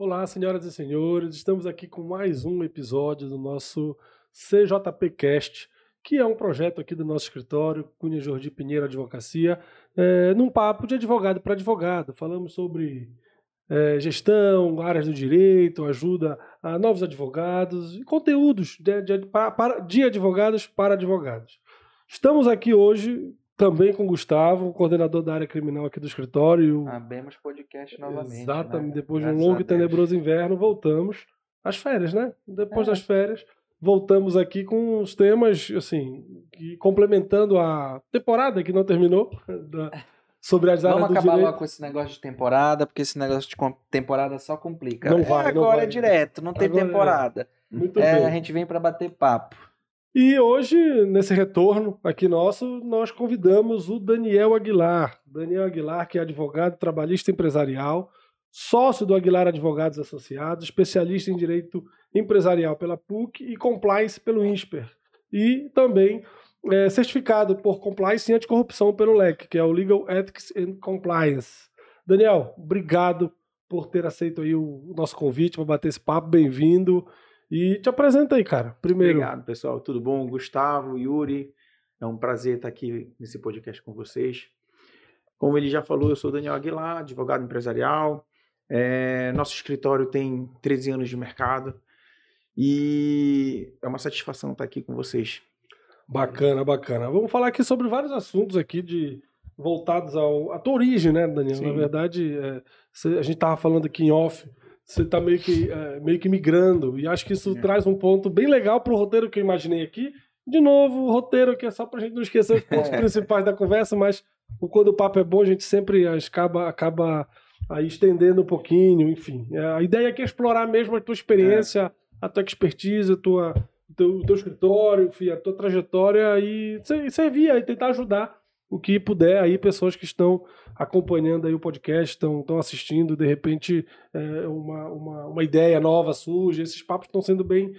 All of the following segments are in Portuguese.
Olá, senhoras e senhores, estamos aqui com mais um episódio do nosso CJP Cast, que é um projeto aqui do nosso escritório, Cunha Jordi Pinheiro Advocacia, é, num papo de advogado para advogado. Falamos sobre é, gestão, áreas do direito, ajuda a novos advogados e conteúdos de, de, para, de advogados para advogados. Estamos aqui hoje também com o Gustavo, coordenador da área criminal aqui do escritório. Abemos podcast novamente. Exatamente, né? depois de um longo e tenebroso inverno, voltamos às férias, né? Depois É. das férias, voltamos aqui com os temas, assim, que, complementando a temporada que não terminou, da- sobre as áreas Vamos acabar direito. logo com esse negócio de temporada, porque esse negócio de temporada só complica. Não É, vai, não agora vai. é direto, não tem Agora é. temporada. Muito É, bem. a gente vem pra bater papo. E hoje, nesse retorno aqui nosso, nós convidamos o Daniel Aguilar. Daniel Aguilar, que é advogado trabalhista empresarial, sócio do Aguilar Advogados Associados, especialista em direito empresarial pela PUC e compliance pelo INSPER. E também é, certificado por compliance e anticorrupção pelo LEC, que é o Legal Ethics and Compliance. Daniel, obrigado por ter aceito aí o, nosso convite para bater esse papo. Bem-vindo. E te apresenta aí, cara. Primeiro. Obrigado, pessoal. Tudo bom? Gustavo, Yuri, é um prazer estar aqui nesse podcast com vocês. Como ele já falou, eu sou Daniel Aguilar, advogado empresarial. É, nosso escritório tem 13 anos de mercado e é uma satisfação estar aqui com vocês. Bacana, bacana. Vamos falar aqui sobre vários assuntos aqui de voltados ao, à tua origem, né, Daniel? Na Sim. verdade, é, a gente tava falando aqui em off, você tá meio que, é, meio que migrando, e acho que isso É. traz um ponto bem legal pro roteiro que eu imaginei aqui. De novo, o roteiro aqui é só pra gente não esquecer os pontos É. principais da conversa, mas o- quando o papo é bom, a gente sempre acaba, acaba aí estendendo um pouquinho, enfim. É, a ideia aqui é explorar mesmo a tua experiência, a tua expertise, a tua, o teu, o teu escritório, enfim, a tua trajetória e se- servir aí, tentar ajudar o que puder aí, pessoas que estão acompanhando aí o podcast, estão, estão assistindo, de repente é, uma, uma, uma ideia nova surge, esses papos estão sendo bem,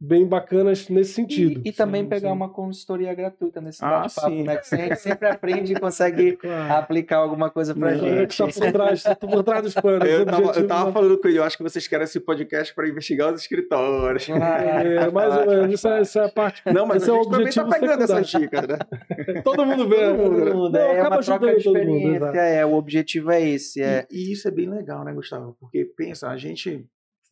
bem bacanas nesse sentido. E, e também Sim, pegar sim. uma consultoria gratuita nesse Ah, bate-papo, sim. né? Que a gente sempre aprende e consegue Claro. aplicar alguma coisa pra Não, É gente. que tá por trás, tá por trás dos panos. Eu os tava, eu tava né? falando com ele, eu acho que vocês querem esse podcast para investigar os escritórios. É, mais ou menos, isso é, isso é a parte. Não, mas esse a é o gente também tá objetivo pegando essas secundário. dicas, né? Todo mundo vê. Todo mundo, né? é acaba uma troca de todo mundo, experiência, exato. é, o objetivo é esse, é E, e isso é bem legal, né, Gustavo? Porque pensa, a gente,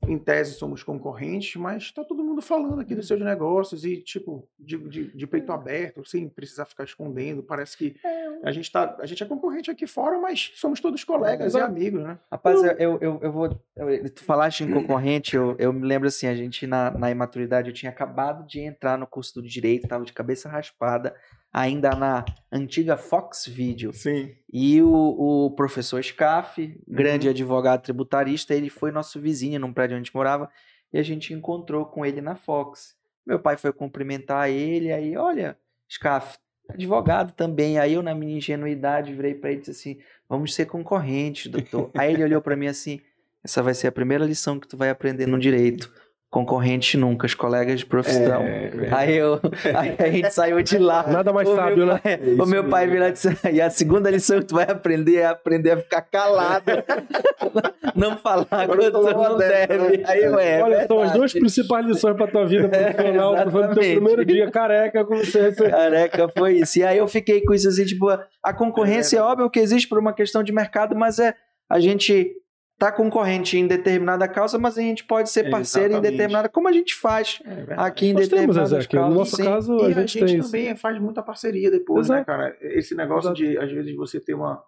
em tese, somos concorrentes, mas está todo mundo falando aqui dos seus negócios e, tipo, de, de, de peito aberto, sem precisar ficar escondendo. Parece que a gente, tá, a gente é concorrente aqui fora, mas somos todos colegas e Exato. amigos, né? Rapaz, eu, eu, eu, vou. eu- tu falaste em concorrente, eu, eu me lembro assim, a gente na, na imaturidade, eu tinha acabado de entrar no curso do direito, tava de cabeça raspada, ainda na antiga Fox Video. Sim. E o, o professor Scaff, grande Uhum. advogado tributarista, ele foi nosso vizinho num prédio onde a gente morava, e a gente encontrou com ele na Fox. Meu pai foi cumprimentar ele, aí, olha, Scaff, advogado também. Aí eu, na minha ingenuidade, virei pra ele e disse assim: vamos ser concorrentes, doutor. Aí ele olhou pra mim assim: essa vai ser a primeira lição que tu vai aprender no direito. Concorrente nunca, os colegas de profissão. É, Aí, eu, aí a gente saiu de lá. Nada mais O sábio, meu né? pai- É o meu pai virou e disse: e a segunda lição que tu vai aprender é aprender a ficar calado. não falar Agora quando tu não dessa, deve. né? Aí eu é. Olha, são as duas principais lições para tua vida profissional. É, foi no teu primeiro dia careca com você. você- Careca, foi isso. E aí eu fiquei com isso assim, tipo, a concorrência é, É. óbvio que existe por uma questão de mercado, mas é a gente tá concorrente em determinada causa, mas a gente pode ser parceiro em Exatamente. determinada, como a gente faz É aqui em Nós temos, determinadas. No causas. nosso sim. caso, E a a gente, gente, tem isso. também faz muita parceria depois, né, Exato. cara? Esse negócio Exato. de, às vezes, você ter uma.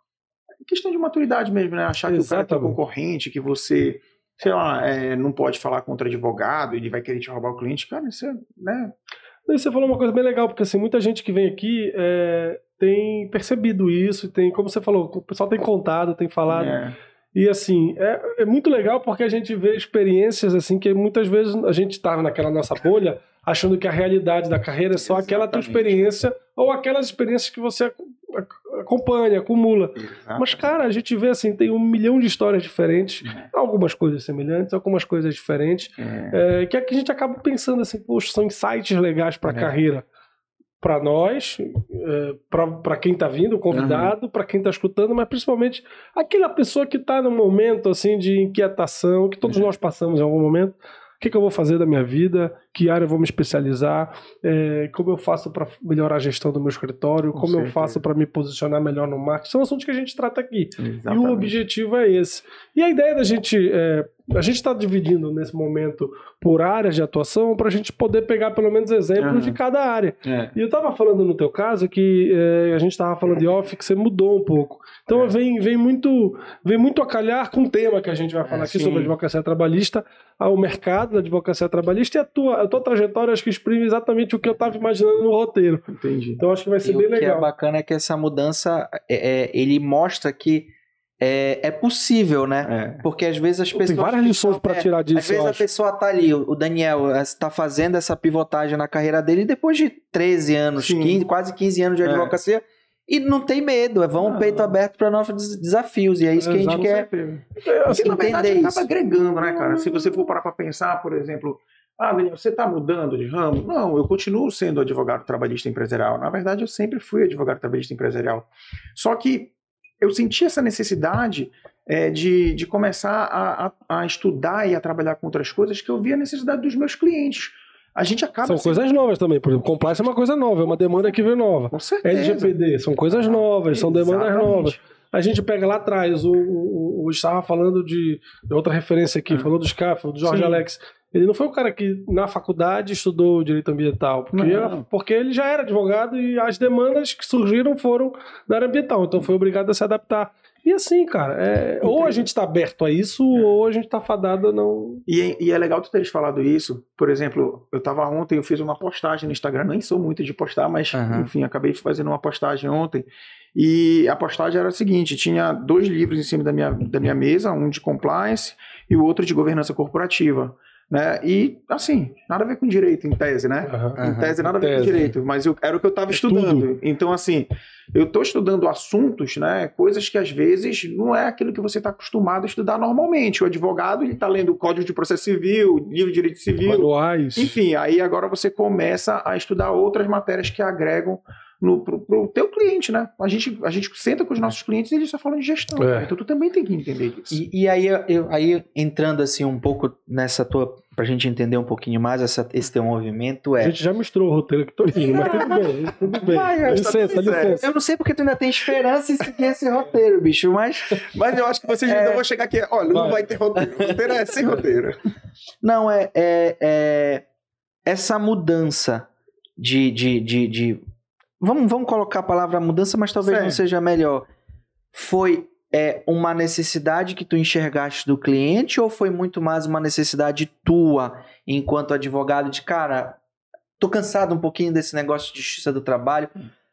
Questão de maturidade mesmo, né? Achar que o cara é teu Exatamente. concorrente, que você, sei lá, é, não pode falar contra advogado, ele vai querer te roubar o cliente. Cara, isso é, né? E você falou uma coisa bem legal, porque assim, muita gente que vem aqui é, tem percebido isso, tem, como você falou, o pessoal tem contado, tem falado. E assim, é, é muito legal porque a gente vê experiências assim que muitas vezes a gente está naquela nossa bolha achando que a realidade da carreira é só aquela tua Exatamente. experiência ou aquelas experiências que você ac- ac- acompanha, acumula. exato. Mas, cara, a gente vê assim, tem um milhão de histórias diferentes, É. algumas coisas semelhantes, algumas coisas diferentes, É, é, que, é que a gente acaba pensando assim, poxa, são insights legais para a É. carreira. Para nós, é, para quem está vindo, o convidado, para quem está escutando, mas principalmente aquela pessoa que está no momento assim de inquietação, que todos nós passamos em algum momento. O que, que eu vou fazer da minha vida? Que área eu vou me especializar? É, como eu faço para melhorar a gestão do meu escritório? Com como eu certeza. faço para me posicionar melhor no marketing? São assuntos que a gente trata aqui. E o Exatamente. objetivo é esse. E a ideia da gente. é, a gente está dividindo nesse momento por áreas de atuação para a gente poder pegar pelo menos exemplos Aham. de cada área. É. E eu estava falando no teu caso que é, a gente estava falando de off que você mudou um pouco. Então É. vem, vem, muito, vem muito a calhar com o tema que a gente vai falar É, aqui sim. sobre a advocacia trabalhista, ao mercado da advocacia trabalhista e a tua, a tua trajetória acho que exprime exatamente o que eu estava imaginando no roteiro. Entendi. Então acho que vai ser E bem o que é legal. bacana é que essa mudança, é, é, ele mostra que é, é possível, né? É. Porque às vezes as Tem pessoas... várias lições para é, tirar Às disso, eu vezes a acho. pessoa tá ali, o Daniel está fazendo essa pivotagem na carreira dele e depois de 13 anos, Sim. 15, quase 15 anos de É. advocacia, e não tem medo, é vão Não. peito aberto para novos des- desafios, e é isso que a gente quer. Porque, na verdade, entender acaba isso. agregando, né, cara? Se você for parar para pensar, por exemplo, ah, Daniel, você está mudando de ramo? Não, eu continuo sendo advogado trabalhista empresarial. Na verdade, eu sempre fui advogado trabalhista empresarial. Só que eu senti essa necessidade é, de, de começar a, a- a estudar e a trabalhar com outras coisas que eu via a necessidade dos meus clientes. A gente acaba São coisas novas também. Por exemplo, compliance é uma coisa nova, é uma demanda que veio nova. Com certeza. LGPD, são coisas novas, são demandas Exatamente. novas. A gente pega lá atrás, o, o, o estava falando de, de outra referência aqui, Ah. falou do SCAF, do Jorge Sim. Alex. Ele não foi um cara que na faculdade estudou direito ambiental, porque, Não. porque ele já era advogado e as demandas que surgiram foram da área ambiental, então foi obrigado a se adaptar. E assim, cara, é, ou a gente está aberto a isso, ou a gente está fadado a não. E, é- e é legal tu teres falado isso. Por exemplo, eu tava ontem, eu fiz uma postagem no Instagram, nem sou muito de postar, mas Aham. enfim, acabei fazendo uma postagem ontem. E a postagem era a seguinte: tinha dois livros em cima da minha, da minha mesa, um de compliance e o outro de governança corporativa. Né? E assim, nada a ver com direito, em tese, né? Aham. Em tese, nada a ver Tese. com direito, mas eu, era o que eu estava estudando. Então, assim, eu estou estudando assuntos, né? Coisas que às vezes não é aquilo que você está acostumado a estudar normalmente. O advogado ele está lendo o Código de Processo Civil, livro de Direito Civil, Manuais. enfim. Aí agora você começa a estudar outras matérias que agregam no, pro, pro teu cliente, né? A gente, a gente senta com os nossos clientes e eles só falam de gestão. É. Então tu também tem que entender isso. E, e aí, eu, aí, entrando assim um pouco nessa tua. Pra gente entender um pouquinho mais essa, esse teu movimento, A é. gente já misturou o roteiro aqui todinho, mas tudo bem, tudo bem. Vai, tá licença, licença. Eu não sei porque tu ainda tem esperança em seguir esse roteiro, bicho, mas. Mas eu acho que vocês É. ainda vão chegar aqui. Olha, não Vai. vai ter roteiro. Roteiro é sem roteiro. Não, é, é, é essa mudança de. de, de, de- Vamos, vamos colocar a palavra mudança, mas talvez não Certo. seja melhor. Foi é, uma necessidade que tu enxergaste do cliente ou foi muito mais uma necessidade tua enquanto advogado de cara, tô cansado um pouquinho desse negócio de justiça do trabalho.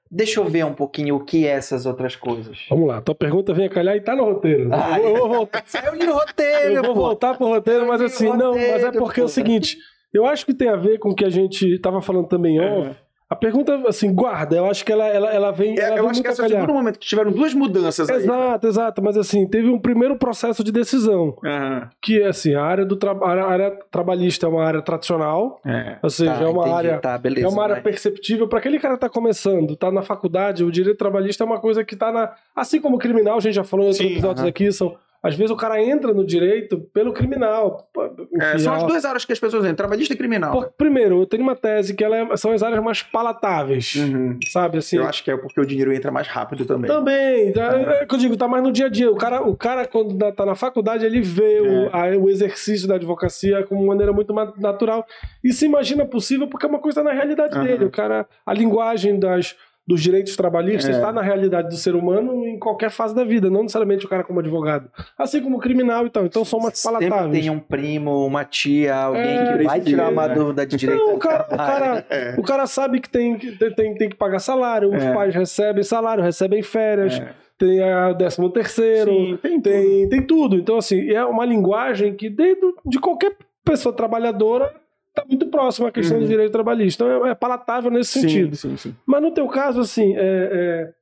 Deixa eu ver um pouquinho o que é essas outras coisas. Vamos lá, tua pergunta vem a calhar e tá no roteiro. Ah, eu, vou, voltar, Eu li o roteiro, eu vou pô. voltar pro roteiro, mas assim, o não, mas é roteiro, porque é o seguinte, eu acho que tem a ver com o que a gente tava falando também off. A pergunta, assim, guarda, eu acho que ela, ela, ela vem. É, ela eu vem acho que esse é o segundo momento que tiveram duas mudanças aí. Exato, exato, mas assim, teve um primeiro processo de decisão, Aham. que é assim, a área do tra a área trabalhista é uma área tradicional, É. ou seja, Tá, é uma entendi. área Tá, beleza. é uma área perceptível para aquele cara que tá começando, tá na faculdade, o direito trabalhista é uma coisa que tá na. Assim como o criminal, a gente já falou em outros Sim, episódios aham. aqui, são. Às vezes o cara entra no direito pelo criminal. É, Enfim, são as duas áreas que as pessoas entram, trabalhista e criminal. Por- primeiro, eu tenho uma tese que é- são as áreas mais palatáveis, Uhum. sabe? Assim, Eu acho que é porque o dinheiro entra mais rápido também. Também, tá, é o que eu digo, tá mais no dia a dia. O cara, o cara quando tá na faculdade, ele vê o, a- o exercício da advocacia como uma maneira muito natural e se imagina possível porque é uma coisa na realidade Aham. dele. O cara, a linguagem das, dos direitos trabalhistas É. está na realidade do ser humano em qualquer fase da vida, não necessariamente o cara como advogado. Assim como o criminal e tal. Então são Sempre palatáveis. tem um primo, uma tia, alguém É, que vai tirar uma né? dúvida de direito. Não, o cara, o cara, É. o cara sabe que tem, que tem, tem, tem que pagar salário, os É. pais recebem salário, recebem férias, É. tem a décimo terceiro, Sim, tem, tudo. tem, tem tudo. Então, assim, é uma linguagem que dentro de qualquer pessoa trabalhadora está muito próxima à questão Uhum. do direito trabalhista. Então, é, é palatável nesse Sim, sentido. Sim, sim. Mas no teu caso, assim, é, é,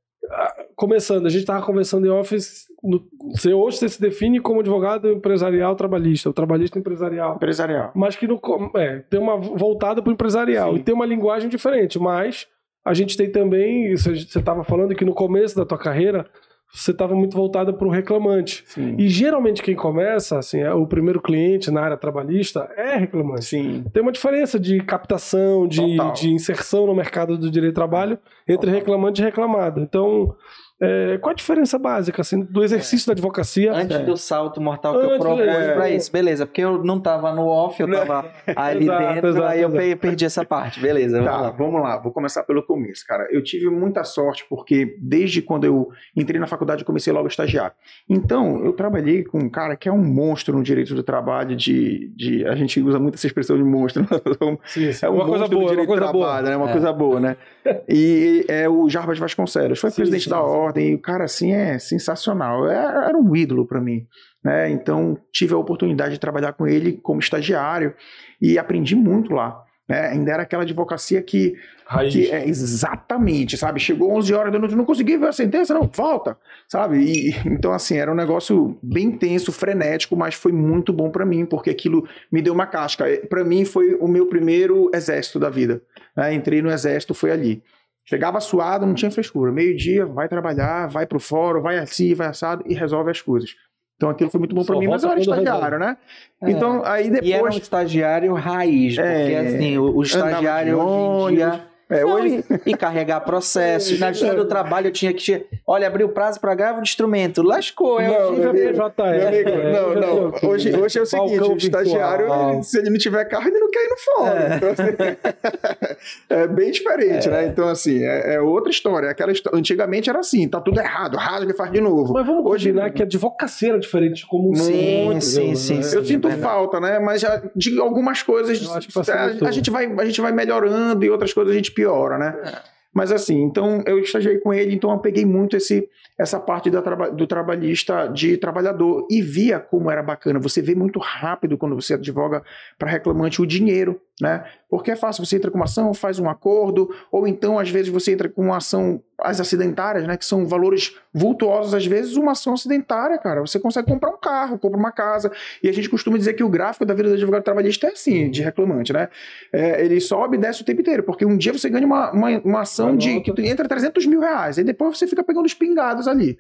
começando, a gente estava conversando em office, no, você hoje você se define como advogado empresarial trabalhista, o trabalhista empresarial. Empresarial. Mas que no, é, tem uma voltada para o empresarial e tem uma linguagem diferente, mas a gente tem também, você estava falando que no começo da tua carreira, você estava muito voltada para o reclamante. Sim. E geralmente quem começa, assim, é o primeiro cliente na área trabalhista é reclamante. Sim. Tem uma diferença de captação, de, de inserção no mercado do direito do trabalho entre Total. reclamante e reclamado. Então, é, qual a diferença básica assim, do exercício da advocacia? Antes É. do salto mortal que eu Antes, propus é. pra isso, beleza. Porque eu não tava no off, eu tava ali Exato, dentro, exato, aí eu exato. pe- perdi essa parte. Beleza, vamos Tá, lá. vamos lá, vou começar pelo começo, cara. Eu tive muita sorte porque desde quando eu entrei na faculdade eu comecei logo a estagiar. Então, eu trabalhei com um cara que é um monstro no direito do trabalho, de, de a gente usa muito essa expressão de monstro, Sim, sim. é um uma coisa boa, uma direito do coisa boa. trabalho, né? Uma É. coisa boa, né? E é o Jarbas Vasconcelos, foi Sim, presidente sim, da sim. Ordem, e o cara assim é sensacional, era, era um ídolo para mim. Né? Então, tive a oportunidade de trabalhar com ele como estagiário e aprendi muito lá. Né? Ainda era aquela advocacia que Raiz. que é exatamente, sabe? Chegou 11 horas da noite, não consegui ver a sentença, não, volta, sabe? E, então, assim, era um negócio bem tenso, frenético, mas foi muito bom pra mim, porque aquilo me deu uma casca. Pra mim, foi o meu primeiro exército da vida. né? Entrei no exército, foi ali. Chegava suado, não tinha frescura. Meio-dia, vai trabalhar, vai pro fórum, vai assim, vai assado e resolve as coisas. Então aquilo foi muito bom pra mim, mas eu era estagiário, né? É. Então, aí E era um depois. estagiário raiz, porque É, assim, o, o estagiário hoje em dia. É, Não, hoje, e, e carregar processo. Na história do trabalho eu tinha que. Olha, abrir o prazo para grava de instrumento. Lascou. Eu, Não, Hoje é não, não. Hoje é Hoje, é o seguinte: o estagiário, ele- se ele não tiver carro, ele não quer ir no fórum. É. Então, assim, é bem diferente, né? Então, assim, é, é outra história. Aquela histó- Antigamente era assim: tá tudo errado, rasga e faz de novo. Mas vamos Hoje- combinar que a advocacia era diferente como um Sim, todo, sim, né? sim, sim. Eu sinto verdade. falta, né? Mas já de algumas coisas a, a gente vai, a gente vai melhorando e outras coisas a gente piora, né? É. Mas assim, então eu estagiei com ele, então eu peguei muito esse, essa parte traba- do trabalhista de trabalhador e via como era bacana. Você vê muito rápido quando você advoga para reclamante o dinheiro, né? Porque é fácil, você entra com uma ação, faz um acordo, ou então às vezes você entra com uma ação, as acidentárias, né? Que são valores vultuosos, às vezes uma ação acidentária, cara. Você consegue comprar um carro, compra uma casa. E a gente costuma dizer que o gráfico da vida do advogado trabalhista é assim, de reclamante, né? É, ele sobe e desce o tempo inteiro, porque um dia você ganha uma, uma, uma ação de que entra 300 mil reais, e depois você fica pegando os pingados ali.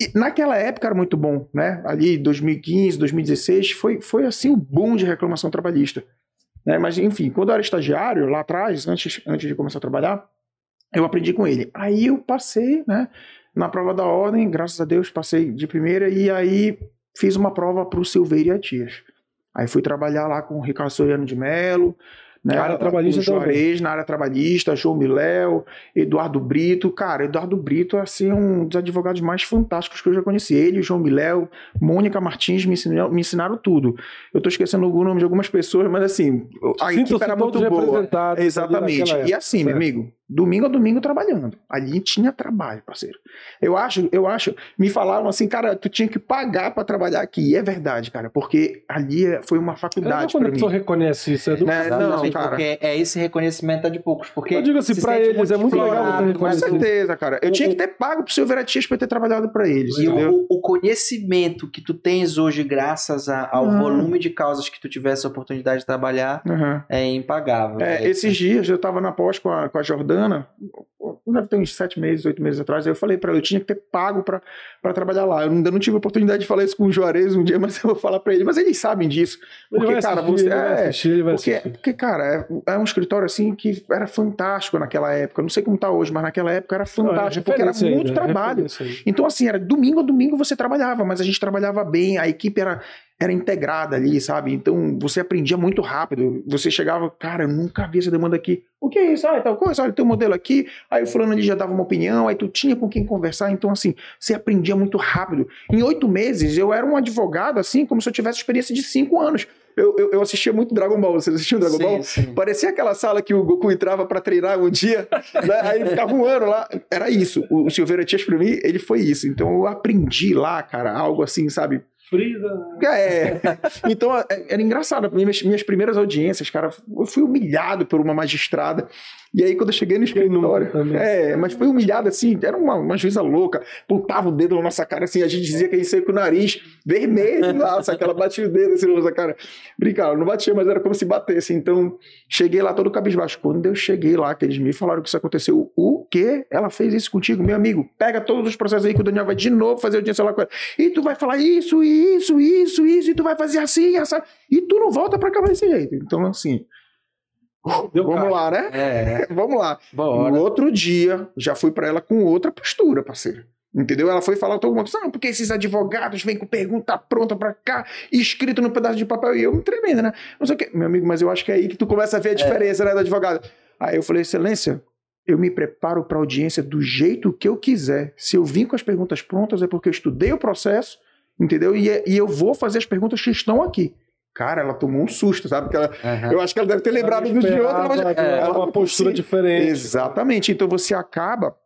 E naquela época era muito bom, né? Ali 2015, 2016, foi, foi assim o boom de reclamação trabalhista. Né? Mas, enfim, quando eu era estagiário, lá atrás, antes, antes de começar a trabalhar, eu aprendi com ele. Aí eu passei, né? Na prova da ordem, graças a Deus, passei de primeira, e aí fiz uma prova para o Silveira e Atias. Aí fui trabalhar lá com o Ricardo Soriano de Mello, né? Área trabalhista o. Juarez na área trabalhista, João Miléo, Eduardo Brito. Cara, Eduardo Brito é assim, um dos advogados mais fantásticos que eu já conheci. Ele, João Miléo, Mônica Martins me ensinaram, me ensinaram tudo. Eu tô esquecendo o nome de algumas pessoas, mas assim, a Sintam-se equipe era muito boa. Exatamente. E assim, meu amigo, domingo a domingo trabalhando. Ali tinha trabalho, parceiro. Eu acho, eu acho, me falaram assim, cara, tu tinha que pagar pra trabalhar aqui. E é verdade, cara, porque ali é- foi uma faculdade quando pra a pessoa mim. reconhece isso, é do Né? Não, Exatamente, cara. porque é esse reconhecimento é de poucos. Porque Eu digo assim, se pra sente eles é muito legal você mas- Com certeza, cara. Eu tinha que ter pago pro Silveira Tias pra eu ter trabalhado pra eles, E o, o conhecimento que tu tens hoje, graças a- ao Uhum. volume de causas que tu tivesse a oportunidade de trabalhar, Uhum. é impagável. É, É, esses dias eu tava na pós com a, com a Jordana, deve ter uns sete meses, oito meses atrás, aí eu falei pra ela, eu tinha que ter pago pra trabalhar lá. Eu ainda não tive a oportunidade de falar isso com o Juarez um dia, mas eu vou falar pra ele. Mas eles sabem disso. Porque, cara, você. é, assistir, porque, cara, é, é um escritório assim que era fantástico naquela época. Não sei como tá hoje, mas naquela época era Não, é fantástico, porque era muito ainda, é trabalho. Então, assim, era domingo a domingo você trabalhava, mas a gente trabalhava bem, a equipe era, era integrada ali, sabe? Então você aprendia muito rápido. Você chegava, cara, eu nunca vi essa demanda aqui. O que é isso? Ah, tal coisa, olha, tem um modelo aqui. Aí o fulano ali já dava uma opinião, aí tu tinha com quem conversar. Então, assim, você aprendia muito rápido. Em oito meses, eu era um advogado, assim, como se eu tivesse experiência de cinco anos. Eu, eu, eu assistia muito Dragon Ball. Você assistiu Dragon sim, Ball? sim. Parecia aquela sala que o Goku entrava pra treinar um dia, né? aí ficava um ano lá. Era isso. O, o Silveira Tias, pra mim, ele foi isso. Então eu aprendi lá, cara, algo assim, sabe? Frisa. É. Então, é- era engraçado. Minhas, minhas primeiras audiências, cara, eu fui humilhado por uma magistrada. E aí, quando eu cheguei no escritório. É, mas foi humilhado assim, era uma, uma juíza louca, apontava o dedo na nossa cara assim, a gente dizia que a gente saiu com o nariz vermelho lá, sabe? Ela batia o dedo assim na nossa cara. Brincava, não batia, mas era como se batesse. Então, cheguei lá todo cabisbaixo. Quando eu cheguei lá, que eles me falaram que isso aconteceu, o quê? Ela fez isso contigo, meu amigo? Pega todos os processos aí que o Daniel vai de novo fazer audiência lá com ela. E tu vai falar isso, isso, isso, isso, e tu vai fazer assim, essa. E tu não volta pra cá desse jeito. Então, assim. Deu vamos caixa. lá, né? É, Vamos lá. bora. No outro dia, já fui pra ela com outra postura, parceiro. Entendeu? Ela foi falar alguma coisa, não, porque esses advogados vêm com pergunta pronta pra cá, escrito no pedaço de papel, e eu tremendo, né? Não sei o quê. Meu amigo, mas eu acho que é aí que tu começa a ver a diferença, né, do advogado. Aí eu falei, excelência, eu me preparo pra audiência do jeito que eu quiser. Se eu vim com as perguntas prontas, é porque eu estudei o processo, entendeu? E, é- e eu vou fazer as perguntas que estão aqui. Cara, ela tomou um susto, sabe? Porque ela, Aham. eu acho que ela deve ter lembrado do de outra, mas é, é, uma postura Sim. diferente. Exatamente. Então você acaba,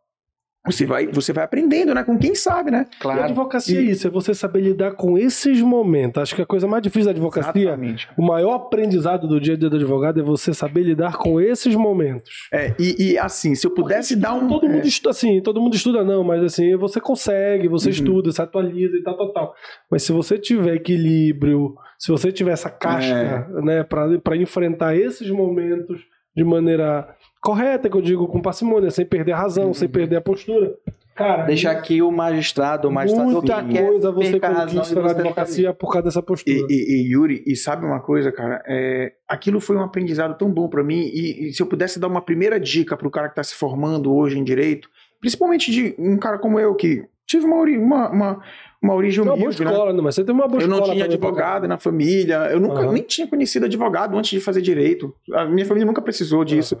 você vai, você vai aprendendo, né? Com quem sabe, né? E a Claro. advocacia é E- isso, é você saber lidar com esses momentos. Acho que a coisa mais difícil da advocacia, Exatamente. o maior aprendizado do dia a dia do advogado é você saber lidar com esses momentos. É, e, e, assim, se eu pudesse dar um. Todo mundo é, estuda, assim, todo mundo estuda não, mas assim, você consegue, você Uhum. estuda, se atualiza e tal, tal, tal. Mas se você tiver equilíbrio, se você tiver essa casca, É. né, pra enfrentar esses momentos de maneira correta, que eu digo, com parcimônia, sem perder a razão, Uhum. sem perder a postura. Cara, Deixar aqui o magistrado, o magistrado muita que coisa você conquista na advocacia por causa dessa postura. E, e- e, Yuri, e sabe uma coisa, cara? É, aquilo foi um aprendizado tão bom pra mim. E, e se eu pudesse dar uma primeira dica pro cara que tá se formando hoje em direito, principalmente de um cara como eu, que tive uma, uma, uma, uma origem Tem uma boa humilde, né? escola, né? mas você tem uma boa Eu não tinha advogado na família, eu nunca Aham. nem tinha conhecido advogado antes de fazer direito. A minha família nunca precisou disso.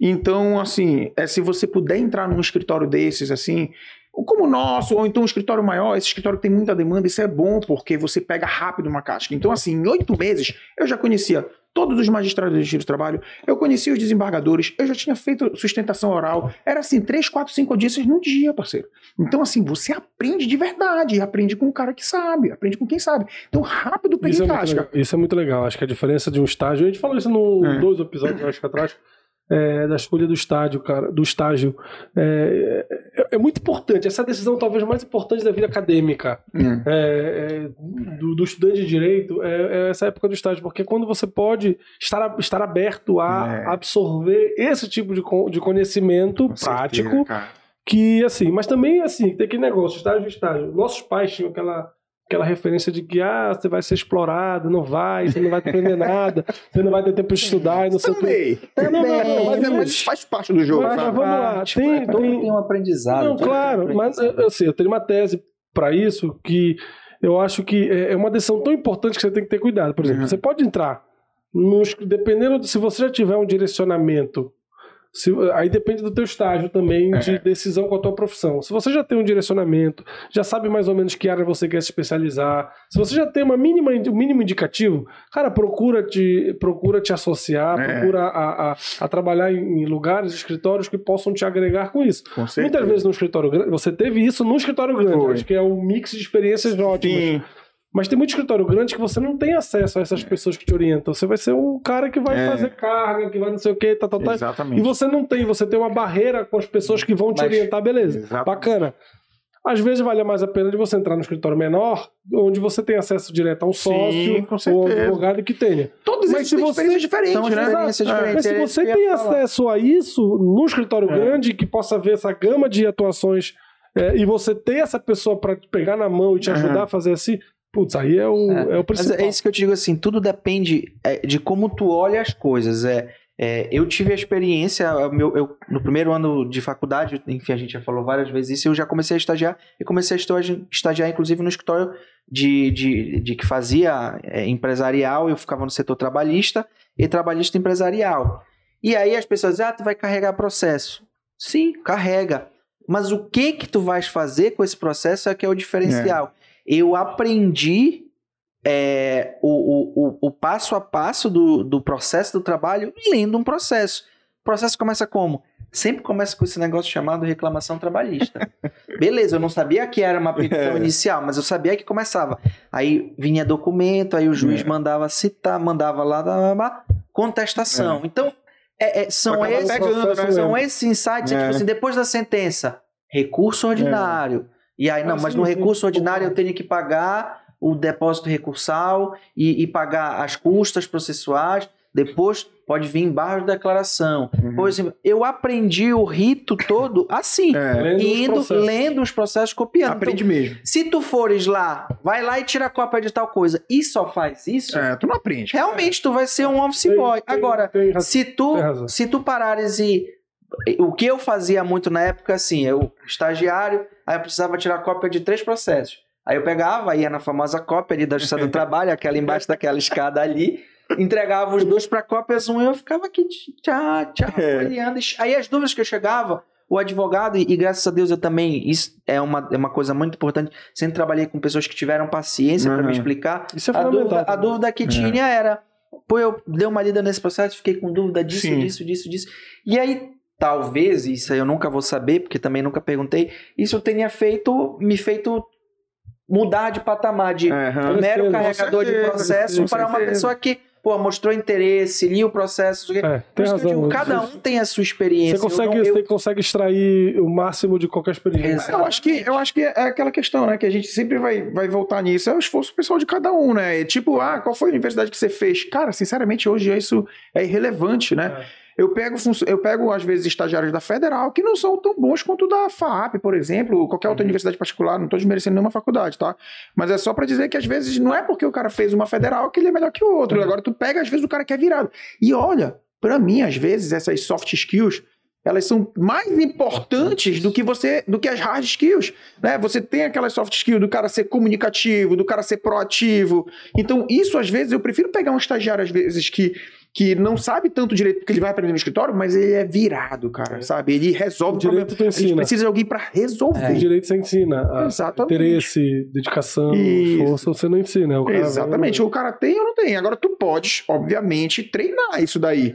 Então, assim, é, se você puder entrar num escritório desses, assim, como o nosso, ou então um escritório maior, esse escritório tem muita demanda, isso é bom, porque você pega rápido uma casca. Então, assim, em oito meses, eu já conhecia todos os magistrados de justiça do trabalho, eu conhecia os desembargadores, eu já tinha feito sustentação oral. Era assim, três, quatro, cinco audiências no dia, parceiro. Então, assim, você aprende de verdade, aprende com o cara que sabe, aprende com quem sabe. Então, rápido peguei Isso é, muito casca. legal. isso é muito legal. Acho que a diferença de um estágio. A gente falou isso no É. dois episódios, acho que atrás. É, da escolha do estágio, cara, do estágio. É, é- é muito importante. Essa é decisão talvez mais importante da vida acadêmica Hum. é, é, do, do estudante de direito é, essa época do estágio, porque quando você pode estar, estar aberto a absorver esse tipo de, de conhecimento Com prático, certeza, que assim, mas também assim, tem aquele negócio, estágio estágio. Nossos pais tinham aquela aquela referência de que ah, você vai ser explorado, não vai, você não vai aprender nada, você não vai ter tempo de estudar e não sei. Também. Não, não, não, Mas, é, mas- faz parte do jogo, Mas- vamos lá, Tipo, tem- é, tem- tem um aprendizado. Não, claro, um mas aprendizado. eu, assim, eu tenho uma tese para isso que eu acho que é é uma decisão tão importante que você tem que ter cuidado. Por exemplo, Uhum. você pode entrar, nos, dependendo de se você já tiver um direcionamento, se- aí depende do teu estágio também de É. decisão com a tua profissão. Se você já tem um direcionamento, já sabe mais ou menos que área você quer se especializar, se você já tem uma mínima, um mínimo indicativo, cara, procura te, procura te associar, É. procura a, a, a trabalhar em, lugares, escritórios que possam te agregar com isso. Com. Muitas vezes no escritório grande, você teve isso no escritório grande, Foi. acho que é um mix de experiências ótimas. Mas tem muito escritório grande que você não tem acesso a essas pessoas que te orientam. Você vai ser um cara que vai É. fazer carga, que vai não sei o que, tá, tá, tá. Exatamente. E você não tem, você tem uma barreira com as pessoas que vão te Mas- orientar, beleza. Exatamente. Bacana. Às vezes vale mais a pena de você entrar no escritório menor, onde você tem acesso direto a um Sim, sócio ou um advogado que tenha. Todos Mas eles se têm você- experiências diferentes, São né? experiências É. diferentes. Mas se é você tem ia falar. acesso a isso no escritório É. grande, que possa ver essa gama de atuações é, e você ter essa pessoa para pegar na mão e te ajudar a fazer assim, putz, aí é o, é. o Mas principal. é isso que eu te digo assim, tudo depende é, de como tu olha as coisas. É, é, eu tive a experiência, o meu, eu, no primeiro ano de faculdade, enfim, a gente já falou várias vezes isso, eu já comecei a estagiar, e comecei a estagiar, estagiar inclusive no escritório de, de, de que fazia é, empresarial, eu ficava no setor trabalhista e trabalhista empresarial. E aí as pessoas dizem, ah, tu vai carregar processo. Sim, carrega. Mas o que que tu vais fazer com esse processo é que é o diferencial. Eu aprendi é, o, o, o, passo a passo do, do processo do trabalho lendo um processo. O processo começa como? sempre começa com esse negócio chamado reclamação trabalhista. Beleza, eu não sabia que era uma petição É. inicial, mas eu sabia que começava. Aí vinha documento, aí o juiz É. mandava citar, mandava lá, lá, lá, contestação. Então, é- é- são, esses, pegando, né? são esses insights, é. É. tipo assim, depois da sentença, recurso ordinário. E aí, não, mas no recurso ordinário eu tenho que pagar o depósito recursal e, e pagar as custas processuais. Depois pode vir embaixo da declaração. Uhum. Por exemplo, eu aprendi o rito todo assim, É, Lendo os indo, processos. lendo os processos, copiando. aprende Então, mesmo. se tu fores lá, vai lá e tira cópia de tal coisa e só faz isso, É, tu não aprende. realmente tu vai ser um office Tem- boy. tem- Agora, tem se tu, se tu parares e. O que eu fazia muito na época, assim, eu, estagiário, aí eu precisava tirar cópia de três processos. Aí eu pegava, ia na famosa cópia ali da Justiça do Trabalho, aquela embaixo daquela escada ali, entregava os dois para cópias um e eu ficava aqui, tchá, tchá, É. olhando. Aí as dúvidas que eu chegava, o advogado, e, e graças a Deus eu também, isso é uma, é uma coisa muito importante, sempre trabalhei com pessoas que tiveram paciência para Uhum. me explicar. Isso é A dúvida, a dúvida que É. tinha era, pô, eu dei uma lida nesse processo, fiquei com dúvida disso, Sim. disso, disso, disso. E aí, talvez, isso aí eu nunca vou saber, porque também nunca perguntei, isso tenha feito, me feito mudar de patamar de Aham. mero carregador de certeza, processo com para uma pessoa que, pô, mostrou interesse, lia o processo. não sei o quê. É, Por tem isso que eu razão. digo, cada um tem a sua experiência. Você consegue, Eu não- eu- você consegue extrair o máximo de qualquer experiência. Eu acho que eu acho que é aquela questão, né? Que a gente sempre vai, vai voltar nisso. É o esforço pessoal de cada um, né? É tipo, ah, qual foi a universidade que você fez? Cara, sinceramente, hoje isso é irrelevante, né? Eu pego, eu pego, às vezes, estagiários da Federal que não são tão bons quanto da FAP, por exemplo, ou qualquer outra universidade particular, não estou desmerecendo nenhuma faculdade, tá? Mas é só para dizer que às vezes não é porque o cara fez uma federal que ele é melhor que o outro. Uhum. Agora tu pega, às vezes, o cara que é virado. E olha, para mim, às vezes, essas soft skills, elas são mais importantes do que você, do que as hard skills, né? Você tem aquelas soft skills do cara ser comunicativo, do cara ser proativo. Então, isso às vezes eu prefiro pegar um estagiário às vezes que que não sabe tanto direito porque ele vai aprender no escritório, mas ele é virado, cara, É. sabe? Ele resolve O o problema. direito tu A gente ensina. precisa de alguém para resolver. O direito você ensina. A Exatamente. Interesse, dedicação, Isso. força, você não ensina. é O cara Exatamente. vai- O cara tem ou não tem. Agora tu podes, obviamente, treinar isso daí.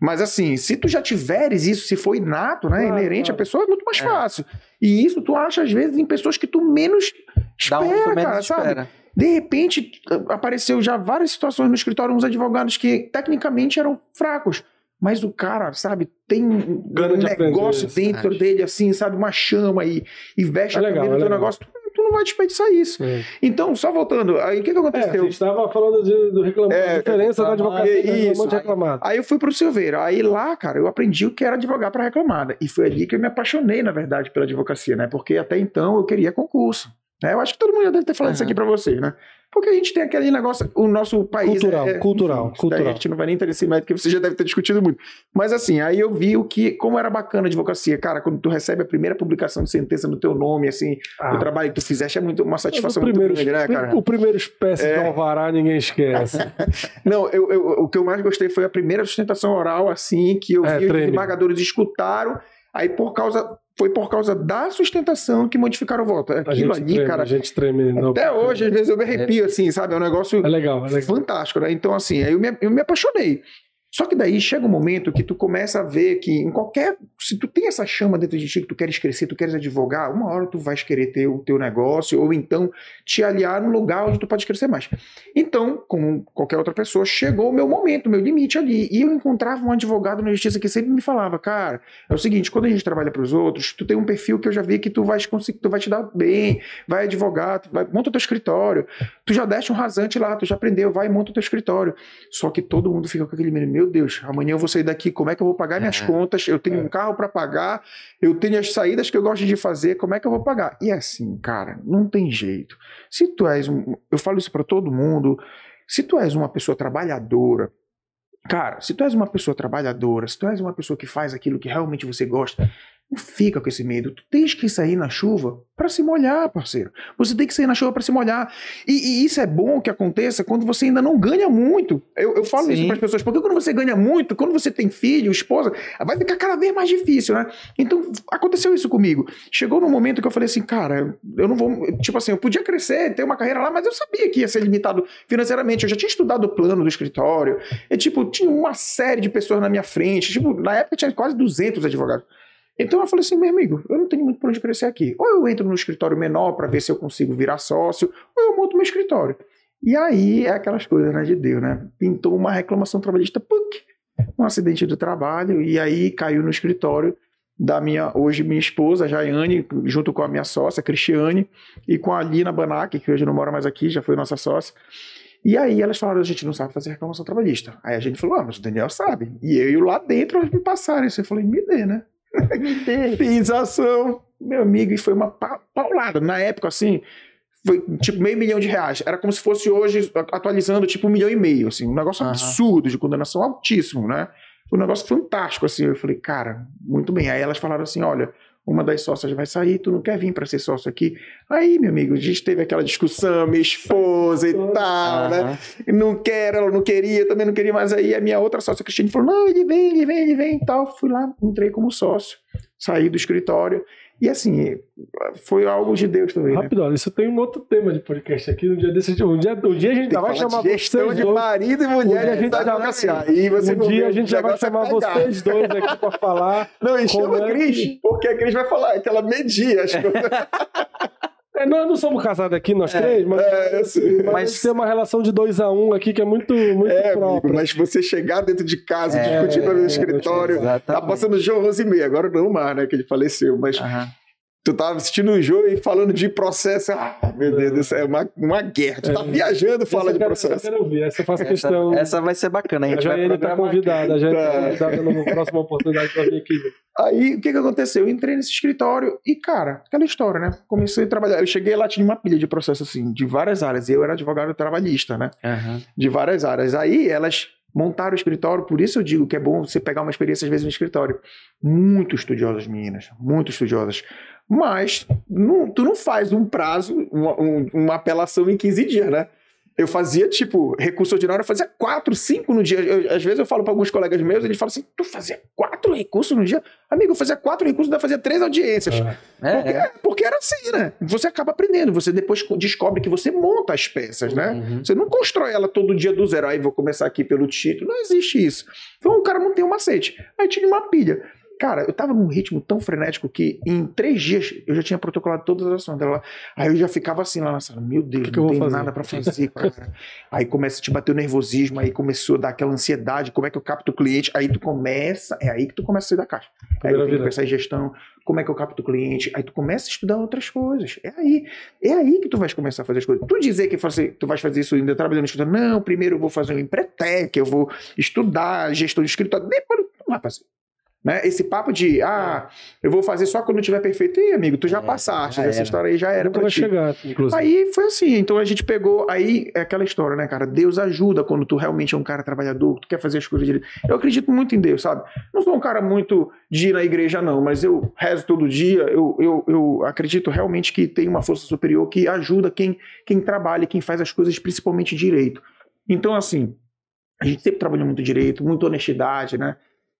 Mas assim, se tu já tiveres isso, se for inato, né, Claro, inerente claro. à pessoa, é muito mais É. fácil. E isso tu acha às vezes em pessoas que tu menos Dá espera, um tu menos cara, sabe? De repente, apareceu já várias situações no escritório, uns advogados que tecnicamente eram fracos. Mas o cara, sabe, tem um negócio aprender, dentro sabe? dele, assim, sabe, uma chama e, e veste É a legal, camisa é do teu legal. negócio. Tu, tu não vai desperdiçar isso. É. Então, só voltando, aí o que, que É, aconteceu? a gente estava falando de, do reclamado, É, a diferença da reclamado, advocacia do isso. reclamante e reclamado. Aí eu fui pro Silveira. Aí lá, cara, eu aprendi o que era advogar para reclamada. E foi ali que eu me apaixonei, na verdade, pela advocacia, né? Porque até então eu queria concurso. Né? Eu acho que todo mundo já deve ter falado isso Aham. aqui para vocês, né? Porque a gente tem aquele negócio, o nosso país. Cultural, é, cultural, isso daí cultural. A gente não vai nem entrar nesse método, porque você já deve ter discutido muito. Mas assim, aí eu vi o que, como era bacana a advocacia. Cara, quando tu recebe a primeira publicação de sentença no teu nome, assim, Ah, o trabalho que tu fizeste é muito, uma satisfação o primeiro, muito grande, né, cara? O primeiro espécie É. de alvará ninguém esquece. Não, eu, eu- o que eu mais gostei foi a primeira sustentação oral, assim, que eu É, vi os treme. desembargadores escutaram, aí por causa, foi por causa da sustentação que modificaram o voto. A Aquilo ali, treme, cara, a gente treme. no- até hoje, às vezes eu me arrepio, assim, sabe? É um negócio É legal, é legal. fantástico, né? Então, assim, aí eu me, eu me apaixonei. Só que daí chega um momento que tu começa a ver que em qualquer. Se tu tem essa chama dentro de ti que tu queres crescer, tu queres advogar, uma hora tu vais querer ter o teu negócio, ou então te aliar num lugar onde tu pode crescer mais. Então, como qualquer outra pessoa, chegou o meu momento, o meu limite ali. E eu encontrava um advogado na justiça que sempre me falava, cara, é o seguinte, quando a gente trabalha para os outros, tu tem um perfil que eu já vi que tu vais conseguir, tu vai te dar bem, vai advogar, vai, monta teu escritório. Tu já deste um rasante lá, tu já aprendeu, vai monta teu escritório. Só que todo mundo fica com aquele medo, meu Deus, amanhã eu vou sair daqui, como é que eu vou pagar minhas É. contas? Eu tenho É. um carro para pagar, eu tenho as saídas que eu gosto de fazer, como é que eu vou pagar? E assim, cara, não tem jeito. Se tu és um, eu falo isso para todo mundo, se tu és uma pessoa trabalhadora, cara, se tu és uma pessoa trabalhadora, se tu és uma pessoa que faz aquilo que realmente você gosta, Não fica com esse medo. Tu tens que sair na chuva para se molhar, parceiro. Você tem que sair na chuva para se molhar. E, e, isso é bom que aconteça quando você ainda não ganha muito. Eu, eu falo Sim. isso para as pessoas, porque quando você ganha muito, quando você tem filho, esposa, vai ficar cada vez mais difícil, né? Então, aconteceu isso comigo. Chegou num momento que eu falei assim, cara, eu não vou. Tipo assim, eu podia crescer, ter uma carreira lá, mas eu sabia que ia ser limitado financeiramente. Eu já tinha estudado o plano do escritório. E, tipo, tinha uma série de pessoas na minha frente. Tipo, na época tinha quase 200 advogados. Então eu falei assim, meu amigo, eu não tenho muito por onde crescer aqui. Ou eu entro no escritório menor para ver se eu consigo virar sócio, ou eu monto meu escritório. E aí é aquelas coisas, né, de Deus, né? Pintou uma reclamação trabalhista, punk, um acidente do trabalho, e aí caiu no escritório da minha, hoje minha esposa, Jaiane, junto com a minha sócia, Cristiane, e com a Lina Banac, que hoje não mora mais aqui, já foi nossa sócia. E aí elas falaram, a gente não sabe fazer reclamação trabalhista. Aí a gente falou, ah, mas o Daniel sabe. E eu lá dentro elas me passaram isso. Eu falei, me dê, né? Fiz ação, meu amigo, e foi uma paulada. Na época, assim, foi tipo meio milhão de reais. Era como se fosse hoje, atualizando, tipo um milhão e meio, assim. Um negócio uhum. absurdo, de condenação altíssimo, né? Foi um negócio fantástico, assim. Eu falei, cara, muito bem. Aí elas falaram assim, olha, uma das sócias vai sair, tu não quer vir para ser sócio aqui? Aí, meu amigo, a gente teve aquela discussão, minha esposa e tal, uhum. né? Não quer, ela não queria, também não queria, mas aí a minha outra sócia, a Cristiane, falou: não, ele vem, ele vem, ele vem e tal. Fui lá, entrei como sócio, saí do escritório. E assim, foi algo de Deus também. Rápido, né? isso tem um outro tema de podcast aqui. Um dia desse, um dia, um dia a gente já vai chamar de gestão de marido e mulher. Um a gente já vai, assim, aí você um dia a gente já vai chamar vocês dois aqui para falar. Não, e chama a Cris, que... porque a Cris vai falar que ela media as coisas. É, nós não somos casados aqui, nós é, três, mas, é, assim, mas, mas tem uma relação de dois a um aqui que é muito, muito é, própria. Amigo, mas você chegar dentro de casa, é, discutindo no escritório, tá passando João Rose e meia, agora não mais, né, que ele faleceu, mas... Tu tava assistindo o jogo e falando de processo. Ah, meu Deus céu, é uma, uma guerra. Tu tá é. viajando fala de processo. Eu quero ouvir, essa eu faço questão. Essa vai ser bacana. A, gente a Jaiane tá convidada, a Jaiane tá, tá convidada numa próxima oportunidade pra vir aqui. Aí, o que que aconteceu? Eu entrei nesse escritório e, cara, aquela história, né? Comecei a trabalhar. Eu cheguei lá, tinha uma pilha de processo, assim, de várias áreas. Eu era advogado trabalhista, né? Uhum. De várias áreas. Aí, elas montaram o escritório, por isso eu digo que é bom você pegar uma experiência, às vezes, no escritório. Muito estudiosas, meninas. Muito estudiosas. Mas não, tu não faz um prazo, uma, um, uma apelação em 15 dias, né? Eu fazia, tipo, recurso ordinário, eu fazia quatro, cinco no dia. Eu, às vezes eu falo para alguns colegas meus, eles falam assim: tu fazia quatro recursos no dia? Amigo, eu fazia quatro recursos, ainda fazia três audiências. É, porque, é. porque, era assim, né? Você acaba aprendendo, você depois descobre que você monta as peças, né? Uhum. Você não constrói ela todo dia do zero. Aí vou começar aqui pelo título. Não existe isso. Então o cara não tem um macete. Aí tinha uma pilha. Cara, eu tava num ritmo tão frenético que em três dias eu já tinha protocolado todas as ações dela. Aí eu já ficava assim lá na sala, meu Deus, que não que tem nada para fazer, cara. aí começa a te bater o nervosismo, aí começou a dar aquela ansiedade, como é que eu capto o cliente? Aí tu começa, é aí que tu começa a sair da caixa. Aí tu tem que pensar em gestão, como é que eu capto o cliente? Aí tu começa a estudar outras coisas. É aí, é aí que tu vais começar a fazer as coisas. Tu dizer que tu vais fazer isso ainda trabalhando escritório, não, primeiro eu vou fazer um empretec, eu vou estudar gestão de escritório, depois tu não vai fazer. Né? Esse papo de, ah, eu vou fazer só quando tiver perfeito. Ih, amigo, tu já é, passaste, já essa história aí já era Nunca pra vai ti. chegar, inclusive. Aí foi assim, então a gente pegou, aí é aquela história, né, cara? Deus ajuda quando tu realmente é um cara trabalhador, tu quer fazer as coisas direito. Eu acredito muito em Deus, sabe? Não sou um cara muito de ir na igreja, não, mas eu rezo todo dia, eu, eu, eu acredito realmente que tem uma força superior que ajuda quem, quem trabalha, quem faz as coisas principalmente direito. Então, assim, a gente sempre trabalhou muito direito, muita honestidade, né?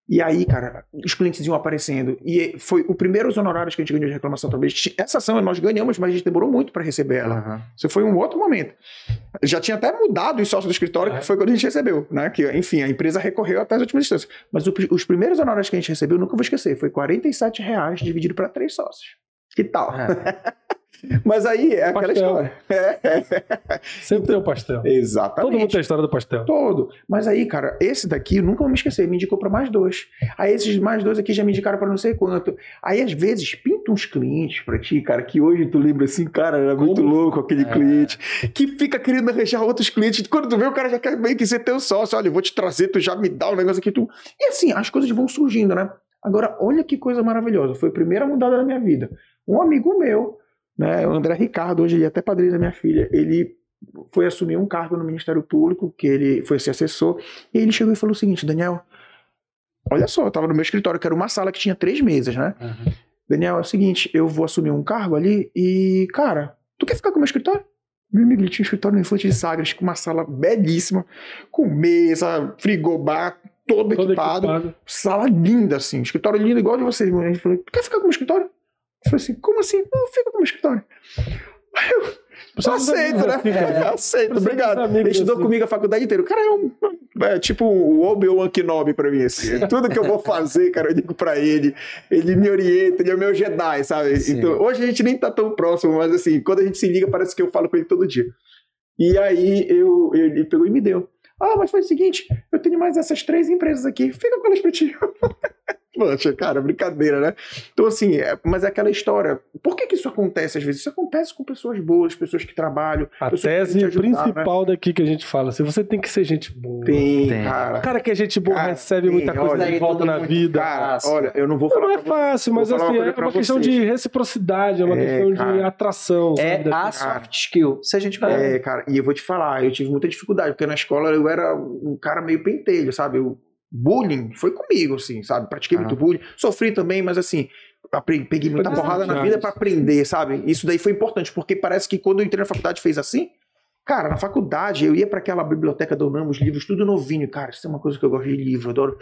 E aí, cara, os clientes iam aparecendo. E foi o primeiro os honorários que a gente ganhou de reclamação também. Essa ação nós ganhamos, mas a gente demorou muito para receber ela. Uhum. Isso foi um outro momento. Já tinha até mudado o sócio do escritório, uhum. que foi quando a gente recebeu, né? Que, enfim, a empresa recorreu até as últimas instâncias. Mas o, os primeiros honorários que a gente recebeu, nunca vou esquecer, foi 47 reais dividido para três sócios. Que tal? É. Mas aí é aquela história. É. Sempre tem o pastel. Exatamente. Todo mundo tem a história do pastel. Todo. Mas aí, cara, esse daqui eu nunca vou me esquecer, me indicou para mais dois. Aí esses mais dois aqui já me indicaram para não sei quanto. Aí às vezes pinta uns clientes para ti, cara, que hoje tu lembra assim, cara, era muito Como? louco aquele é. cliente, que fica querendo arranjar outros clientes. Quando tu vê, o cara já quer meio que ser teu sócio. Olha, eu vou te trazer, tu já me dá um negócio aqui. Tu... E assim, as coisas vão surgindo, né? Agora, olha que coisa maravilhosa. Foi a primeira mudada da minha vida. Um amigo meu né? O André Ricardo, hoje ele é até padrinho da minha filha, ele foi assumir um cargo no Ministério Público, que ele foi ser assessor, e ele chegou e falou o seguinte, Daniel, olha só, eu tava no meu escritório, que era uma sala que tinha três mesas, né? Aham. Daniel, é o seguinte, eu vou assumir um cargo ali e, cara, tu quer ficar com o meu escritório? Meu amigo, ele tinha um escritório no Infante de Sagres, com uma sala belíssima, com mesa, frigobar, todo, Todo equipado, equipado. sala linda, assim, escritório lindo, igual de vocês. Gente falou, tu quer ficar com o meu escritório? Eu falei assim, como assim? Não, fica com o meu escritório. Aí eu, não aceito, né? fica- É, aceito, obrigado. Ele estudou assim. comigo a faculdade inteira. O cara é um. É tipo o Obi-Wan Kenobi pra mim, assim. Tudo que eu vou fazer, cara, eu digo pra ele. Ele me orienta, ele é o meu Jedi, sabe? Sim. Então, hoje a gente nem tá tão próximo, mas assim, quando a gente se liga, parece que eu falo com ele todo dia. E aí eu, ele pegou e me deu. Ah, mas foi o seguinte, eu tenho mais essas três empresas aqui, fica com elas pra ti. Poxa, cara, brincadeira, né? Então, assim, é- mas é aquela história. Por que, que isso acontece às vezes? Isso acontece com pessoas boas, pessoas que trabalham. A tese te ajudar, né? principal daqui que a gente fala, se você tem que ser gente boa. Tem, Tem. O cara. cara que é gente boa Cara, recebe muita tem, coisa olha, de volta na vida. Cara, fácil. olha, eu não vou Não, falar não é fácil, mas assim, uma é uma questão de vocês. reciprocidade, é uma É, questão de cara. atração. sabe, É a soft skill. Se a gente É, cara, e eu vou te falar, eu tive muita dificuldade, porque na escola eu era um cara meio pentelho, sabe? Eu, bullying foi comigo, assim, sabe? Pratiquei Ah. muito bullying, sofri também, mas assim, peguei muita porrada na desafiante. vida pra aprender, sabe? Isso daí foi importante, porque parece que quando eu entrei na faculdade fez assim. Cara, na faculdade eu ia pra aquela biblioteca UNAM, os livros tudo novinho, cara. Isso é uma coisa que eu gosto de livro, eu adoro.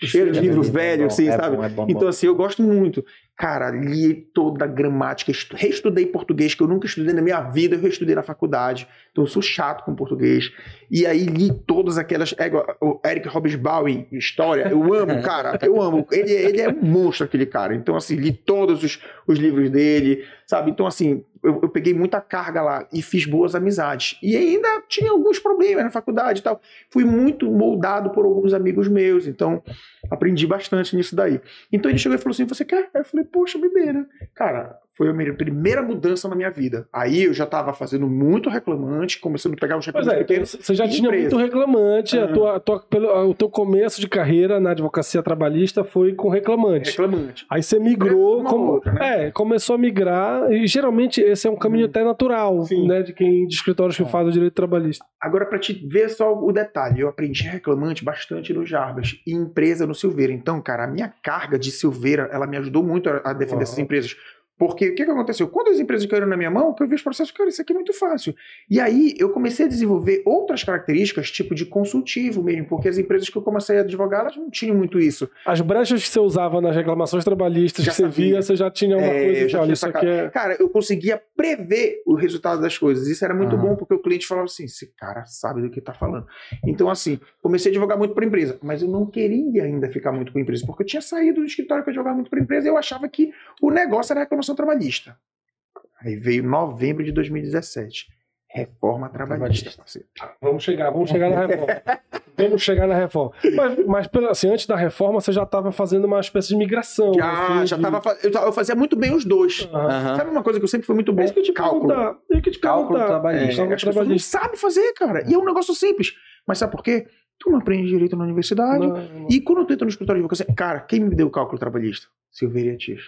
Cheiro de livro velho, é assim, é sabe? bom, é bom, Então, assim, eu gosto muito. Cara, li toda a gramática, estu- reestudei português, que eu nunca estudei na minha vida, eu reestudei na faculdade. Então, eu sou chato com português. E aí, li todas aquelas. é O Eric Hobsbawm, história, eu amo, cara, eu amo. Ele, ele é um monstro, aquele cara. Então, assim, li todos os, os livros dele, sabe? Então, assim, eu, eu peguei muita carga lá e fiz boas amizades. E ainda tinha alguns problemas na faculdade e tal. Fui muito moldado por alguns amigos meus, então aprendi bastante nisso daí. Então ele chegou e falou assim: Você quer? Eu falei: Poxa, bebeira. Cara, foi a minha primeira mudança na minha vida. Aí eu já tava fazendo muito reclamante, começando a pegar os Pois reclamantes é, pequenos. você já tinha empresa. muito reclamante, a Aham. tua, a tua- pelo- o teu começo de carreira na advocacia trabalhista foi com reclamante. Reclamante. Aí você migrou, Uma como, outra, né? é, começou a migrar, e geralmente esse é um caminho Uhum. até natural, Sim. né, de quem de escritórios que É. fazem o direito trabalhista. Agora, para te ver só o detalhe, eu aprendi reclamante bastante no Jarbas e empresa no Silveira. Então, cara, a minha carga de Silveira, ela me ajudou muito a, a defender Uau. essas empresas. Porque o que, que aconteceu? Quando as empresas caíram na minha mão, que eu vi os processos, cara, isso aqui é muito fácil. E aí eu comecei a desenvolver outras características, tipo de consultivo mesmo, porque as empresas que eu comecei a advogar, elas não tinham muito isso. As brechas que você usava nas reclamações trabalhistas Já que você via, você já tinha uma É, coisa já olha, isso aqui é... Cara, eu conseguia prever o resultado das coisas. Isso era muito bom, porque o cliente falava assim: esse cara sabe do que tá falando. Então, assim, comecei a advogar muito para empresa, mas eu não queria ainda ficar muito com empresa, porque eu tinha saído do escritório para advogar muito para empresa e eu achava que o negócio era reclamação trabalhista. Aí veio novembro de 2017. Reforma trabalhista, parceiro. Vamos chegar, vamos chegar na reforma. vamos chegar na reforma. Mas, mas pela- assim, antes da reforma, você já estava fazendo uma espécie de migração. Já, assim, já de- tava. fa- Eu, eu fazia muito bem os dois. Aham. Sabe uma coisa que eu sempre fui muito bom? É isso que eu te Cálculo. É isso que eu te Cálculo trabalhista. É, as pessoas não sabem fazer, cara. E é um negócio simples. Mas sabe por quê? Tu não aprende direito na universidade. Não, não. E quando eu tô no escritório de advocacia, cara, quem me deu o cálculo trabalhista? Silveira e Atias.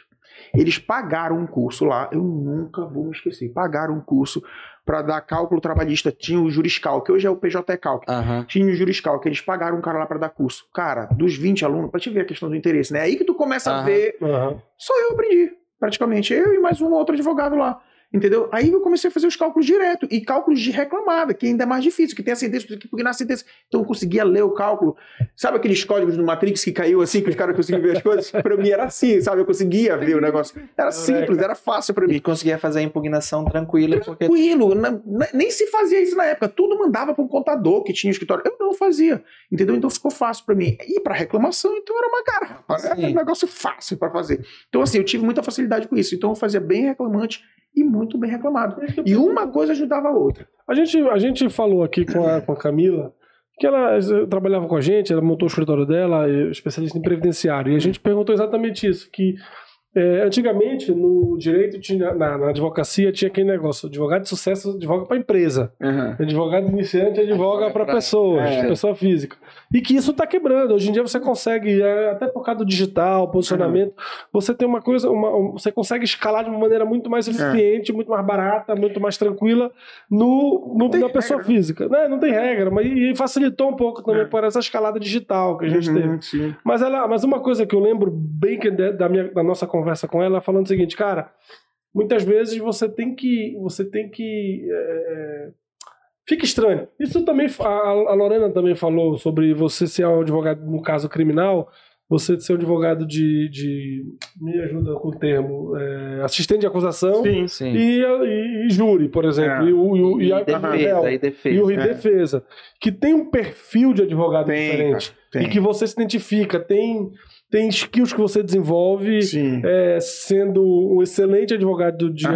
Eles pagaram um curso lá, eu nunca vou me esquecer. Pagaram um curso para dar cálculo trabalhista. Tinha o Juriscal, que hoje é o PJ Cálculo. Aham. Tinha o Juriscal, que eles pagaram um cara lá para dar curso. Cara, dos 20 alunos, pra te ver a questão do interesse, né? É aí que tu começa a Aham. ver. Aham. Só eu aprendi, praticamente. Eu e mais um outro advogado lá. Entendeu? Aí eu comecei a fazer os cálculos direto. E cálculos de reclamada, que ainda é mais difícil, que tem a sentença, porque na sentença. Então eu conseguia ler o cálculo. Sabe aqueles códigos do Matrix que caiu assim, que os caras conseguiam ver as coisas? pra mim era assim, sabe? Eu conseguia ver o negócio. Era simples, era fácil pra mim. E conseguia fazer a impugnação tranquila, porque Tranquilo, na- nem se fazia isso na época. Tudo mandava para um contador que tinha escritório. Eu não fazia, entendeu? Então ficou fácil para mim. E para reclamação, então era uma garrafa. Era um negócio fácil para fazer. Então, assim, eu tive muita facilidade com isso. Então, eu fazia bem reclamante e muito bem reclamado. E uma coisa ajudava a outra. A gente, a gente falou aqui com a, com a Camila que ela eh, trabalhava com a gente, ela montou o escritório dela, eh, especialista em previdenciário, e a gente perguntou exatamente isso, que é, antigamente, no direito, tinha, na, na advocacia, tinha aquele negócio: advogado de sucesso advoga para empresa. Uhum. Advogado iniciante advoga para pessoas, é. pessoa física. E que isso está quebrando. Hoje em dia você consegue, é, até por causa do digital, posicionamento, você tem uma coisa, uma- um- você consegue escalar de uma maneira muito mais eficiente, muito mais barata, muito mais tranquila no, no- na pessoa regra, física. Né? Não tem regra, mas e facilitou um pouco também É. por essa escalada digital que a gente teve. Uhum, sim. Mas, ela, mas uma coisa que eu lembro bem que da, minha, da nossa conversa com ela, falando o seguinte, cara, muitas vezes você tem que. Você tem que. é, fica estranho. Isso também. A, a Lorena também falou sobre você ser um advogado, no caso criminal, você ser um advogado de. de me ajuda com o termo. é, assistente de acusação. Sim. Sim. E, e- e júri, por exemplo. É. E, o, e, e a- defesa, réu. e defesa. E o é. defesa. Que tem um perfil de advogado Tem, diferente. cara, tem. E que você se identifica. Tem, tem skills que você desenvolve. É, sendo um excelente advogado de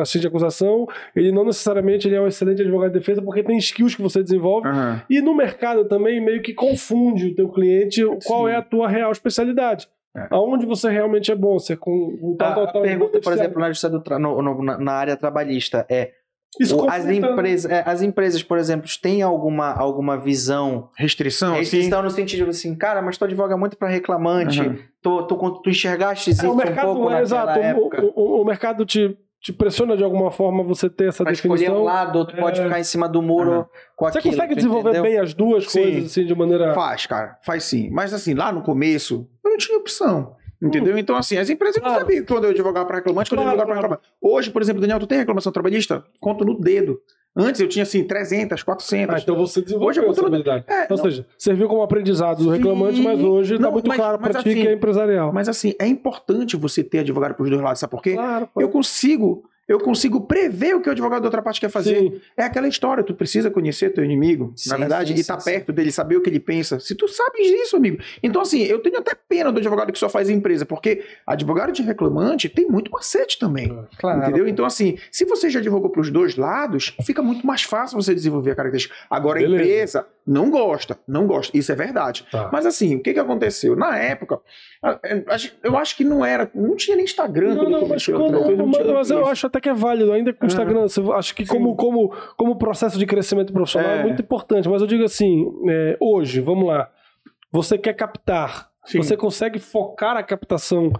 assistente de acusação, ele não necessariamente ele é um excelente advogado de defesa, porque tem skills que você desenvolve. Aham. E no mercado também meio que confunde o teu cliente qual Sim. é a tua real especialidade. É. Aonde você realmente é bom, você é com o tal, A, tal, a tal, pergunta, por exemplo, na, do no- na área trabalhista é: Isso o- as, empresas, é, as empresas, por exemplo, têm alguma, alguma visão? Restrição, assim. Restrição no sentido assim, cara, mas tu advoga muito para reclamante, Aham. tu, tu, tu enxergaste isso É, o um mercado, pouco é, exato, época? o, o- o mercado te, te pressiona de alguma forma você ter essa Pra escolher definição. um lado, ou tu pode É. ficar em cima do muro Aham. com Você aquilo. consegue tu desenvolver entendeu? bem as duas Sim. coisas assim de maneira. Faz, cara, faz sim. Mas assim, lá no começo, eu não tinha opção. Entendeu? Então, assim, as empresas não. Claro. sabiam quando eu advogar para reclamante, quando eu Claro, advogar para claro. reclamante. Hoje, por exemplo, Daniel, tu tem reclamação trabalhista? Conto no dedo. Antes eu tinha assim 300, 400. Ah, então você desenvolveu Hoje eu essa habilidade. É, Ou não. seja, serviu como aprendizado do Sim. reclamante, mas hoje está Não, muito mas- claro para ti assim, que é empresarial. Mas assim, é importante você ter advogado para os dois lados, sabe por quê? Claro. Eu consigo, eu consigo prever o que o advogado da outra parte quer fazer. Sim. É aquela história, tu precisa conhecer teu inimigo, Sim, na verdade, sim, e estar sim. perto dele, saber o que ele pensa. Se tu sabes disso, amigo. Então, assim, eu tenho até pena do advogado que só faz empresa, porque advogado de reclamante tem muito macete também. Claro. Entendeu? Então, assim, se você já advogou para os dois lados, fica muito mais fácil você desenvolver a característica. Agora, a Beleza. empresa não gosta, não gosta. Isso é verdade. Tá. Mas assim, o que que aconteceu? Na época, a- a- eu acho que não era, não tinha nem Instagram. Não, não, mas, começou, quando-? Não mas- tinha mas eu acho até que é válido, ainda com o Ah. Instagram. Acho que como, Sim. como, como processo de crescimento profissional é. É. muito importante. Mas eu digo assim, é, hoje, vamos lá, você quer captar, Sim. você consegue focar a captação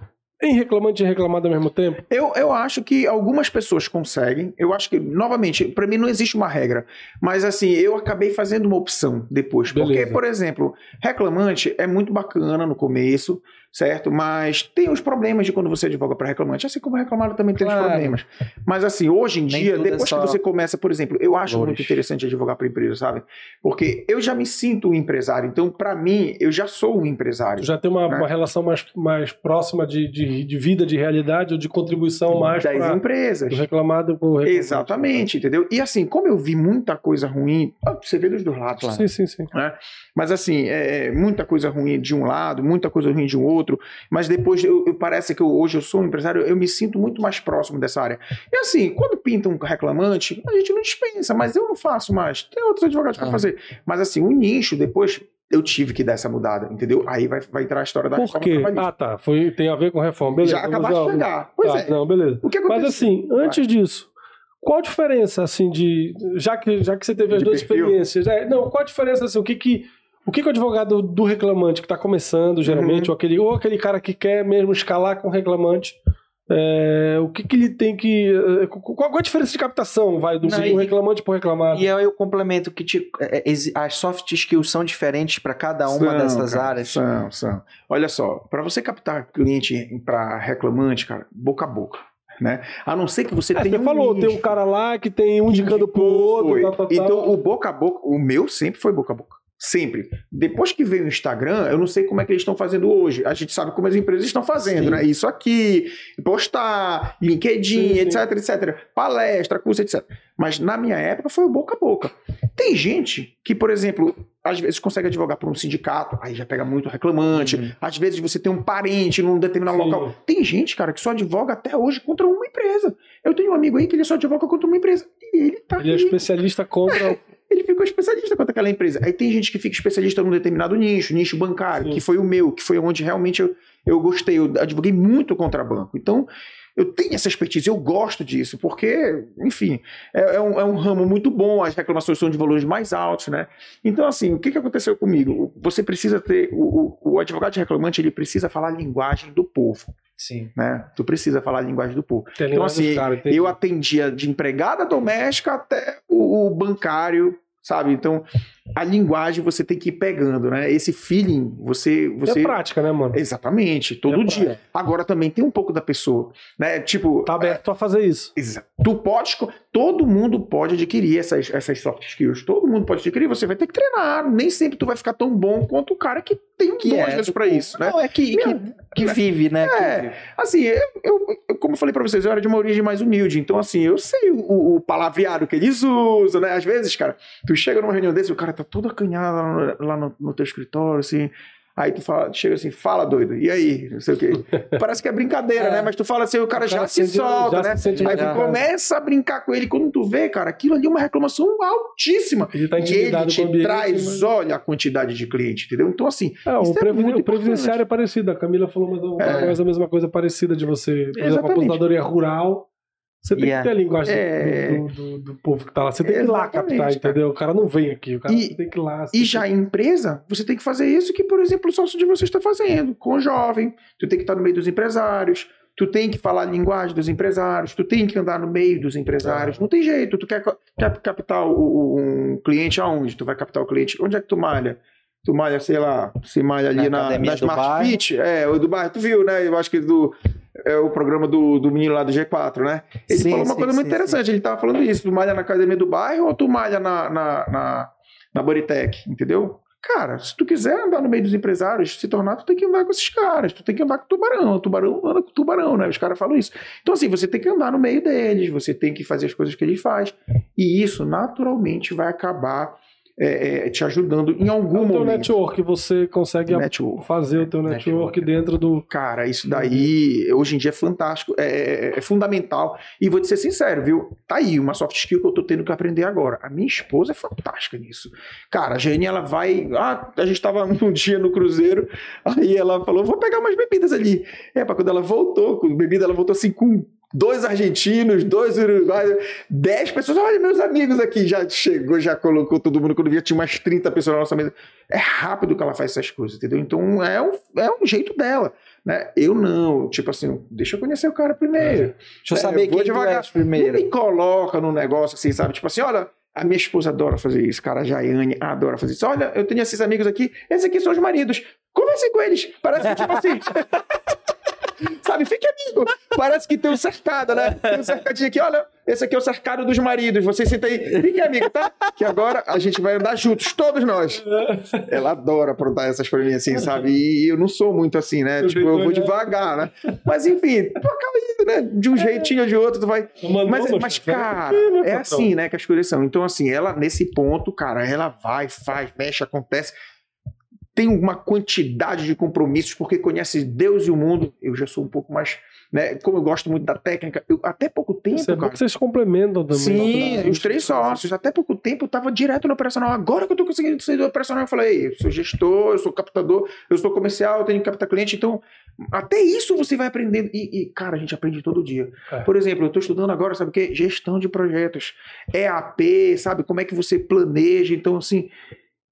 em reclamante e reclamado ao mesmo tempo? Eu, eu acho que algumas pessoas conseguem. Eu acho que, novamente, para mim não existe uma regra. Mas assim, eu acabei fazendo uma opção depois. Porque, Beleza. por exemplo, reclamante é muito bacana no começo, certo? Mas tem os problemas de quando você advoga para reclamante. Assim como reclamado também tem Claro. os problemas. Mas assim, hoje em Nem dia, é depois só que você começa, por exemplo, eu acho muito interessante advogar para empresa, sabe? Porque eu já me sinto um empresário. Então, para mim, eu já sou um empresário. Já tem uma, É. uma relação mais, mais próxima de, de, de vida, de realidade ou de contribuição mais das para empresas. o reclamado com o reclamante. Exatamente, entendeu? E assim, como eu vi muita coisa ruim, ah, você vê dos dois lados, Claro. Sim, sim, sim. Mas assim, é, muita coisa ruim de um lado, muita coisa ruim de um outro, mas depois eu, eu- parece que eu- hoje eu sou um empresário, eu me sinto muito mais próximo dessa área. E assim, quando pinta um reclamante, a gente não dispensa, mas eu não faço mais, tem outros advogados para Ah. fazer. Mas assim, o nicho, depois eu tive que dar essa mudada, entendeu? Aí vai, vai entrar a história da Por reforma quê? trabalhista. Ah, tá. Foi, tem a ver com reforma. Beleza. Já acabaste de lá. chegar. Pois Tá, é. Não, beleza. O que aconteceu? Mas assim, antes disso, qual a diferença, assim, de. Já que, já que você teve as De duas perfil? experiências. é, não, qual a diferença, assim, o que que. O que, que o advogado do reclamante que está começando, geralmente, Uhum. ou, aquele, ou aquele cara que quer mesmo escalar com o reclamante, é, o que, que ele tem que. é, Qual, a diferença de captação, vai, do, Não, e- reclamante pro reclamado? E aí eu complemento que te- é, é, as soft skills são diferentes para cada uma São, dessas cara, áreas. São, são. Olha só, para você captar cliente para reclamante, cara, boca a boca. Né? A não ser que você É, tenha. você falou, tem um cara lá que tem um indicando pro outro, tal, tal. Então, o boca a boca, o meu sempre foi boca a boca. Sempre. Depois que veio o Instagram, eu não sei como é que eles estão fazendo hoje. A gente sabe como as empresas estão fazendo, Sim. né? Isso aqui, postar, LinkedIn, Sim, sim. etc, etc. Palestra, curso, etc. Mas na minha época foi o boca a boca. Tem gente que, por exemplo, às vezes consegue advogar por um sindicato, aí já pega muito reclamante. Uhum. Às vezes você tem um parente num determinado local. Tem gente, cara, que só advoga até hoje contra uma empresa. Eu tenho um amigo aí que ele só advoga contra uma empresa. E ele tá Ele é especialista contra. Ele ficou especialista contra aquela empresa. Aí tem gente que fica especialista num determinado nicho, nicho bancário, Sim. que foi o meu, que foi onde realmente eu, eu gostei, eu advoguei muito contra banco. Então, eu tenho essa expertise, eu gosto disso, porque, enfim, é, é, um, é, um, ramo muito bom, as reclamações são de valores mais altos, né? Então, assim, o que, que aconteceu comigo? Você precisa ter, o, o, o advogado de reclamante, ele precisa falar a linguagem do povo. Sim. Né? Tu precisa falar a linguagem do povo. Tem Então, assim, entendi. eu atendia de empregada doméstica até o, o bancário, sabe? Então, a linguagem você tem que ir pegando, né? Esse feeling, você... você... É prática, né, mano? Exatamente, todo É dia. prática. Agora também tem um pouco da pessoa, né? Tipo, Tá aberto a fazer isso. Exa- Tu pode, todo mundo pode adquirir essas, essas soft skills. Todo mundo pode adquirir, você vai ter que treinar. Nem sempre tu vai ficar tão bom quanto o cara que tem Que dom, é às vezes, do pra isso, né? Não, é que, que, Minha- que vive, né? que É. vive. Assim, eu, eu- eu- como eu falei pra vocês, eu era de uma origem mais humilde. Então, assim, eu sei o, o palavreado que eles usam, né? Às vezes, cara, tu chega numa reunião desse, o cara tá todo acanhado lá no, lá no- no teu escritório, assim. Aí tu fala, chega assim, fala doido, e aí? Não sei o quê. Parece que é brincadeira, É. né? Mas tu fala assim, o cara O já cara se sente- solta, já né? se sente Aí tu melhor. começa a brincar com ele. Quando tu vê, cara, aquilo ali é uma reclamação altíssima. Ele tá E ele te ambiente. traz, mas- olha a quantidade de cliente, entendeu? Então, assim, É, Isso o, é preveni- muito o previdenciário é parecido. A Camila falou mais, uma, É. mais a mesma coisa parecida de você. Por exemplo, a Exatamente. aposentadoria rural. Você tem Yeah. que ter a linguagem É. do, do- do povo que tá lá. Você tem que ir lá captar, entendeu? O cara não vem aqui. O cara E- tem que ir lá. E já tem- em empresa, você tem que fazer isso que, por exemplo, o sócio de você está fazendo, com o jovem. Tu tem que estar no meio dos empresários, tu tem que falar a linguagem dos empresários, tu tem que andar no meio dos empresários. É. Não tem jeito. Tu quer, quer captar o- um cliente aonde? Tu vai captar o cliente? Onde é que tu malha? Tu malha, sei lá, se malha ali Na na, na Smart. Fit. É, o do bairro. Tu viu, né? Eu acho que do... É o programa do, do menino lá do G4, né? Ele Sim, falou uma sim, coisa muito sim, interessante. Ele tava falando isso. Tu malha na academia do bairro ou tu malha na, na, na, na Bodytech, entendeu? Cara, se tu quiser andar no meio dos empresários, se tornar, tu tem que andar com esses caras, tu tem que andar com o tubarão, o tubarão anda com o tubarão, né? Os caras falam isso. Então, assim, você tem que andar no meio deles, você tem que fazer as coisas que eles fazem. E isso, naturalmente, vai acabar é, é, te ajudando em É algum o teu momento. network, você consegue Network. fazer o teu network, Network. dentro do. Cara, isso daí hoje em dia é fantástico, é, é- é fundamental. E vou te ser sincero, viu? Tá aí uma soft skill que eu tô tendo que aprender agora. A minha esposa é fantástica nisso. Cara, a Jane, ela vai. Ah, a gente tava um dia no cruzeiro, aí ela falou: vou pegar umas bebidas ali. É, pra quando ela voltou com bebida, ela voltou assim com. Dois argentinos, dois uruguaios, dez pessoas. Olha, meus amigos aqui. Já chegou, já colocou todo mundo. Quando via, tinha umas 30 pessoas na nossa mesa. É rápido que ela faz essas coisas, entendeu? Então é um, é um jeito dela né? Eu não, tipo assim, deixa eu conhecer o cara primeiro. Deixa eu É, saber eu vou quem tu devagar. és primeiro. Não me coloca num negócio assim, sabe? Tipo assim, olha, a minha esposa adora fazer isso, cara, a Jaiane adora fazer isso. Olha, eu tenho esses amigos aqui, esses aqui são os maridos. Conversem com eles. Parece que, tipo assim. Sabe, fique amigo. Parece que tem um cercado, né? Tem um cercadinho aqui, olha. Esse aqui é o cercado dos maridos. Você senta aí, fique amigo, tá? Que agora a gente vai andar juntos, todos nós. Ela adora aprontar essas pra mim, assim, sabe? E eu não sou muito assim, né? Eu Tipo, eu vou né? devagar, né? Mas enfim, tu acaba indo, né? De um jeitinho ou de outro, tu vai. Mas, mas cara, é, é assim, né? Que as coisas são. Então, assim, ela, nesse ponto, cara, ela vai, faz, mexe, acontece. Tem uma quantidade de compromissos, porque conhece Deus e o mundo. Eu já sou um pouco mais, né? Como eu gosto muito da técnica, eu, até pouco tempo, Isso é cara. que vocês complementam também. Sim, Né? os três sócios. Até pouco tempo eu tava direto no operacional. Agora que eu tô conseguindo sair do operacional, eu falei, eu sou gestor, eu sou captador, eu sou comercial, eu tenho que captar cliente. Então, até isso você vai aprendendo. E, e, cara, a gente aprende todo dia. É. Por exemplo, eu tô estudando agora, sabe o quê? Gestão de projetos. EAP, sabe? Como é que você planeja. Então, assim,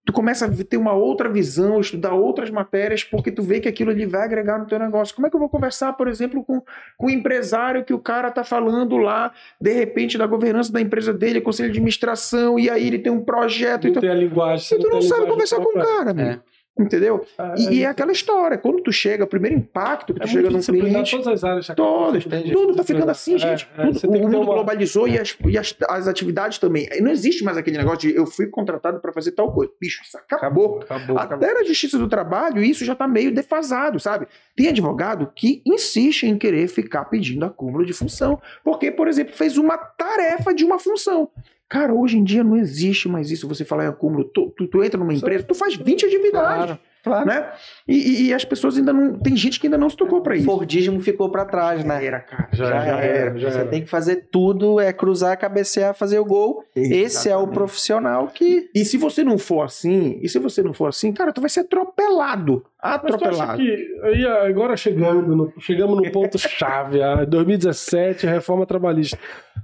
tu começa a ter uma outra visão, estudar outras matérias, porque tu vê que aquilo ali vai agregar no teu negócio. Como é que eu vou conversar, por exemplo, com, com o empresário que o cara tá falando lá, de repente, da governança da empresa dele, conselho de administração, e aí ele tem um projeto. Não Então, tem a linguagem. e tu não a sabe conversar com o cara, amigo. Entendeu? É, E, e é aquela história, quando tu chega, o primeiro impacto que tu é chega num cliente. todas as áreas. Todas. Tudo tá ficando assim, É, gente. é, Tudo- o mundo uma- globalizou e, as, e as, as atividades também. E Não existe mais aquele negócio de eu fui contratado para fazer tal coisa. Bicho, isso acabou. Acabou, acabou. Até na justiça do trabalho, isso já tá meio defasado, sabe? Tem advogado que insiste em querer ficar pedindo acúmulo de função. Porque, por exemplo, fez uma tarefa de uma função. Cara, hoje em dia não existe mais isso. Você falar em acúmulo. Tu, tu, tu entra numa empresa, tu faz 20 atividades. Claro. Claro. né? E, e- e as pessoas ainda não. Tem gente que ainda não se tocou pra O isso. Fordismo ficou pra trás, né? Era, cara. Já, Já, já era. era, já Você era. tem que fazer tudo, é cruzar, cabecear, fazer o gol. Esse é o Exatamente. profissional que. E se você não for assim, e se você não for assim, cara, tu vai ser atropelado. Atropelado. que aí agora chegando, no- chegamos no ponto chave, a 2017, a reforma trabalhista.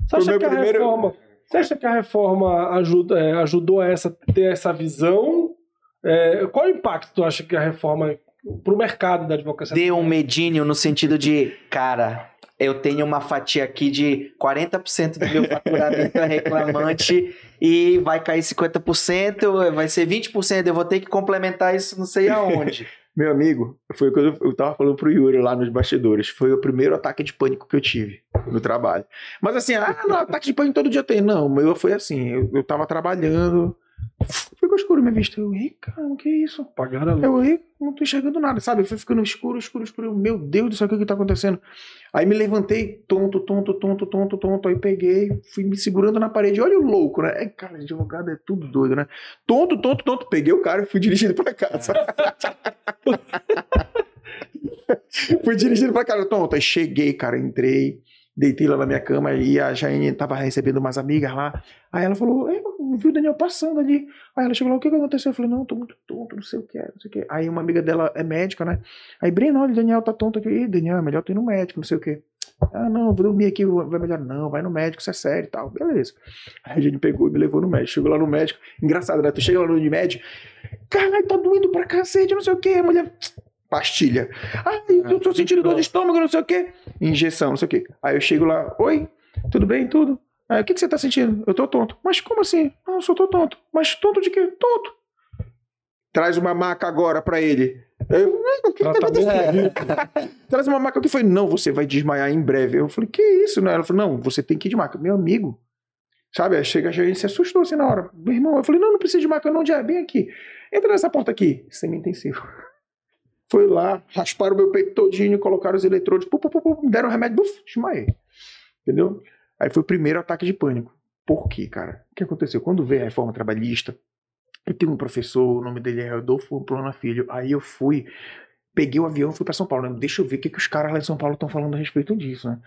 Você acha que a primeiro- reforma, você acha que a reforma ajuda, é, ajudou a essa ter essa visão? É, qual o impacto tu acha que a reforma para o mercado da advocacia Deu um medínio no sentido de, cara, eu tenho uma fatia aqui de 40% do meu faturamento é reclamante e vai cair 50%, vai ser 20%, eu vou ter que complementar isso não sei aonde. Meu amigo, foi quando eu- tava falando pro Yuri lá nos bastidores. Foi o primeiro ataque de pânico que eu tive no trabalho. Mas assim, ah, não, ataque de pânico todo dia tem. Não, meu foi assim, eu, eu tava trabalhando. Ficou escuro minha vista. Eu, ih, caramba, que isso? pagaram a luz? Eu, ih, não tô enxergando nada, sabe? Eu fui ficando escuro, escuro, escuro. Eu, Meu Deus do céu, o que que tá acontecendo? Aí me levantei, tonto, tonto, tonto, tonto, tonto. Aí peguei, fui me segurando na parede. Olha o louco, né? É, cara, advogado é tudo doido, né? Tonto, tonto, tonto. Peguei o cara e fui dirigindo pra casa. fui dirigindo pra casa, tonto. Aí cheguei, cara, entrei, deitei lá na minha cama e a Jaine tava recebendo umas amigas lá. Aí ela falou, "É, eu vi o Daniel passando ali. Aí ela chegou lá, o que que aconteceu? Eu falei, não, tô muito tonto, não sei o que, não sei o que. Aí uma amiga dela é médica, né? Aí, Breno, olha, o Daniel tá tonto aqui. Ih, Daniel, é melhor tu ir no médico, não sei o que. Ah, não, vou dormir aqui, vai melhor. Não, vai no médico, isso é sério e tal. Beleza. Aí a gente pegou e me levou no médico. Chegou lá no médico. Engraçado, né? Tu chega lá no médico, caralho, tá doendo pra cacete, não sei o que. A mulher, pastilha. Ai, eu tô sentindo dor de estômago, não sei o que. Injeção, não sei o que. Aí eu chego lá, oi, tudo bem, tudo? Aí, o que, que você tá sentindo? Eu tô tonto. Mas como assim? Não, eu só tô tonto. Mas tonto de quê? Tonto. Traz uma maca agora pra ele. Eu, "Ai, o que que tá acontecendo? Traz uma maca. O que foi? Não, você vai desmaiar em breve. Eu falei, que isso? Né? Ela falou, não, você tem que ir de maca. Meu amigo. Sabe? Aí chega a gente se assustou assim na hora. Meu irmão, eu falei, não, não precisa de maca, não, já bem aqui. Entra nessa porta aqui. Semi-intensivo. Foi lá, rasparam meu peito todinho, colocaram os eletrodos, pu, pu, pu, deram remédio, buf, desmaiei. Entendeu? Aí foi o primeiro ataque de pânico. Por quê, cara? O que aconteceu? Quando veio a reforma trabalhista, eu tenho um professor, o nome dele é Rodolfo Plana Filho. Aí eu fui, peguei o avião e fui pra São Paulo. né? Deixa eu ver o que, que os caras lá de São Paulo estão falando a respeito disso, né?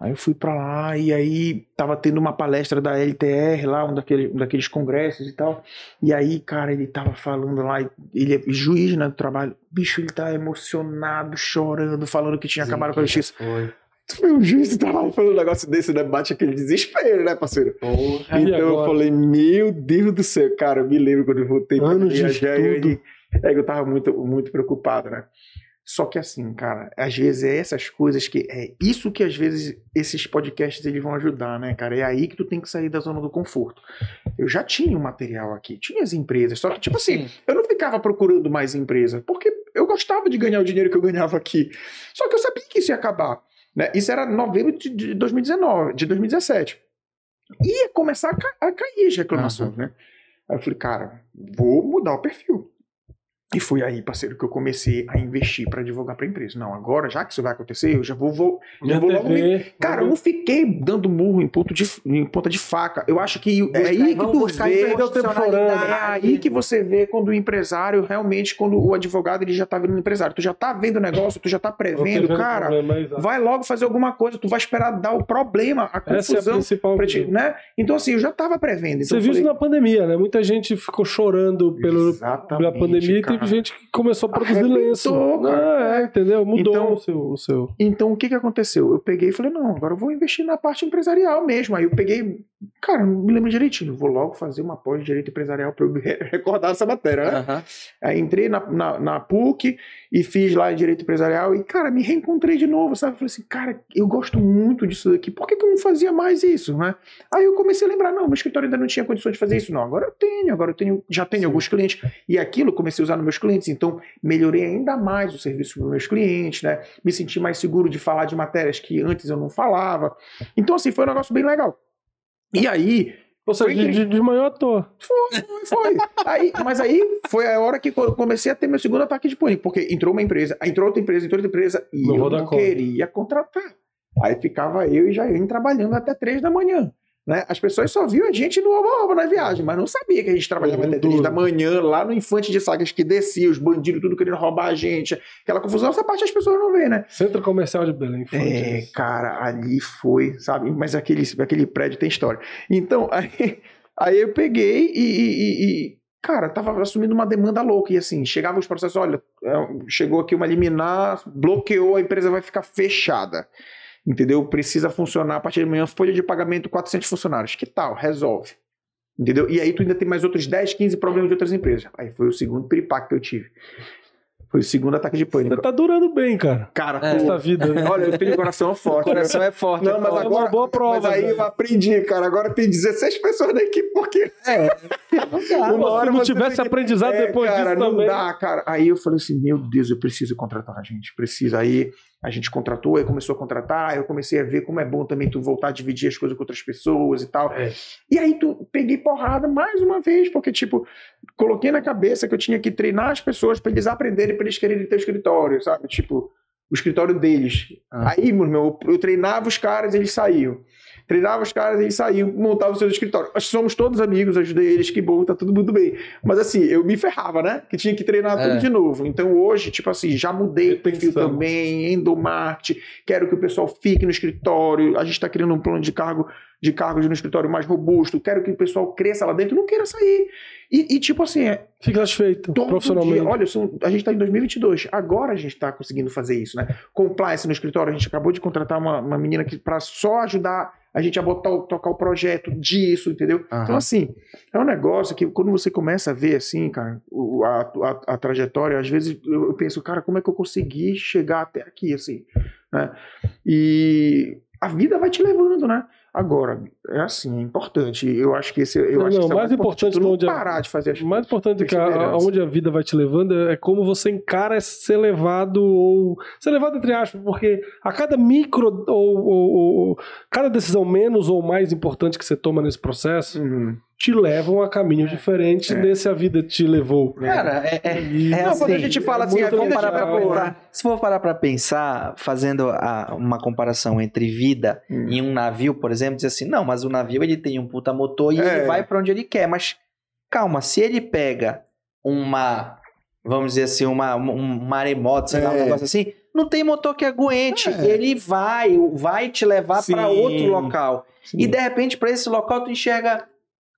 Aí eu fui pra lá e aí tava tendo uma palestra da LTR lá, um, daquele, um daqueles congressos e tal. E aí, cara, ele tava falando lá, ele é juiz né, do trabalho. Bicho, ele tá emocionado, chorando, falando que tinha acabado com a justiça. Foi. Tu foi um juiz do trabalho falando um negócio desse, né? Bate aquele desespero, né, parceiro? Porra. Então eu falei, meu Deus do céu, cara, eu me lembro quando eu voltei pra Anos de viajar, eu, estudo. é que eu tava muito, muito preocupado, né? Só que assim, cara, às vezes é essas coisas que. É isso que às vezes esses podcasts eles vão ajudar, né, cara? É aí que tu tem que sair da zona do conforto. Eu já tinha o material aqui, tinha as empresas, só que, tipo assim, eu não ficava procurando mais empresa, porque eu gostava de ganhar o dinheiro que eu ganhava aqui. Só que eu sabia que isso ia acabar. Né? Isso era novembro de, de 2019, de 2017. Ia começar a, ca- a cair as reclamações, né? Aí eu falei, cara, vou mudar o perfil. E foi aí, parceiro, que eu comecei a investir para advogar para empresa. Não, agora, já que isso vai acontecer, eu já vou, vou já vou logo me Cara, eu não fiquei dando murro em, ponto de, em ponta de faca. Eu acho que é aí que tu vê. É aí que você vê quando o empresário, realmente, quando o advogado ele já tá vendo empresário. Tu já tá vendo o negócio, tu já tá prevendo, vendo cara. problema. Vai logo fazer alguma coisa, tu vai esperar dar o problema, a Essa é a confusão principal. pra ti, né? Então, assim, eu já tava prevendo. Então Você viu isso na pandemia, né? Muita gente ficou chorando pelo, Exatamente, pela pandemia cara. Teve gente que começou a produzir Arrebentou, lenço. cara. É, entendeu? Mudou Então- o, seu, o seu. Então, o que que aconteceu? Eu peguei e falei, não, agora eu vou investir na parte empresarial mesmo. Aí eu peguei, cara, não me lembro direitinho, vou logo fazer uma pós de direito empresarial para eu recordar essa matéria, né? Aham. Aí entrei na, na, na PUC e fiz lá em Direito Empresarial e, cara, me reencontrei de novo, sabe? Falei assim, cara, eu gosto muito disso daqui, por que, que eu não fazia mais isso, né? Aí eu comecei a lembrar, não, meu escritório ainda não tinha condições de fazer isso, não, agora eu tenho, agora eu tenho, já tenho alguns clientes, e aquilo eu comecei a usar nos meus clientes, então melhorei ainda mais o serviço para meus clientes, né? Me senti mais seguro de falar de matérias que antes eu não falava. Então, assim, foi um negócio bem legal. E aí, Ou seja, Foi de, de, de maior ator. foi, foi, foi. Aí, mas aí foi a hora que eu comecei a ter meu segundo ataque de pânico, porque entrou uma empresa, entrou outra empresa, entrou outra empresa, e Não eu não conta. queria contratar. Aí ficava eu e Jair trabalhando até três da manhã. Né? As pessoas só viam a gente no oba-oba na viagem, mas não sabia que a gente trabalhava até três da manhã, lá no Infante de Sagas, que descia, os bandidos tudo querendo roubar a gente, aquela confusão, essa parte as pessoas não veem, né? Centro Comercial de Belém. foi É, cara, ali foi, sabe? Mas aquele, aquele prédio tem história. Então, aí, aí eu peguei e, e- e- e, cara, tava assumindo uma demanda louca. E assim, chegava os processos, olha, é, chegou aqui uma liminar, bloqueou, a empresa vai ficar fechada. Entendeu? Precisa funcionar a partir de amanhã, folha de pagamento 400 funcionários. Que tal? Resolve. Entendeu? E aí tu ainda tem mais outros 10, 15 problemas de outras empresas. Aí foi o segundo piripaque que eu tive. Foi o segundo ataque de Você pânico. tá durando bem, cara. Cara, É. Essa vida. né? olha, eu tenho coração O forte. coração é forte. Não, é mas forte. É uma agora- boa prova. Mas aí velho. eu aprendi, cara. Agora tem 16 pessoas na equipe, porque É, não dá. Uma hora se não você tivesse tem aprendizado É, depois cara, disso não também. dá, cara. Aí eu falei assim, meu Deus, eu preciso contratar a gente, precisa. Aí a gente contratou, aí começou a contratar, eu comecei a ver como é bom também tu voltar a dividir as coisas com outras pessoas e tal. É. E aí tu peguei porrada mais uma vez, porque tipo, coloquei na cabeça que eu tinha que treinar as pessoas para eles aprenderem, para eles quererem ter o escritório, sabe? Tipo, o escritório deles. Ah. Aí, meu irmão, eu, eu treinava os caras, eles saíam. Treinava os caras, eles saíam, montavam o seu escritório. Nós somos todos amigos, ajudei eles, que bom, tá tudo muito bem. Mas assim, eu me ferrava, né? Que tinha que treinar É. tudo de novo. Então hoje, tipo assim, já mudei o perfil também, endomarketing, quero que o pessoal fique no escritório. A gente está criando um plano de cargo de cargos no escritório mais robusto. Quero que o pessoal cresça lá dentro, não queira sair. E, e, tipo assim, é, Fica satisfeito profissionalmente. dia. Olha, são- a gente está em 2022. Agora a gente está conseguindo fazer isso, né? Compliance no escritório, a gente acabou de contratar uma, uma menina que para só ajudar a gente a botar, o- tocar o projeto disso, entendeu? Aham. Então, assim, é um negócio que quando você começa a ver, assim, cara, a, a, a trajetória, às vezes eu, eu penso, cara, como é que eu consegui chegar até aqui, assim, né? E a vida vai te levando, né? Agora, é assim, é importante. Eu acho que esse. Eu Não, acho que não, isso é mais importante tu não a- parar de fazer as O mais importante é que a- aonde a vida vai te levando é como você encara ser levado ou ser levado entre aspas, porque a cada micro ou, ou- ou- cada decisão menos ou mais importante que você toma nesse processo Uhum. te levam a caminhos diferentes É. nesse a vida te levou. Cara, é, é, E- é Não, assim, quando a gente fala assim, a vida vamos já parar é pra pensar- se for parar pra pensar, fazendo a- uma comparação entre vida Hum. e um navio, por exemplo, dizer assim, não, mas o navio ele tem um puta motor e É. ele vai pra onde ele quer, mas calma, se ele pega uma, vamos dizer assim, uma, um maremoto, sei lá, um É. negócio assim, não tem motor que aguente, É. ele vai, vai te levar pra Sim. outro local. Sim. E de repente, pra esse local, tu enxerga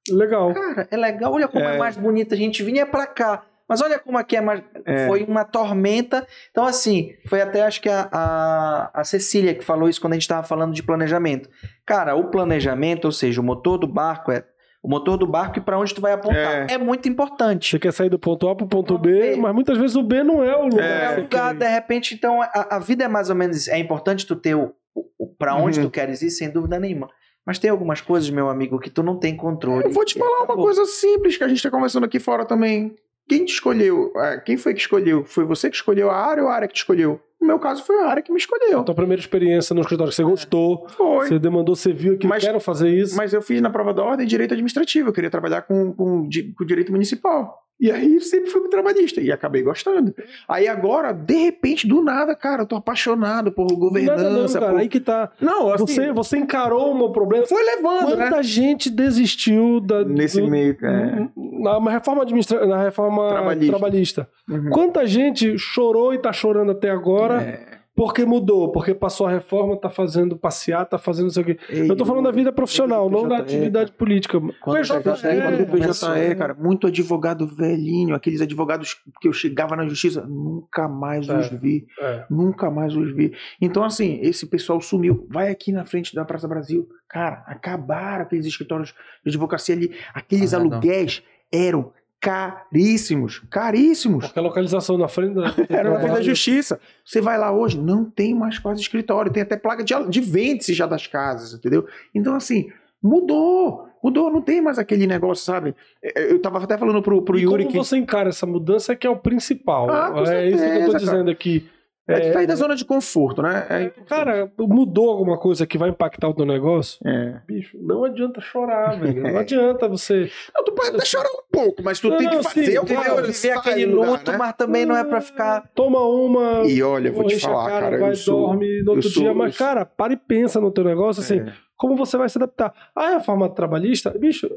Legal. Cara, é legal, olha como é, É. mais bonita. A gente vinha pra cá. Mas olha como aqui é. É. Foi uma tormenta. Então, assim, foi até acho que a, a, a Cecília que falou isso quando a gente estava falando de planejamento. Cara, o planejamento, ou seja, o motor do barco é. O motor do barco e para onde tu vai apontar. É, muito importante. Você quer sair do ponto A pro ponto Ponto B, B. mas muitas vezes o B não é o lugar. É. É você lugar, de repente, então, a, a vida é mais ou menos isso. É importante tu ter o, o, para onde Uhum. tu queres ir, sem dúvida nenhuma. Mas tem algumas coisas, meu amigo, que tu não tem controle. Eu vou te falar uma acabou. coisa simples que a gente está conversando aqui fora também. Quem te escolheu? É, Quem foi que escolheu? Foi você que escolheu a área ou a área que te escolheu? No meu caso, foi a área que me escolheu. A tua primeira experiência no escritório, você gostou, Foi. você demandou, você viu que Mas- quero fazer isso. Mas eu fiz na prova da ordem direito administrativo. Eu queria trabalhar com, com, com direito municipal. E aí sempre fui trabalhista. E acabei gostando. Aí agora, de repente, do nada, cara, eu tô apaixonado por governança. Nada não, cara, por- aí que tá. Não, assim, Você, você encarou um problema. foi levando, né? Quanta gente desistiu da, Nesse do- meio, é. na reforma administra... na reforma Trabalhista. trabalhista. Uhum. Quanta gente chorou e tá chorando até agora É. porque mudou, porque passou a reforma, tá fazendo passear, tá fazendo não sei o quê. Eu tô falando da vida profissional, não da atividade política. Quando PJE, PJE, Aí, quando o começou, PJE, cara, muito advogado velhinho, aqueles advogados que eu chegava na justiça, nunca mais É. os vi, é. nunca mais os vi. Então, assim, esse pessoal sumiu. Vai aqui na frente da Praça Brasil. Cara, acabaram aqueles escritórios de advocacia ali. Aqueles Ah, não. aluguéis eram caríssimos, caríssimos. Porque a localização na frente da. Era na frente da justiça. Você vai lá hoje, não tem mais quase escritório, tem até placa de, de vende-se já das casas, entendeu? Então, assim, mudou, mudou, não tem mais aquele negócio, sabe? É, Eu tava até falando pro, pro E Yuri como que. você encara essa mudança que é o principal. Ah, é isso que eu tô dizendo aqui. É de É, sair da zona de conforto, né? É, Cara, mudou alguma coisa que vai impactar o teu negócio? é. Bicho, não adianta chorar, velho. Não adianta você. Não, tu pode até chorar um pouco, mas tu Não, tem não, que fazer sim, alguma claro, coisa. Viver aquele lugar, luto, né? mas também não é pra ficar. Toma uma. E olha, vou te falar, cara, vai, eu sou. dorme no outro sou- dia. Mas, sou- cara, para e pensa no teu negócio assim. É. como você vai se adaptar. A reforma trabalhista, bicho,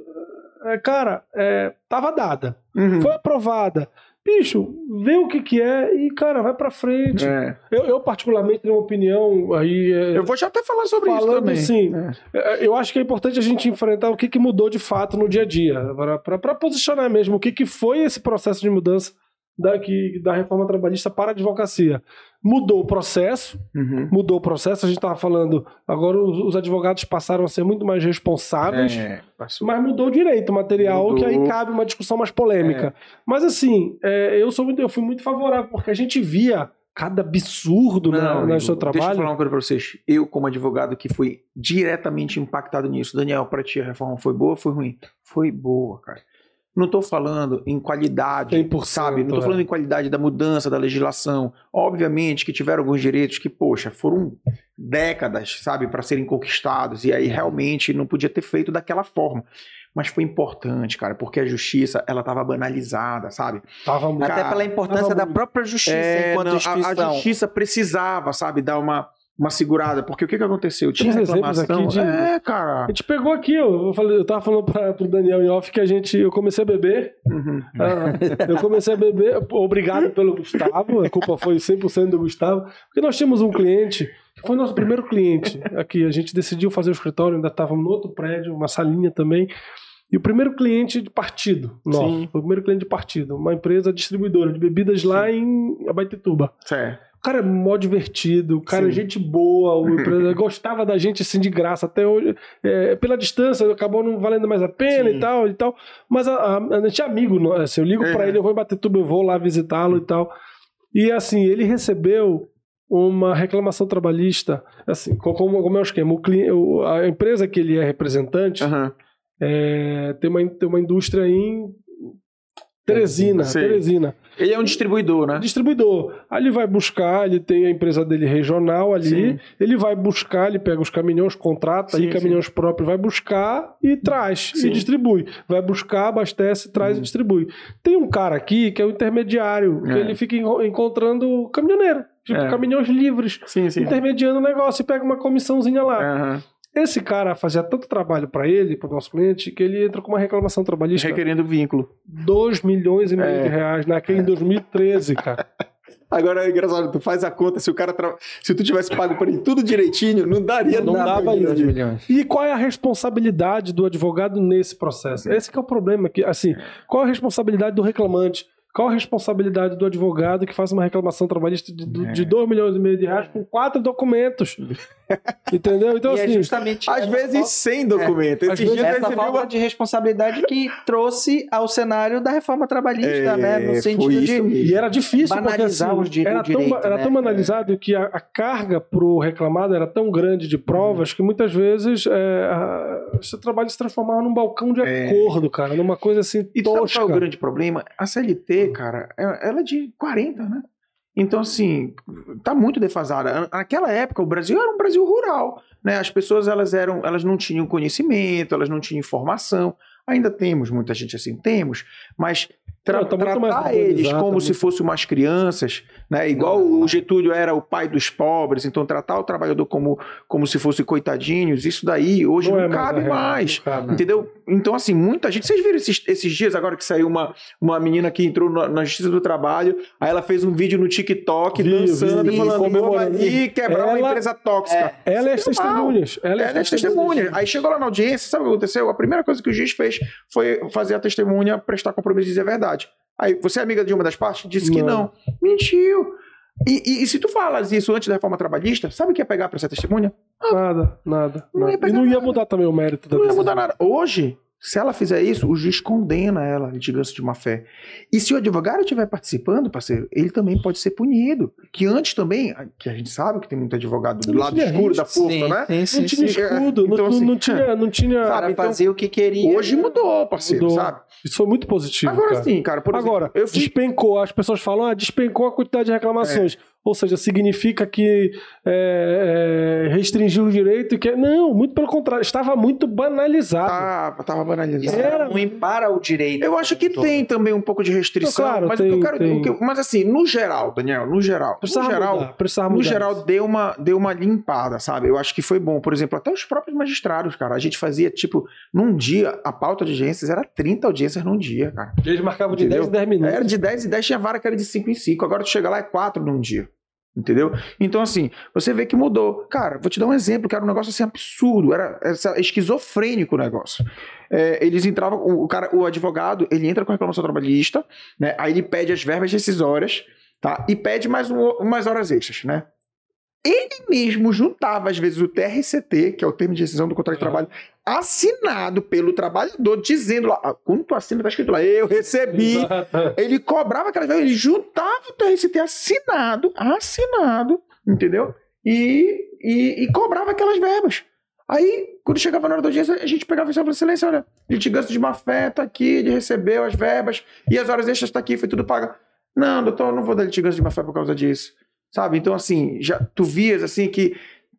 é, cara, é, tava dada, Uhum. foi aprovada. Bicho, vê o que que é e, cara, vai pra frente. É. Eu, eu, particularmente, tenho uma opinião aí... é, Eu vou já até falar sobre isso também. assim, É. é, Eu acho que é importante a gente enfrentar o que, que mudou de fato no dia a dia, para posicionar mesmo o que, que foi esse processo de mudança da, que, da reforma trabalhista para a advocacia. Mudou o processo, Uhum. mudou o processo, a gente estava falando, agora os, os advogados passaram a ser muito mais responsáveis, É, mas mudou o direito material, Mudou. que aí cabe uma discussão mais polêmica. Mas assim, é, eu, sou muito, eu fui muito favorável, porque a gente via cada absurdo na, Não, no Igor, seu Deixa eu trabalho. falar uma coisa pra vocês. Eu, como advogado que fui diretamente impactado nisso, Daniel, pra ti a reforma foi boa ou foi ruim? Foi boa, cara. Não tô falando em qualidade, 100%, sabe? Não tô é. falando em qualidade da mudança da legislação. Obviamente que tiveram alguns direitos que, poxa, foram décadas, sabe, para serem conquistados e aí realmente não podia ter feito daquela forma. Mas foi importante, cara, porque a justiça, ela tava banalizada, sabe? Tava muito- Até Cara, pela importância tava da muito- própria justiça É, enquanto não, a- instituição. A, justiça precisava, sabe, dar uma, uma segurada, porque o que que aconteceu? Tinha exemplos reclamação. aqui de- É, cara. A gente pegou aqui, eu, eu, falei, eu tava falando pra, pro Daniel em off que a gente, eu comecei a beber. Uhum. ah, eu comecei a beber, obrigado pelo Gustavo, a culpa foi 100% do Gustavo, porque nós tínhamos um cliente, que foi nosso primeiro cliente aqui, a gente decidiu fazer o escritório, ainda estávamos no outro prédio, uma salinha também, e o primeiro cliente de partido nosso, Sim. foi o primeiro cliente de partido, uma empresa distribuidora de bebidas lá em Abaitetuba. Certo. O cara é mó divertido, o cara é Sim. gente boa, o gostava da gente assim de graça até hoje. É, pela distância, acabou não valendo mais a pena Sim. e tal e tal. Mas a, a, a gente é amigo, assim, eu ligo É. pra ele, eu vou em Batetuba, eu vou lá visitá-lo e tal. E assim, ele recebeu uma reclamação trabalhista, assim, co- como, como é o esquema? O cliente, a empresa que ele é representante Aham. é, tem, uma, tem uma indústria em Teresina, Sei. Teresina Ele é um distribuidor, né? distribuidor. Aí ele vai buscar, ele tem a empresa dele regional ali, Sim. ele vai buscar, ele pega os caminhões, contrata Sim, aí caminhões próprios, vai buscar e traz Sim. e distribui. Vai buscar, abastece, traz Uhum. e distribui. Tem um cara aqui que é o intermediário, que É. ele fica en- encontrando caminhoneiro, tipo É. caminhões livres, Sim, sim. intermediando o negócio e pega uma comissãozinha lá. Aham. Esse cara fazia tanto trabalho para ele, para o nosso cliente, que ele entra com uma reclamação trabalhista. Requerendo vínculo. 2 milhões e meio É. de reais naquele em 2013, cara. Agora é engraçado, tu faz a conta, se o cara tra... se tu tivesse pago por ele tudo direitinho, não daria Não nada. dava isso. de milhões. E qual é a responsabilidade do advogado nesse processo? Esse que é o problema. Que, assim, qual é a responsabilidade do reclamante? Qual a responsabilidade do advogado que faz uma reclamação trabalhista de, do- É. de 2 milhões e meio de reais com quatro documentos? Entendeu? Então, e é assim, justamente Às vezes sem documento. Às vezes dias eu essa recebi falta uma... de responsabilidade que trouxe ao cenário da reforma trabalhista, É, né? No foi sentido isso de mesmo. E era difícil, Banalizar porque os assim, di- era, o direito, tão, era né? tão banalizado que a, a carga pro reclamado era tão grande de provas que muitas vezes é, a- o seu trabalho se transformava num balcão de É. acordo, cara, numa coisa assim E tu sabe tosca. qual é o grande problema? A CLT, cara, é- ela é de 40, né? Então, assim, tá muito defasada. Naquela época, o Brasil era um Brasil rural, né? As pessoas, elas eram, elas não tinham conhecimento, elas não tinham informação. Ainda temos muita gente assim, temos, mas tra Não, tá tratar eles como tá se muito- fossem umas crianças, né? Igual o Getúlio era o pai dos pobres, então tratar o trabalhador como, como se fosse coitadinhos, isso daí hoje não, é mais a cabe realidade, mais. não cabe. Entendeu? Então, assim, muita gente. Vocês viram esses, esses dias agora que saiu uma, uma menina que entrou na, na Justiça do Trabalho, aí ela fez um vídeo no TikTok Vi, dançando vi, e falando: comemorando. ali quebrar uma Ela- empresa tóxica. Ela é as Normal. testemunhas. Ela é Ela é testemunha. Aí chegou lá na audiência, sabe o que aconteceu? A primeira coisa que o juiz fez foi fazer a testemunha prestar compromisso e dizer a verdade. Aí, você é amiga de uma das partes? Disse que Não. não. Mentiu. E, e- e se tu falas isso antes da reforma trabalhista, sabe o que ia pegar pra ser testemunha? Nada, nada. Não nada. ia e não ia nada. mudar também o mérito da Não ia decisão. mudar nada. Hoje, se ela fizer isso, o juiz condena ela, litigância de má fé. E se o advogado estiver participando, parceiro, ele também pode ser punido. Que antes também, que a gente sabe que tem muito advogado do Não lado escuro da força, sim, né? sim, sim, Não tinha sim. escudo, não, Então, assim, não tinha, não tinha. sabe, Para então- fazer o que queria. Hoje mudou, parceiro, Mudou. sabe? Isso foi muito positivo. Agora cara. sim, cara, por Agora, exemplo, eu fui... despencou, as pessoas falam, ah, despencou a quantidade de reclamações. Ou seja, significa que é, é, restringiu o direito e que. Não, muito pelo contrário, estava muito banalizado. Tava, tava Isso banalizado. Era- era ruim para o direito. Eu acho que tem também um pouco de restrição, Não, claro, mas o tem- que eu quero, tem. o que eu- mas assim, no geral, Daniel, no geral, no Precisava geral, mudar, precisava no geral isso. deu uma deu uma limpada, sabe? Eu acho que foi bom, por exemplo, até os próprios magistrados, cara, a gente fazia tipo num dia a pauta de audiências era 30 audiências num dia, cara. Eles marcavam de Entendeu? 10 em 10 minutos. Era de 10 e 10 tinha vara que era de 5 em 5, agora tu chega lá é 4 num dia. Entendeu? Então, assim, você vê que mudou. Cara, vou te dar um exemplo, que era um negócio assim absurdo, era, era esquizofrênico o negócio. É, eles entravam, o, cara, o advogado, ele entra com a reclamação trabalhista, né? Aí ele pede as verbas decisórias, tá? E pede mais um, umas horas extras, né? Ele mesmo juntava, às vezes, o TRCT, que é o termo de decisão do contrato de trabalho, assinado pelo trabalhador, dizendo lá, ah, quando tu assina, tá escrito lá, eu recebi, ele cobrava aquelas verbas, ele juntava o TRCT assinado, assinado, entendeu? E, e, e cobrava aquelas verbas. Aí, quando chegava na hora da audiência, a gente pegava e falava, excelência, olha, litigância de má fé tá aqui, ele recebeu as verbas, e as horas extras tá aqui, foi tudo pago. Não, doutor, eu não vou dar litigância de má fé por causa disso. Sabe? Então, assim, já, tu vias, assim, que...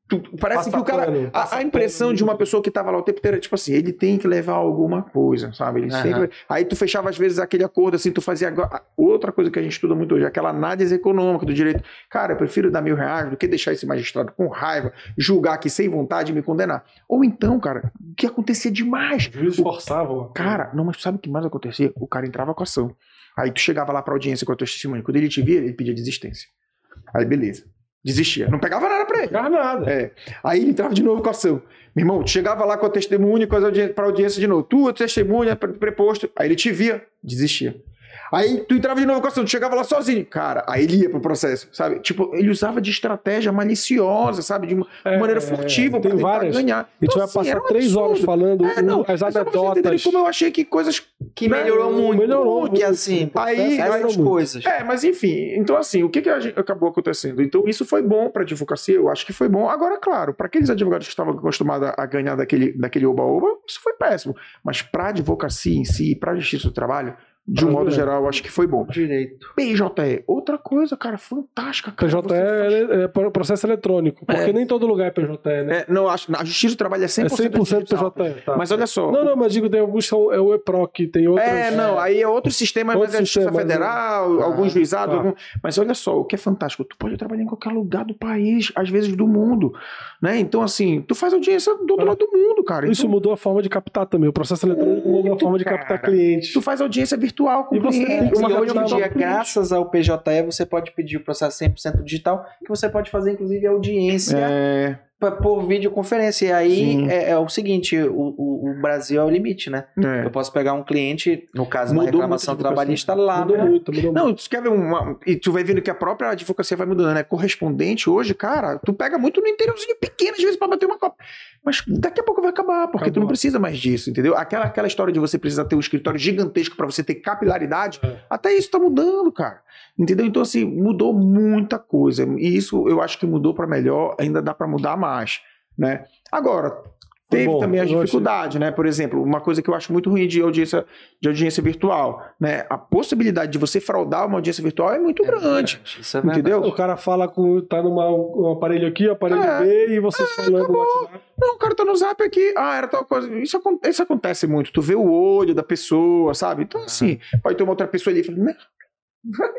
tu- parece Passa que o cara... pano, A, a impressão pano. de uma pessoa que tava lá o tempo inteiro é tipo assim, ele tem que levar alguma coisa, sabe? Ele Aham. sempre... Aí tu fechava às vezes aquele acordo assim, tu fazia agora... outra coisa que a gente estuda muito hoje, aquela análise econômica do direito. Cara, eu prefiro dar mil reais do que deixar esse magistrado com raiva, julgar aqui sem vontade e me condenar. Ou então, cara, o que acontecia demais? Os forçavam. Cara, não, mas sabe o que mais acontecia? O cara entrava com a ação. Aí tu chegava lá pra audiência com a tua testemunha. Quando ele te via, ele pedia desistência. Aí beleza. Desistia. Não pegava nada pra não ele. pegava nada. É. Aí ele entrava de novo com a ação. Meu irmão, chegava lá com a testemunha com as audi pra audiência de novo. Tu, testemunha, pre- preposto. Aí ele te via, desistia. Aí tu entrava de novo com a ação, tu chegava lá sozinho. Cara, aí ele ia pro processo, sabe? Tipo, ele usava de estratégia maliciosa, sabe? De uma É, maneira furtiva pra tem tentar várias. ganhar. A gente Então, vai assim, passar um três horas absurdo. falando É, não, as pra anedotas. como eu achei que coisas Que melhorou muito. Melhorou muito. assim, Aí- essas coisas. É, mas enfim, então assim, o que, que a gente- acabou acontecendo? Então, isso foi bom para a advocacia, eu acho que foi bom. Agora, claro, para aqueles advogados que estavam acostumados a ganhar daquele, daquele oba-oba, isso foi péssimo. Mas para a advocacia em si, para a justiça do trabalho, de um modo mulher. geral, acho que foi bom. Direito. PJE, outra coisa, cara, fantástica. Cara. PJE é, é pro- processo eletrônico, porque É. nem todo lugar é PJE, né? É, não, acho, a justiça do trabalho é 100%, É 100% digital. PJE. Tá. Mas olha só. Não, não, mas digo, tem alguns são é o EPROC, tem outros. É, não, aí é outro sistema, Outro mas é Justiça sistema, Federal, né? alguns Ah, juizados, tá. algum... mas olha só, o que é fantástico, tu pode trabalhar em qualquer lugar do país, às vezes do mundo, né? Então, assim, tu faz audiência do outro Ah. lado do mundo, cara. Isso Então, mudou a forma de captar também. O processo eletrônico mudou a forma de cara. captar clientes. tu faz audiência virtual com E você cliente, E hoje em dia, graças ao PJE, você pode pedir o processo 100% digital, que você pode fazer, inclusive, audiência. É, por videoconferência. E aí é, é o seguinte: o, o, o Brasil é o limite, né? é. Eu posso pegar um cliente, no caso, uma Mudou reclamação muito a trabalhista lá, Mudou né? muito, mudou Não, muito. tu quer ver uma. E tu vai vendo que a própria advocacia vai mudando, né? Correspondente hoje, cara, tu pega muito no interiorzinho pequeno, às vezes, pra bater uma copa. Mas daqui a pouco vai acabar, porque tu Acabou. não precisa mais disso, entendeu? Aquela, aquela história de você precisar ter um escritório gigantesco pra você ter capilaridade, É. até isso tá mudando, cara. Entendeu? Então, assim, mudou muita coisa. E isso eu acho que mudou pra melhor, ainda dá pra mudar mais, né? Agora. Teve bom, também achei- dificuldades, né? Por exemplo, uma coisa que eu acho muito ruim de audiência, de audiência virtual, né? A possibilidade de você fraudar uma audiência virtual é muito grande. Isso é verdade. Entendeu? O cara fala com. tá numa um aparelho aqui, um aparelho É. B, e falando no acabou. WhatsApp. Não, o cara tá no zap aqui, ah, era tal coisa. Isso, isso acontece muito. Tu vê o olho da pessoa, sabe? Então, assim, pode ter uma outra pessoa ali e fala, "Né?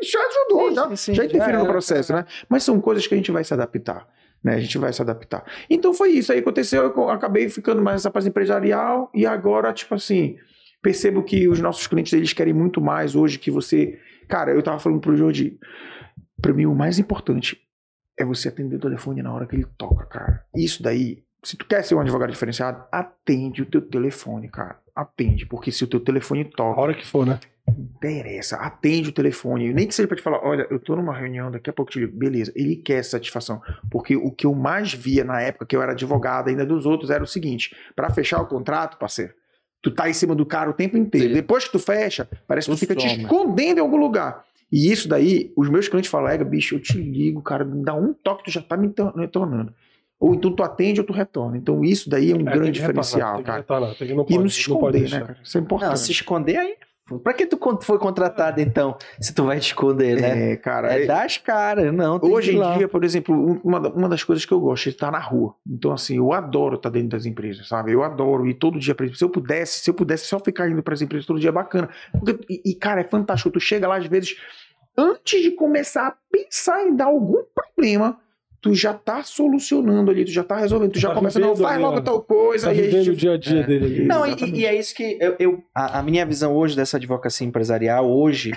já ajudou, Sim, já, sim, já interferiu já no era. processo, né? Mas são coisas que a gente vai se adaptar. Né, a gente vai se adaptar. Então foi isso aí aconteceu. Eu acabei ficando mais nessa parte empresarial e agora, tipo assim, percebo que os nossos clientes eles querem muito mais hoje que você. Cara, eu tava falando pro Jordi, pra mim o mais importante é você atender o telefone na hora que ele toca, cara. Isso daí, se tu quer ser um advogado diferenciado, atende o teu telefone, cara. Atende, porque se o teu telefone A toca, hora que for, né? Interessa, atende o telefone. Nem que seja pra te falar, olha, eu tô numa reunião, daqui a pouco eu te ligo. Beleza, ele quer satisfação. Porque o que eu mais via na época que eu era advogado ainda dos outros era o seguinte: pra fechar o contrato, parceiro, tu tá em cima do cara o tempo inteiro. Sim. Depois que tu fecha, parece que tu Tu fica te some. escondendo em algum lugar. E isso daí, os meus clientes falam, Ega, bicho, eu te ligo, cara, me dá um toque, tu já tá me tor- retornando. Ou então tu atende ou tu retorna. Então isso daí é um É, tem grande retornar, diferencial, tem que cara. retornar, tem que- não E não se não pode esconder, né, deixar. cara? Isso é importante. Não, se esconder aí Pra que tu foi contratado então, se tu vai te esconder, né? É, cara. É, é- das caras, não. Hoje em dia, por exemplo, um- uma, uma das coisas que eu gosto é estar na rua. Então, assim, eu adoro estar dentro das empresas, sabe? Eu adoro ir todo dia para Se eu pudesse, se eu pudesse só ficar indo para as empresas todo dia, é bacana. Porque- e, e, cara, é fantástico. Tu chega lá, às vezes, antes de começar a pensar em dar algum problema, tu já tá solucionando ali, tu já tá resolvendo, tu já Tá começa, não, faz logo tal coisa. Tá e aí, vivendo o tipo, dia a dia é. dele ali. Não, e, e é isso que eu, eu- a, a minha visão hoje dessa advocacia empresarial hoje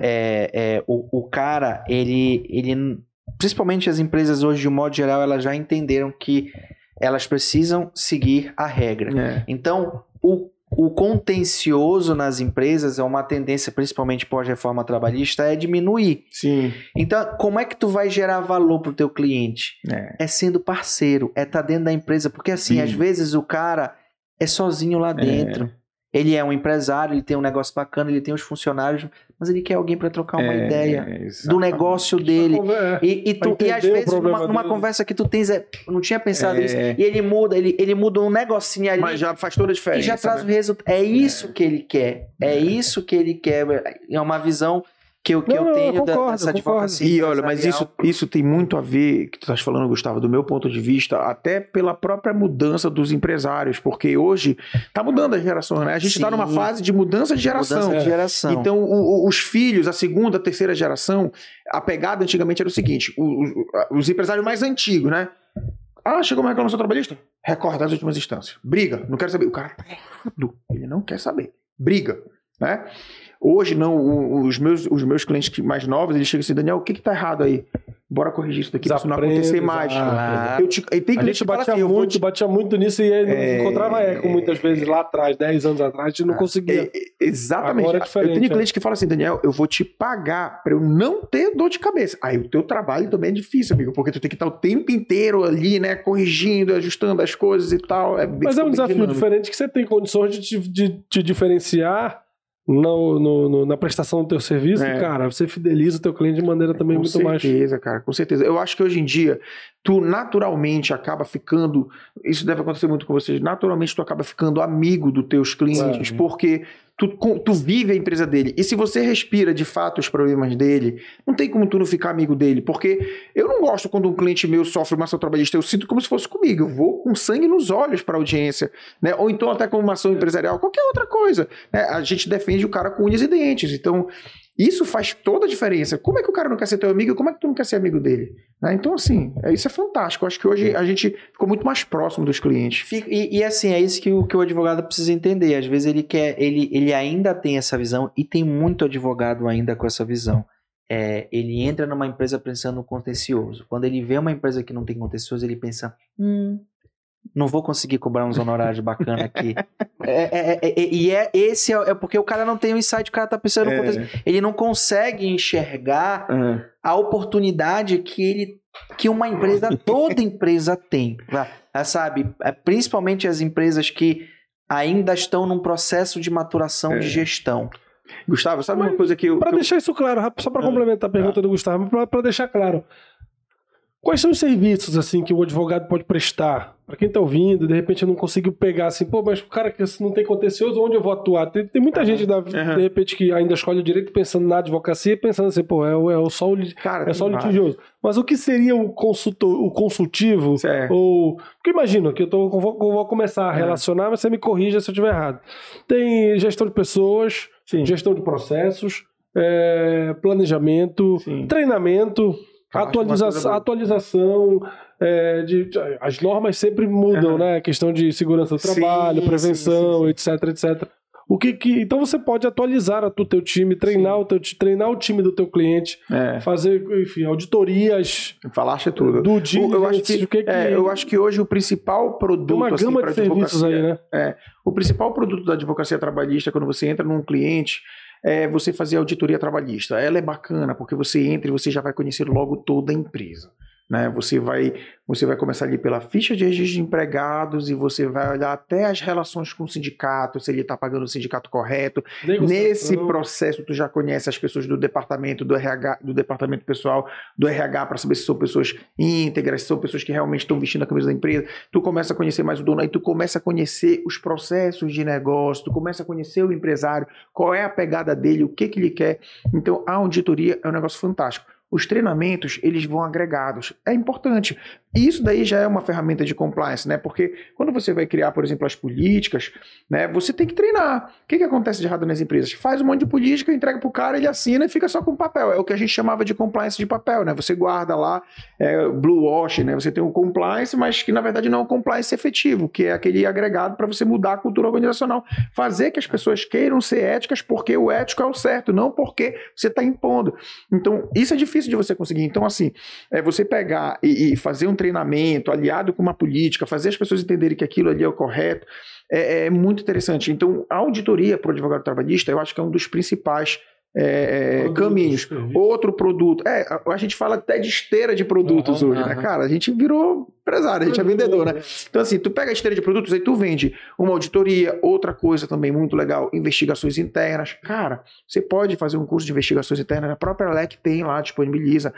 é, é o, o cara ele ele principalmente as empresas hoje de um modo geral elas já entenderam que elas precisam seguir a regra. É. Então o o contencioso nas empresas é uma tendência, principalmente pós-reforma trabalhista, é diminuir. Sim. Então, como é que tu vai gerar valor pro teu cliente? É. é sendo parceiro, é estar dentro da empresa. Porque assim, Sim. às vezes o cara é sozinho lá dentro. Ele é um empresário, ele tem um negócio bacana, ele tem os funcionários, mas ele quer alguém para trocar uma É, ideia do negócio dele. É. E, e, tu, e às vezes, numa, numa conversa que tu tens, é, eu não tinha pensado É. nisso, e ele muda, ele, ele muda um negocinho ali. Mas já faz toda a e diferença. já traz né? o resultado. É isso que ele quer. É isso que ele quer. É uma visão que eu, que Não, eu não, eu tenho da- concordo, dessa eu advocacia. E olha, mas isso, isso tem muito a ver, que tu estás falando, Gustavo, do meu ponto de vista, até pela própria mudança dos empresários, porque hoje tá mudando as gerações, né? A gente está numa fase de mudança de geração. Mudança de geração. Então, o- o- os filhos, a segunda, a terceira geração, a pegada antigamente era o seguinte: o- o- os empresários mais antigos, né? Ah, chegou uma reclamação trabalhista? Recorre das últimas instâncias. Briga, não quero saber. O cara tá errado. Ele não quer saber. Briga, né? Hoje, não, os meus, os meus clientes mais novos, eles chegam assim, Daniel, o que que tá errado aí? Bora corrigir isso daqui pra isso não acontecer mais. Claro. Eu te, e tem A cliente gente batia assim, eu muito, te batia muito nisso e aí não É, encontrava eco muitas vezes lá atrás, 10 anos atrás, a gente não conseguia. É, é, exatamente. Agora é diferente, eu tenho é. cliente que fala assim, Daniel, eu vou te pagar pra eu não ter dor de cabeça. Aí o teu trabalho também é difícil, amigo, porque tu tem que estar o tempo inteiro ali, né, corrigindo, ajustando as coisas e tal. É Mas é um desafio dinâmico. diferente que você tem condições de te, de te diferenciar no, no- no- na prestação do teu serviço, É. cara. Você fideliza o teu cliente de maneira também com muito mais. certeza, cara, com certeza. Eu acho que hoje em dia, tu naturalmente acaba ficando, isso deve acontecer muito com vocês, naturalmente tu acaba ficando amigo dos teus clientes, É. porque tu, tu vive a empresa dele. E se você respira de fato os problemas dele, não tem como tu não ficar amigo dele, porque eu não gosto quando um cliente meu sofre uma ação trabalhista, eu sinto como se fosse comigo, eu vou com sangue nos olhos para a audiência, né? Ou então até com uma ação empresarial, qualquer outra coisa, né? A gente defende o cara com unhas e dentes, então isso faz toda a diferença. Como é que o cara não quer ser teu amigo? Como é que tu não quer ser amigo dele? Né? Então, assim, é, isso é fantástico. Eu acho que hoje a gente ficou muito mais próximo dos clientes. E, e, assim, é isso que o, que o advogado precisa entender. Às vezes ele quer, ele, ele ainda tem essa visão, e tem muito advogado ainda com essa visão. É, ele entra numa empresa pensando no contencioso. Quando ele vê uma empresa que não tem contencioso, ele pensa: hum, não vou conseguir cobrar uns honorários bacana aqui. É, é, é, é, e é esse é, é porque o cara não tem o insight, o cara tá pensando no contexto. Ele não consegue enxergar É. a oportunidade que ele que uma empresa, toda empresa tem, Ah, sabe? É, Principalmente as empresas que ainda estão num processo de maturação É. de gestão. Gustavo, sabe Mas, uma coisa que eu. Para que eu- deixar isso claro, só para Ah, complementar a pergunta tá. do Gustavo, para deixar claro. Quais são os serviços assim que o advogado pode prestar? Para quem está ouvindo, de repente não conseguiu pegar assim, pô, mas o cara que não tem contencioso, onde eu vou atuar? Tem, tem muita gente, da, Aham. de repente, que ainda escolhe o direito pensando na advocacia, pensando assim, pô, é, é só o, Cara, é só o litigioso. Mas o que seria o, consultor, o consultivo? É. Ou. Porque imagina que eu, tô, vou, vou começar a É. relacionar, mas você me corrija se eu estiver errado. Tem gestão de pessoas, Sim. gestão de processos, é, planejamento, Sim. treinamento, atualiza atualização. é, de, as normas sempre mudam, Aham. né? Questão de segurança do trabalho, sim, prevenção, sim, sim. etc, etc. O que que, então você pode atualizar o teu time, treinar o, teu, treinar o time do teu cliente, É. fazer, enfim, auditorias Falaste tudo. do dia. eu, acho que, que que- é, eu acho que hoje o principal produto uma assim, gama de serviços aí, né? O principal produto da advocacia trabalhista, quando você entra num cliente, é você fazer auditoria trabalhista. Ela é bacana, porque você entra e você já vai conhecer logo toda a empresa. Né? Você, vai, você vai começar ali pela ficha de registro de empregados e você vai olhar até as relações com o sindicato, se ele está pagando o sindicato correto. Nesse processo, tu já conhece as pessoas do departamento do RH, do departamento pessoal, do RH, para saber se são pessoas íntegras, se são pessoas que realmente estão vestindo a camisa da empresa. Tu começa a conhecer mais o dono, aí tu começa a conhecer os processos de negócio, tu começa a conhecer o empresário, qual é a pegada dele, o que, que ele quer. Então, a auditoria é um negócio fantástico os treinamentos eles vão agregados. É importante. E isso daí já é uma ferramenta de compliance, né? Porque quando você vai criar, por exemplo, as políticas, né? Você tem que treinar. O que, que acontece de errado nas empresas? Faz um monte de política, entrega pro cara, ele assina e fica só com papel. É o que a gente chamava de compliance de papel, né? Você guarda lá é, blue wash, né? Você tem um compliance, mas que na verdade não é um compliance efetivo, que é aquele agregado para você mudar a cultura organizacional, fazer que as pessoas queiram ser éticas porque o ético é o certo, não porque você está impondo. Então isso é difícil de você conseguir. Então assim, é você pegar e, e fazer um treinamento aliado com uma política, fazer as pessoas entenderem que aquilo ali é o correto, é, é muito interessante. Então, a auditoria para o advogado trabalhista, eu acho que é um dos principais é, caminhos. Outro produto. É, a, a, gente fala até de esteira de produtos uhum, hoje, uhum. né, cara? A gente virou empresário, a gente é vendedor, né? Então, assim, tu pega a esteira de produtos, aí tu vende uma auditoria, outra coisa também muito legal, investigações internas. Cara, você pode fazer um curso de investigações internas, a própria LEC tem lá, disponibiliza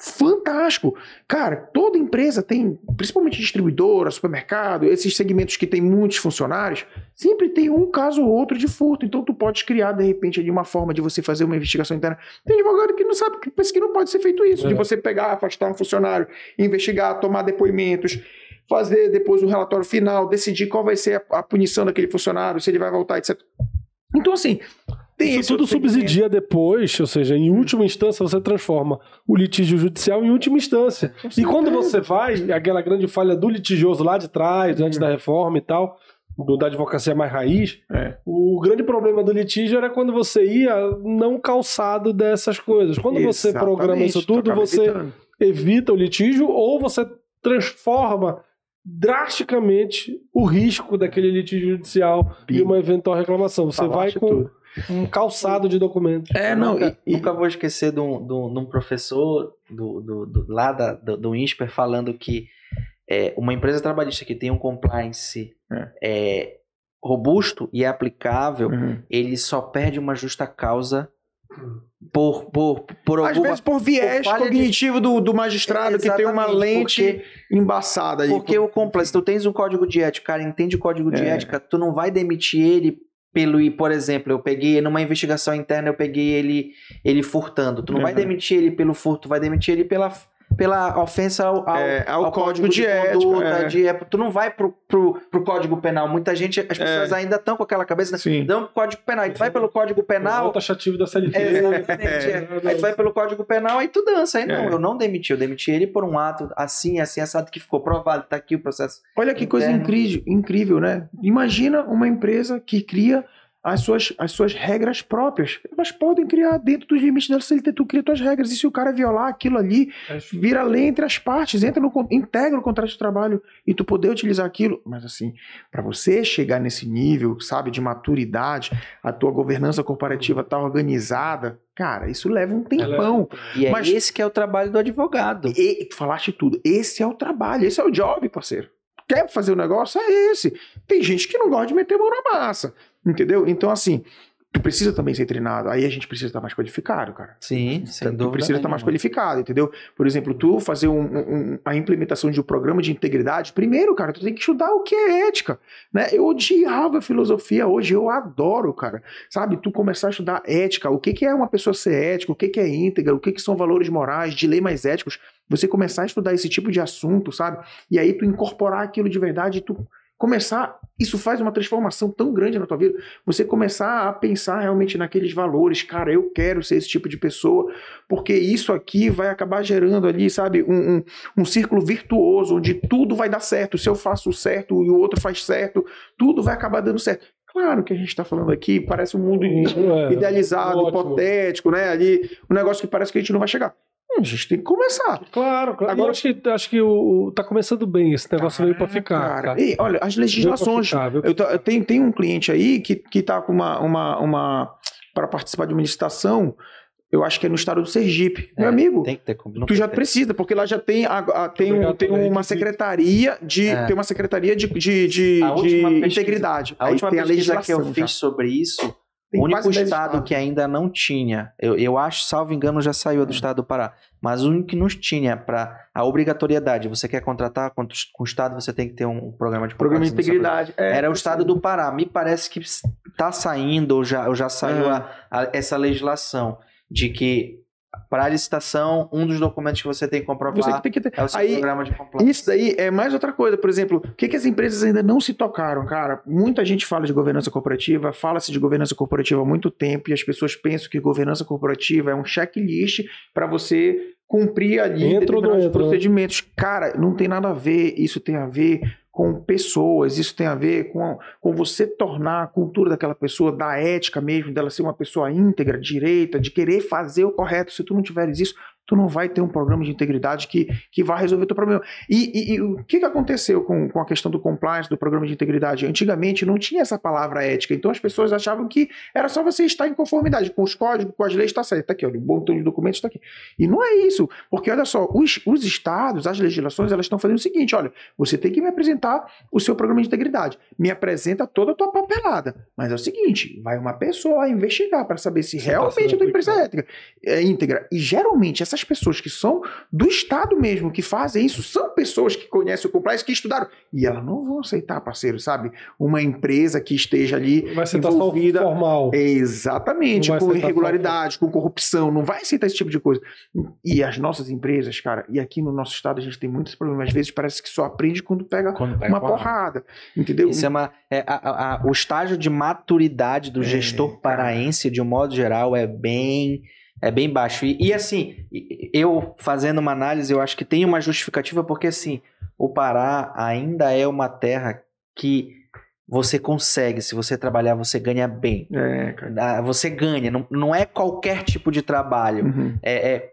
fantástico. Cara, toda empresa tem, principalmente distribuidora, supermercado, esses segmentos que tem muitos funcionários, sempre tem um caso ou outro de furto. Então tu pode criar, de repente, ali uma forma de você fazer uma investigação interna. Tem advogado que não sabe, que pensa que não pode ser feito isso, é. de você pegar, afastar um funcionário, investigar, tomar fazer depois o relatório final, decidir qual vai ser a, a punição daquele funcionário, se ele vai voltar, etc. Então, assim, tem Isso tudo subsidia depois, ou seja, em última instância você transforma o litígio judicial em última instância. E quando você vai, aquela grande falha do litigioso lá de trás, antes da reforma e tal, do, da advocacia mais raiz, é. o grande problema do litígio era quando você ia não calçado dessas coisas. Quando Exatamente, você programa isso tudo, você evitando. evita o litígio ou você transforma drasticamente o risco daquele litígio judicial e uma eventual reclamação. Você vai com tudo um calçado de documentos. É, não, nunca, e, nunca vou esquecer de um, de um, de um professor do, do, do, lá da, do, do INSPER falando que é, uma empresa trabalhista que tem um compliance é. É, robusto e é aplicável, uhum. ele só perde uma justa causa por, por, por alguma, Às vezes por viés por cognitivo de... do, do magistrado que tem uma lente porque, embaçada. Aí. Porque o compliance, tu tens um código de ética, o cara entende o código de é. ética, tu não vai demitir ele pelo, por exemplo, eu peguei numa investigação interna, eu peguei ele ele furtando. Tu não uhum. vai demitir ele pelo furto, vai demitir ele pela pela ofensa ao, ao, é, ao, ao código, código, de, de conduta, é. de, tu não vai pro, pro, pro código penal. Muita gente, as pessoas é. ainda estão com aquela cabeça, né? Sim. Dão código penal. Aí tu vai pelo código penal. É o taxativo da CLT. É, exatamente. É. Aí tu vai pelo código penal, aí tu dança. Aí não, eu não demiti. Eu demiti ele por um ato assim, assim, assado que ficou provado. Tá aqui o processo. Olha que interno. coisa incrível, incrível, né? Imagina uma empresa que cria as suas, as suas regras próprias. Elas podem criar dentro dos limites da CLT, tu cria tuas regras. E se o cara violar aquilo ali, vira lei entre as partes, entra no, integra o contrato de trabalho e tu poder utilizar aquilo. Mas assim, para você chegar nesse nível, sabe, de maturidade, a tua governança corporativa tá organizada, cara, isso leva um tempão. E é Mas, esse que é o trabalho do advogado. E, tu falaste tudo. Esse é o trabalho, esse é o job, parceiro quer fazer o negócio, é esse. Tem gente que não gosta de meter mão na massa. Entendeu? Então, assim, tu precisa também ser treinado. Aí a gente precisa estar mais qualificado, cara. Sim, sem tu dúvida. Tu precisa estar mais qualificado, entendeu? Por exemplo, tu fazer um, um, a implementação de um programa de integridade, primeiro, cara, tu tem que estudar o que é ética, né? Eu odiava filosofia, hoje eu adoro, cara. Sabe? Tu começar a estudar ética, o que, que é uma pessoa ser ética, o que, que é íntegra, o que, que são valores morais, mais éticos. Você começar a estudar esse tipo de assunto, sabe? E aí tu incorporar aquilo de verdade e tu começar, isso faz uma transformação tão grande na tua vida, você começar a pensar realmente naqueles valores, cara, eu quero ser esse tipo de pessoa, porque isso aqui vai acabar gerando ali, sabe, um, um, um círculo virtuoso, onde tudo vai dar certo, se eu faço certo e o outro faz certo, tudo vai acabar dando certo. Claro que a gente está falando aqui, parece um mundo é, idealizado, ótimo. hipotético, né? Ali, um negócio que parece que a gente não vai chegar. A gente tem que começar. Claro, claro. Agora, acho que, acho que o, tá começando bem. Esse negócio ah, veio para ficar. Cara. E, olha, as legislações. Ficar, eu, eu tenho, tenho um cliente aí que, que tá com uma. uma, uma para participar de uma licitação. eu acho que é no estado do Sergipe. É, Meu amigo, Tem que ter não tu já tem. precisa, porque lá já tem, a, a- tem, um- tem pelo uma secretaria de É. tem uma secretaria de, de, de, A de pesquisa- integridade. A Aí última tem a pesquisa que legislação eu já. fiz sobre isso, Tem o único estado estados. que ainda não tinha, eu, eu acho, salvo engano, já saiu É. do estado do Pará, mas o único que não tinha para a obrigatoriedade, você quer contratar com, com o estado, você tem que ter um programa de programa de integridade. É, Era o estado do Pará. Me parece que está saindo, ou já, ou já saiu É. a- a- essa legislação de que para a licitação, um dos documentos que você tem que comprovar tem que ter. é o seu Aí, programa de compliance. Isso daí é mais outra coisa. Por exemplo, o que, que as empresas ainda não se tocaram, cara? Muita gente fala de governança corporativa, fala-se de governança corporativa há muito tempo e as pessoas pensam que governança corporativa é um checklist para você cumprir ali não determinados entra, né? procedimentos. Cara, não tem nada a ver. Isso tem a ver com pessoas, isso tem a ver com, com você tornar a cultura daquela pessoa, da ética mesmo, dela ser uma pessoa íntegra, direita, de querer fazer o correto. Se tu não tiveres isso, tu não vai ter um programa de integridade que, que vai resolver o teu problema. E, e- e o que, que aconteceu com, com a questão do compliance, do programa de integridade? Antigamente não tinha essa palavra ética, então as pessoas achavam que era só você estar em conformidade com os códigos, com as leis, está certo, tá aqui, olha, um montão de documentos está aqui. E não é isso, porque olha só, os, os estados, as legislações, elas estão fazendo o seguinte, olha, você tem que me apresentar o seu programa de integridade, me apresenta toda a tua papelada, mas é o seguinte, vai uma pessoa investigar para saber se Se tá realmente sendo a tua empresa é ética, é íntegra. E geralmente essas pessoas que são do Estado mesmo, que fazem isso, são pessoas que conhecem o compliance, que estudaram. E elas não vão aceitar, parceiro, sabe? Uma empresa que esteja ali Vai ser só envolvida. formal. Exatamente, com irregularidade, com corrupção, não vai aceitar esse tipo de coisa. E as nossas empresas, cara, e aqui no nosso estado a gente tem muitos problemas, às vezes parece que só aprende quando pega Quando pega uma porrada. porrada, entendeu? Isso é uma, é, a- a- o estágio de maturidade do É, gestor cara. paraense, de um modo geral, é bem, é bem baixo. E, e, assim, eu fazendo uma análise, eu acho que tem uma justificativa, porque assim, o Pará ainda é uma terra que você consegue, se você trabalhar, você ganha bem. É, cara. Ah, Você ganha, não, não é qualquer tipo de trabalho. Uhum. É, é,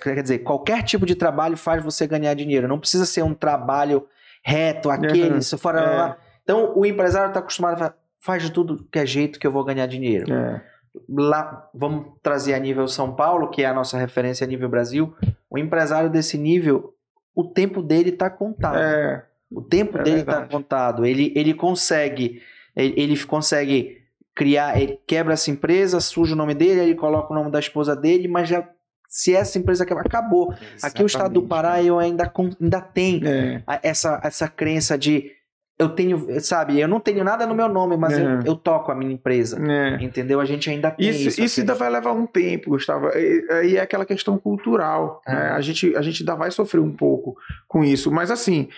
quer dizer, qualquer tipo de trabalho faz você ganhar dinheiro. Não precisa ser um trabalho reto, aquele, Uhum. se fora É. lá. Então, o empresário está acostumado a falar, faz de tudo que é jeito que eu vou ganhar dinheiro. É. Lá, vamos trazer a nível São Paulo, que é a nossa referência a nível Brasil. O empresário desse nível, o tempo dele está contado. É. O tempo É dele está contado. Ele, ele consegue, ele, ele consegue criar, ele quebra essa empresa, suja o nome dele, ele coloca o nome da esposa dele, mas já se essa empresa quebra, acabou. Aqui o estado do Pará eu ainda, ainda tem É. essa, essa crença de eu tenho, sabe, eu não tenho nada no meu nome, mas eu, Uhum. eu toco a minha empresa. É. Entendeu? A gente ainda tem isso. Isso, isso ainda vai levar um tempo, Gustavo. Aí é aquela questão cultural. É. né? A, gente, a gente ainda vai sofrer um pouco com isso. Mas assim,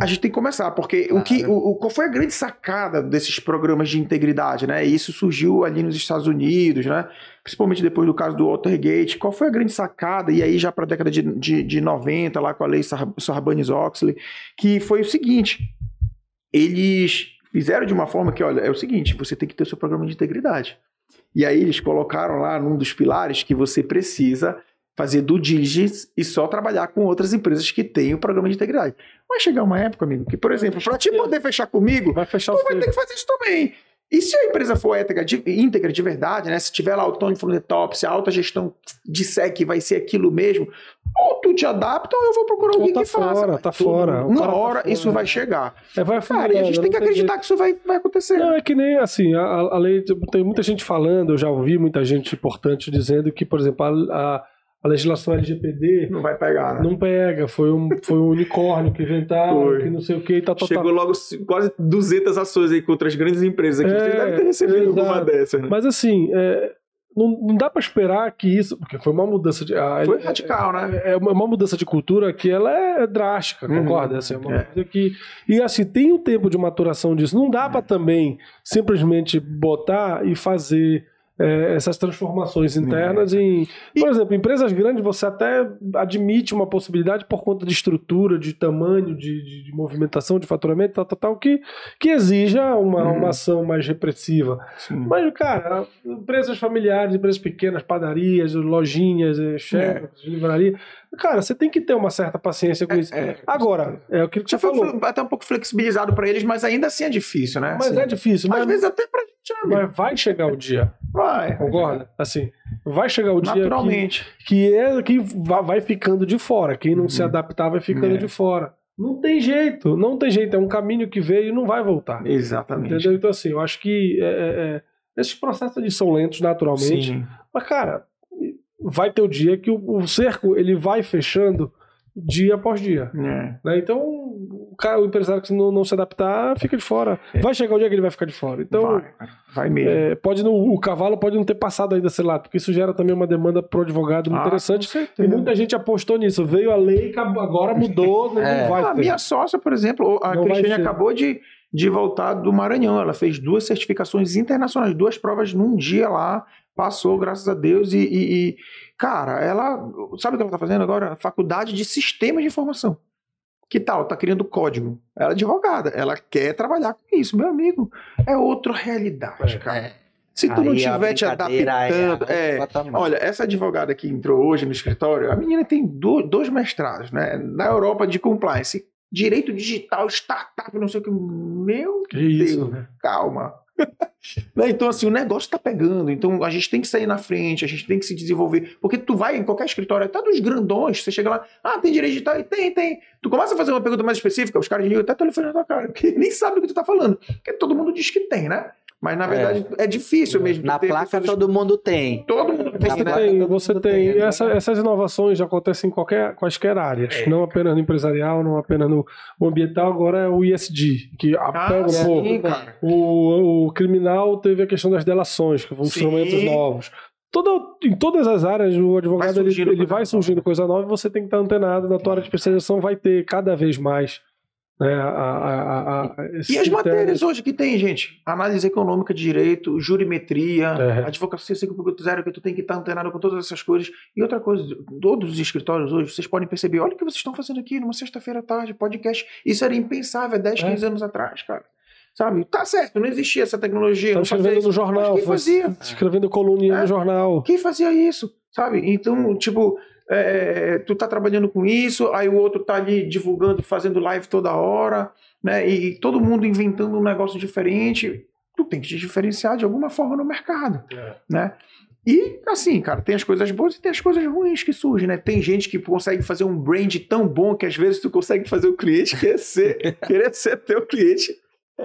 a gente tem que começar, porque o que, Claro. o, qual foi a grande sacada desses programas de integridade, né? E isso surgiu ali nos Estados Unidos, né? Principalmente depois do caso do Watergate. Qual foi a grande sacada? E aí já para a década de, de, de 90, lá com a lei Sar- Sarbanes-Oxley, que foi o seguinte, eles fizeram de uma forma que, olha, é o seguinte, você tem que ter o seu programa de integridade. E aí eles colocaram lá num dos pilares que você precisa fazer due diligence e só trabalhar com outras empresas que têm o programa de integridade. Vai chegar uma época, amigo, que, por exemplo, para te poder fechar comigo, Vai fechar tu vai ter que fazer isso também. E se a empresa for íntegra de, íntegra de verdade, né? Se tiver lá o Tony from the top, se a alta gestão disser que vai ser aquilo mesmo, ou tu te adapta ou eu vou procurar alguém tá que faça. fora, Mas tá tu- fora. Uma tá hora fora. isso vai chegar. É, vai Cara, e a gente tem que acreditar que isso vai, vai acontecer. Não, é que nem assim, a, a lei. Tem muita gente falando, eu já ouvi muita gente importante dizendo que, por exemplo, a, a- a legislação LGPD Não vai pegar, né? não pega, foi um, foi um unicórnio que inventaram, Foi. que não sei o que e tal, tal, tal. Chegou logo quase 200 ações aí contra as grandes empresas aqui. É, Vocês devem ter recebido exato. alguma dessas, né? Mas assim, é, não, não dá pra esperar que isso. Porque foi uma mudança de. a- Foi é- radical, né? É uma, uma mudança de cultura que ela é drástica, Uhum. concorda? Assim, é uma É. coisa que. E assim, tem um tempo de maturação disso. Não dá pra também simplesmente botar e fazer. É, essas transformações internas em. Por exemplo, empresas grandes você até admite uma possibilidade por conta de estrutura, de tamanho, de, de- de movimentação, de faturamento, tal, tal, tal, que, que exija uma, Uhum. uma ação mais repressiva. Sim. Mas, cara, empresas familiares, empresas pequenas, padarias, lojinhas, eh, chefes, livraria. Cara, você tem que ter uma certa paciência com isso. É, Agora, é aquilo que já você falou. até um pouco flexibilizado pra eles, mas ainda assim é difícil, né? Mas Assim, é difícil, Às mas, vezes até pra gente, né, mas vai chegar o dia, Vai. concorda? Assim, Vai chegar o dia que, Naturalmente. que é que va- vai ficando de fora. Quem não se Uhum. adaptar vai ficando É. de fora. Não tem jeito, não tem jeito. É um caminho que veio e não vai voltar. Exatamente. Entendeu? Então, assim, eu acho que é, é, é, esses processos eles são lentos naturalmente. Sim. Mas, cara, vai ter o dia que o, o cerco ele vai fechando dia após dia. É. né? Então, o, cara, o empresário que não, não se adaptar fica de fora. Vai chegar o dia que ele vai ficar de fora. Então, vai, vai mesmo. é, pode não, o cavalo pode não ter passado ainda, sei lá, porque isso gera também uma demanda pro advogado Ah, interessante. E muita gente apostou nisso. Veio a lei, agora mudou, não É. vai A ter. minha sócia, por exemplo, a Não Cristiane acabou de, de voltar do Maranhão. Ela fez duas certificações internacionais, duas provas num dia lá, passou, graças a Deus. E, e- e, cara, ela. Sabe o que ela está fazendo agora? Faculdade de Sistemas de Informação. Que tal? Tá criando código. Ela é advogada, ela quer trabalhar com isso, meu amigo. É outra realidade, cara. É. Se tu não Aí a tiver te brincadeira adaptando. É, patamar. Olha, essa advogada que entrou hoje no escritório, a menina tem do- dois mestrados, né? Na Europa de compliance, direito digital, startup, não sei o que. Meu Que isso, Deus, né? calma. Né, então, assim, o negócio tá pegando. Então, a gente tem que sair na frente, a gente tem que se desenvolver. Porque tu vai em qualquer escritório, até dos grandões, você chega lá, ah, tem direito digital? E tem, tem. Tu começa a fazer uma pergunta mais específica, os caras ligam até o telefone na tua cara, porque nem sabe do que tu tá falando. Porque todo mundo diz que tem, né? Mas, na É. verdade, é, difícil mesmo. Na ter placa todo mundo tem. Todo mundo tem, Você tem, você tem. tem, essa- né? essas inovações acontecem em qualquer, quaisquer áreas, É. não apenas no empresarial, não apenas no ambiental, agora é o ISD, que Ah, pega um sim, pouco. cara. O, o criminal teve a questão das delações, que foram Sim. instrumentos novos. Toda, em todas as áreas, o advogado ele, surgindo ele coisa vai surgindo coisa nova e você tem que estar antenado. Na tua área de especialização vai ter cada vez mais. Né, a, a, a, E as matérias hoje que tem, gente? Análise econômica de direito, jurimetria, É. advocacia 5.0, que tu tem que estar antenado com todas essas coisas. E outra coisa, todos os escritórios hoje, vocês podem perceber, olha o que vocês estão fazendo aqui numa sexta-feira à tarde, podcast. Isso era impensável há 10, É. 15 anos atrás, cara. Sabe? Tá certo, não existia essa tecnologia. Tá escrevendo isso. no jornal, quem faz- fazia? escrevendo coluninha É. no jornal. Quem fazia isso? Sabe? Então, tipo, é, tu tá trabalhando com isso, aí o outro tá ali divulgando, fazendo live toda hora, né? E, todo mundo inventando um negócio diferente. Tu tem que te diferenciar de alguma forma no mercado, É. né? E assim, cara, tem as coisas boas e tem as coisas ruins que surgem, né? Tem gente que consegue fazer um brand tão bom que às vezes tu consegue fazer o cliente querer ser, querer ser teu cliente.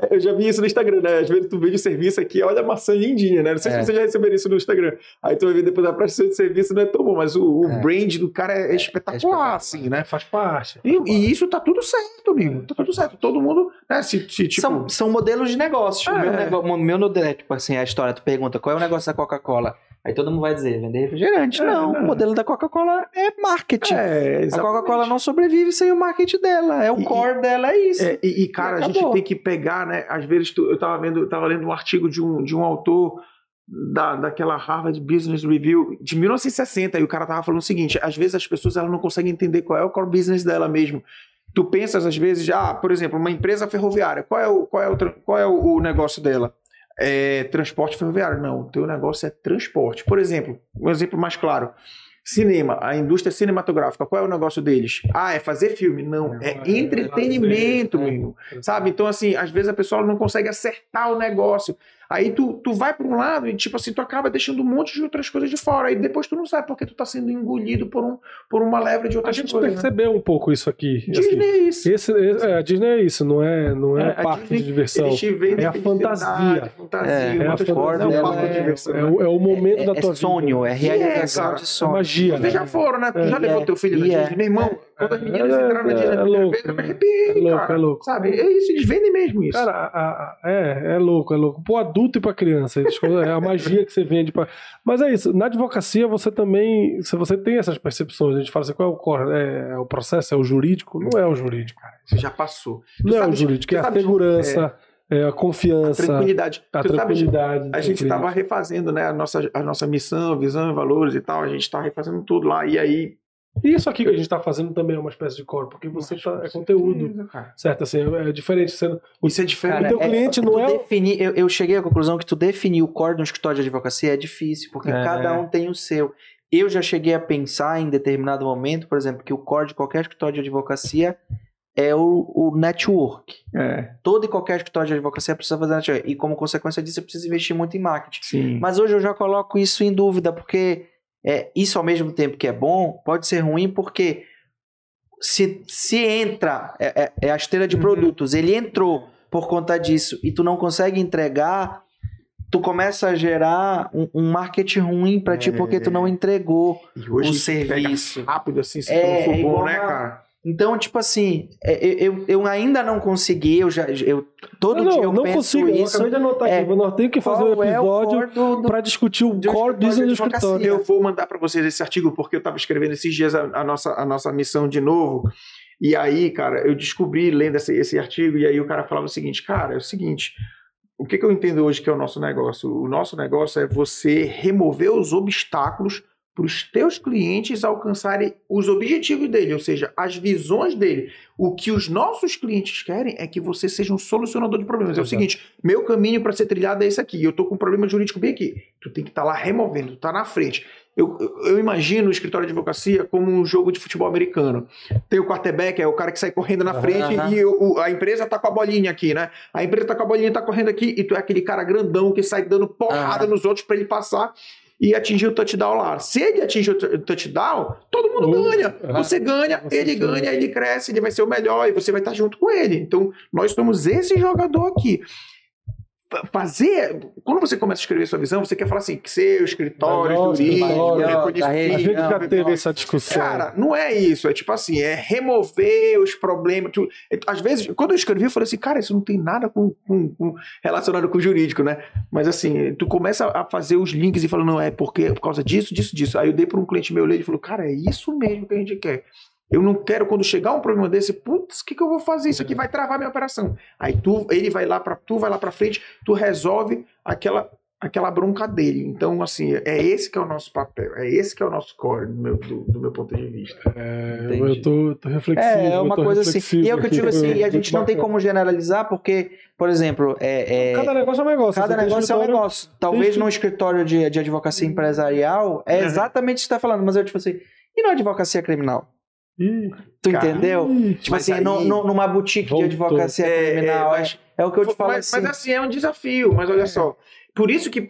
É, Eu já vi isso no Instagram, né? Às vezes tu vende o serviço aqui, olha a maçã lindinha, né? Não sei É. se você já receberam isso no Instagram. Aí tu vai ver depois a prestação de serviço não é tão bom, mas o, o É. brand do cara é, espetacular, espetacular. assim, né? Faz parte. E, e isso tá tudo certo, amigo. Tá tudo certo. Todo mundo, né? Se, se tipo. são, são modelos de negócio. O É. meu, o meu modelo é tipo assim, a história, tu pergunta qual é o negócio da Coca-Cola. Aí todo mundo vai dizer, vender refrigerante. É, não, é. o modelo da Coca-Cola é marketing. é, a. Coca-Cola não sobrevive sem o marketing dela. É o E- core dela, é isso. É, e, e, cara, E a gente tem que pegar, né? Às vezes tu- eu tava vendo, eu tava lendo um artigo de um, de um autor da, daquela Harvard Business Review de 1960 e o cara tava falando o seguinte: às vezes as pessoas elas não conseguem entender qual é o core business dela mesmo. Tu pensas às vezes, ah, por exemplo, uma empresa ferroviária, qual é o, qual é o, qual é o negócio dela? É transporte ferroviário. Não, o teu negócio é transporte. Por exemplo, um exemplo mais claro. Cinema, a indústria cinematográfica, qual é o negócio deles? Ah, é fazer filme? Não, é É, entretenimento, é, meu irmão. Sabe? Então, assim, às vezes a pessoa não consegue acertar o negócio. Aí tu, tu vai para um lado e, tipo assim, tu acaba deixando um monte de outras coisas de fora. Aí depois tu não sabe porque tu tá sendo engolido por, um, por uma leva de A outras gente coisas. né? percebeu um pouco isso aqui. assim. Disney é isso. Esse, esse- é, a Disney é isso, não é, não é, É, a parque Disney, de diversão. Eles te vendem É a fantasia. fantasia, É, É a core coisas, não é um de é- diversão. É, o, é o momento é, da é tua sonho, vida. é realização cara. de É sonho. magia, Vocês né? já foram, né? Tu É, já levou é, teu filho na é. Disney? Meu irmão, quando as meninas É, entraram na é, Disney é louco. vez, eu me arrepiei, É louco, cara. é louco. Sabe? É isso, eles vendem mesmo isso. Cara, a- a- é, é louco, é louco. Pro adulto e pra criança. É a magia que você vende. Pra... Mas é isso. Na advocacia, você também. Se você tem essas percepções, a gente fala assim: qual é o, core? é, é o processo? É o jurídico? Não é o jurídico. Você já passou. Tu Não é o jurídico, é a segurança, é, a confiança, Tranquilidade. a Tu sabes, tranquilidade. a gente estava refazendo né, a, nossa, a nossa missão, visão e valores e tal. A gente está refazendo tudo lá. E aí. Isso aqui que a gente tá fazendo também é uma espécie de core, porque você tá, é conteúdo. Certeza. Certo, assim, é diferente. Sendo, Isso é diferente. Cara, teu cliente tu não é o- definir- eu, eu cheguei à conclusão que tu definir o core de um escritório de advocacia é difícil, porque É. cada um tem o seu. Eu já cheguei a pensar em determinado momento, por exemplo, que o core de qualquer escritório de advocacia é o, o network. É, Todo e qualquer escritório de advocacia precisa fazer network. E como consequência disso, você precisa investir muito em marketing. sim. Mas hoje eu já coloco isso em dúvida, porque é, isso ao mesmo tempo que é bom, pode ser ruim, porque se, se entra, é, é- é a esteira de Uhum. produtos, ele entrou por conta disso e tu não consegue entregar, tu começa a gerar um, um marketing ruim pra ti É. porque tu não entregou E hoje o serviço. rápido assim, se É, não for bom, né, cara? Então, tipo assim, é, eu, eu ainda não consegui, eu já, eu, todo não, dia eu não penso consigo. Eu isso. acabei de anotar É, aqui. Nós temos que fazer um é episódio do- para discutir o de core business do escritório. Eu vou mandar para vocês esse artigo porque eu estava escrevendo esses dias a, a nossa, a nossa missão de novo. E aí, cara, eu descobri lendo esse, esse artigo e aí o cara falava o seguinte, cara, é o seguinte, o que, que eu entendo hoje que é o nosso negócio? O nosso negócio é você remover os obstáculos para os teus clientes alcançarem os objetivos dele, ou seja, as visões dele. O que os nossos clientes querem é que você seja um solucionador de problemas. É o Exato. seguinte, meu caminho para ser trilhado é esse aqui. Eu tô com um problema jurídico bem aqui. Tu tem que estar lá removendo, tu tá na frente. Eu, eu- imagino o escritório de advocacia como um jogo de futebol americano. Tem o quarterback, é o cara que sai correndo na frente Aham. e o- o- a empresa tá com a bolinha aqui, né? A empresa tá com a bolinha, tá correndo aqui e tu é aquele cara grandão que sai dando porrada Aham. nos outros para ele passar e atingir o touchdown lá. Se ele atingir o touchdown, todo mundo Uh, ganha. aham. Você ganha, Você ele ganha. ganha, ele cresce, ele vai ser o melhor e você vai estar junto com ele. Então, nós somos esse jogador aqui. Fa- Fazer. Quando você começa a escrever sua visão, você quer falar assim: que seu escritório Nossa, jurídico. A gente já Não, teve essa discussão. Cara, não é isso. É tipo assim, é remover os problemas. Tu- às vezes, quando eu escrevi, eu falei assim, cara, isso não tem nada com, com- com- relacionado com o jurídico, né? Mas assim, tu começa a fazer os links e fala, não, é porque por causa disso, disso, disso. Aí eu dei para um cliente meu ler, ele falou, cara, é isso mesmo que a gente quer. Eu não quero, quando chegar um problema desse, putz, o que, que eu vou fazer? Isso aqui vai travar minha operação. Aí tu, ele vai lá para tu vai lá para frente, tu resolve aquela aquela bronca dele. Então, assim, é esse que é o nosso papel, é esse que é o nosso core, do meu, do, do meu ponto de vista. É, Entendi. eu tô, tô reflexivo. É, é uma coisa assim. E é o que eu digo assim, e a gente não tem como generalizar, porque, por exemplo, é, é- Cada negócio é um negócio. cada negócio é um negócio. Talvez tem- num escritório de, de advocacia empresarial é Uhum. exatamente o que você está falando, mas eu, tipo assim, e na advocacia criminal? Ih, Tu Cara, entendeu? ih, Tipo Mas assim, aí- no- no- numa boutique Voltou. de advocacia É, criminal. é, É, mas- é o que eu te falo mas, assim. mas assim, é um desafio, mas olha só. Por isso que,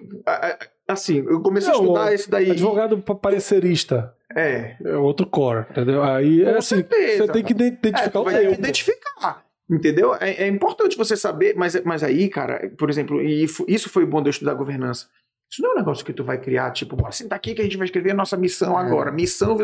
assim, eu comecei Não, a estudar esse daí. Advogado pa- parecerista É, é outro core, entendeu? Aí é com assim, certeza. você tem que ide- É, identificar tu o vai ter que tempo. identificar. Entendeu? É, é importante você saber, mas, mas aí, cara, por exemplo, e isso foi bom de eu estudar governança. Isso não é um negócio que tu vai criar, tipo, bora sentar aqui que a gente vai escrever a nossa missão É. agora. Missão,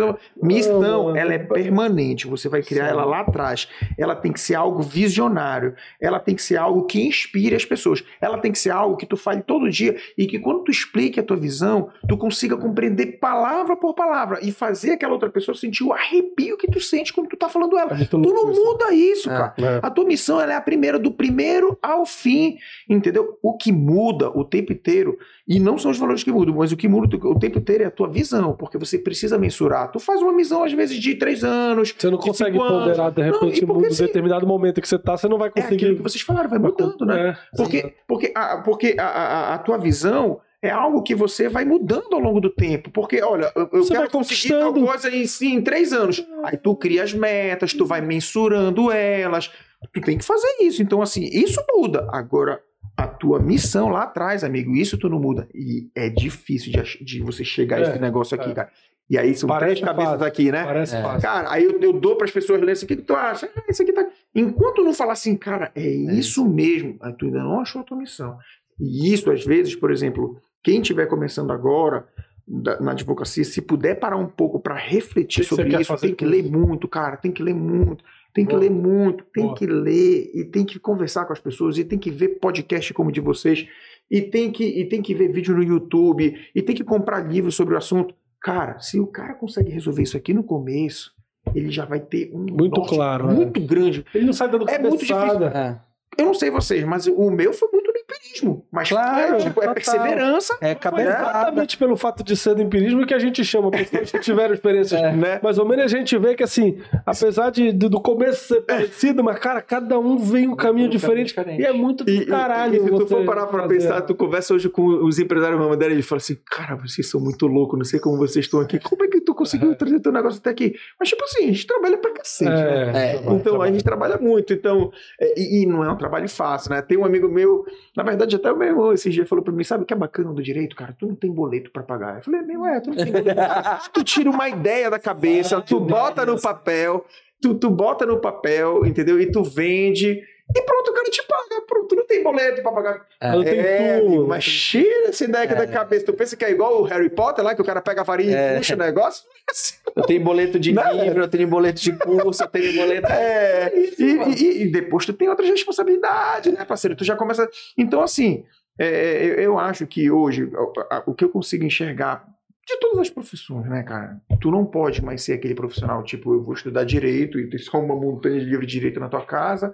missão, ela é não. permanente. Você vai criar Sim. ela lá atrás. Ela tem que ser algo visionário. Ela tem que ser algo que inspire as pessoas. Ela tem que ser algo que tu fale todo dia e que quando tu explique a tua visão, tu consiga compreender palavra por palavra e fazer aquela outra pessoa sentir o arrepio que tu sente quando tu tá falando ela. É muito Tu não muda isso, É. cara. É. A tua missão ela é a primeira, do primeiro ao fim, entendeu? O que muda o tempo inteiro, e não são os valores que mudam, mas o que muda o tempo inteiro é a tua visão, porque você precisa mensurar. Tu faz uma missão, às vezes, de três anos, Você não consegue cinco anos. ponderar, de repente, em se- determinado momento que você tá, você não vai É aquilo conseguir. que vocês falaram, vai mudando, né? É, Porque, porque, a, porque a, a, a tua visão é algo que você vai mudando ao longo do tempo. Porque, olha, eu, eu quero conseguir tal coisa em, sim, em três anos. Aí tu cria as metas, tu vai mensurando elas. Tu tem que fazer isso. Então, assim, isso muda. Agora, a tua missão lá atrás, amigo, isso tu não muda. E é difícil de, de você chegar a É, esse negócio aqui, é. cara. E aí são Parece três cabeças fácil. aqui, né? Parece É. fácil. Cara, aí eu, eu dou para as pessoas lerem isso aqui, que tu acha? Ah, isso aqui tá. Enquanto não falar assim, cara, é isso mesmo, aí tu ainda não achou a tua missão. E isso, às vezes, por exemplo, quem estiver começando agora da- na advocacia, se puder parar um pouco para refletir O que você sobre isso, tem que ler isso? muito, cara, tem que ler muito. Tem que Boa. ler muito, tem Boa. que ler e tem que conversar com as pessoas e tem que ver podcast como o de vocês e tem que, e tem que ver vídeo no YouTube e tem que comprar livros sobre o assunto. Cara, se o cara consegue resolver isso aqui no começo, ele já vai ter um Muito norte claro, né? muito grande. Ele não sai dando É muito cabeçada. É. Eu não sei vocês, mas o meu foi muito empirismo mas Claro, é, tipo, é perseverança, É cabeçada. exatamente pelo fato de ser do empirismo que a gente chama pessoas que tiveram experiências É. né? mais ou menos a gente vê que assim, apesar de, do começo ser parecido, mas cara, cada um vem um caminho diferente, e é muito do E, e- caralho. e se tu for parar pra fazer. pensar, tu conversa hoje com os empresários da Madeira, eles falam assim, cara, vocês são muito loucos, não sei como vocês estão aqui, como é que tu conseguiu trazer teu negócio até aqui? Mas tipo assim, a gente trabalha pra cacete, né? É, É, trabalho, Então a trabalho. gente trabalha muito, então é, e, e não é um trabalho fácil, né? Tem um amigo meu, na verdade até o meu irmão esses dias falou pra mim, sabe o que é bacana do direito, cara? Tu não tem boleto pra pagar. Eu falei, meu, é, tu não tem boleto. tu tira uma ideia da cabeça, tu bota no papel, tu, tu bota no papel, entendeu? E tu vende e pronto, o cara te paga. Pronto, tu não tem boleto pra pagar. Não tem É, tudo. amigo, mas tira essa ideia aqui da cabeça. Tu pensa que é igual o Harry Potter lá, que o cara pega a varinha É. e puxa o negócio? Eu tenho boleto de Né? livro, eu tenho boleto de curso, eu tenho boleto. É, isso, e, e- e depois tu tem outras responsabilidades, né, parceiro? Tu já começa. Então, assim, é, eu, eu acho que hoje o- que eu consigo enxergar de todas as profissões, né, cara? Tu não pode mais ser aquele profissional, tipo, eu vou estudar direito e ter só uma montanha de livro de direito na tua casa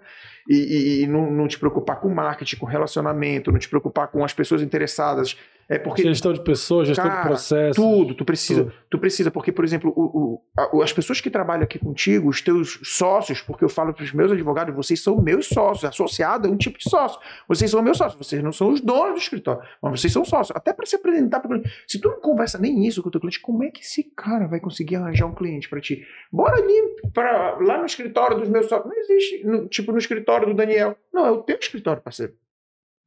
e, e- não, não te preocupar com marketing, com relacionamento, não te preocupar com as pessoas interessadas. É porque Gestão de pessoas, gestão Cara, de processo. tudo, tu precisa, Tudo. tu precisa, porque, por exemplo, o, o- as pessoas que trabalham aqui contigo, os teus sócios, porque eu falo para os meus advogados, vocês são meus sócios, associado é um tipo de sócio. Vocês são meus sócios, vocês não são os donos do escritório, mas vocês são sócios. Até para se apresentar para o cliente. Se tu não conversa nem isso com o teu cliente, como é que esse cara vai conseguir arranjar um cliente para ti? Bora ali pra, lá no escritório dos meus sócios. Não existe, no- tipo no escritório do Daniel. Não, é o teu escritório, parceiro.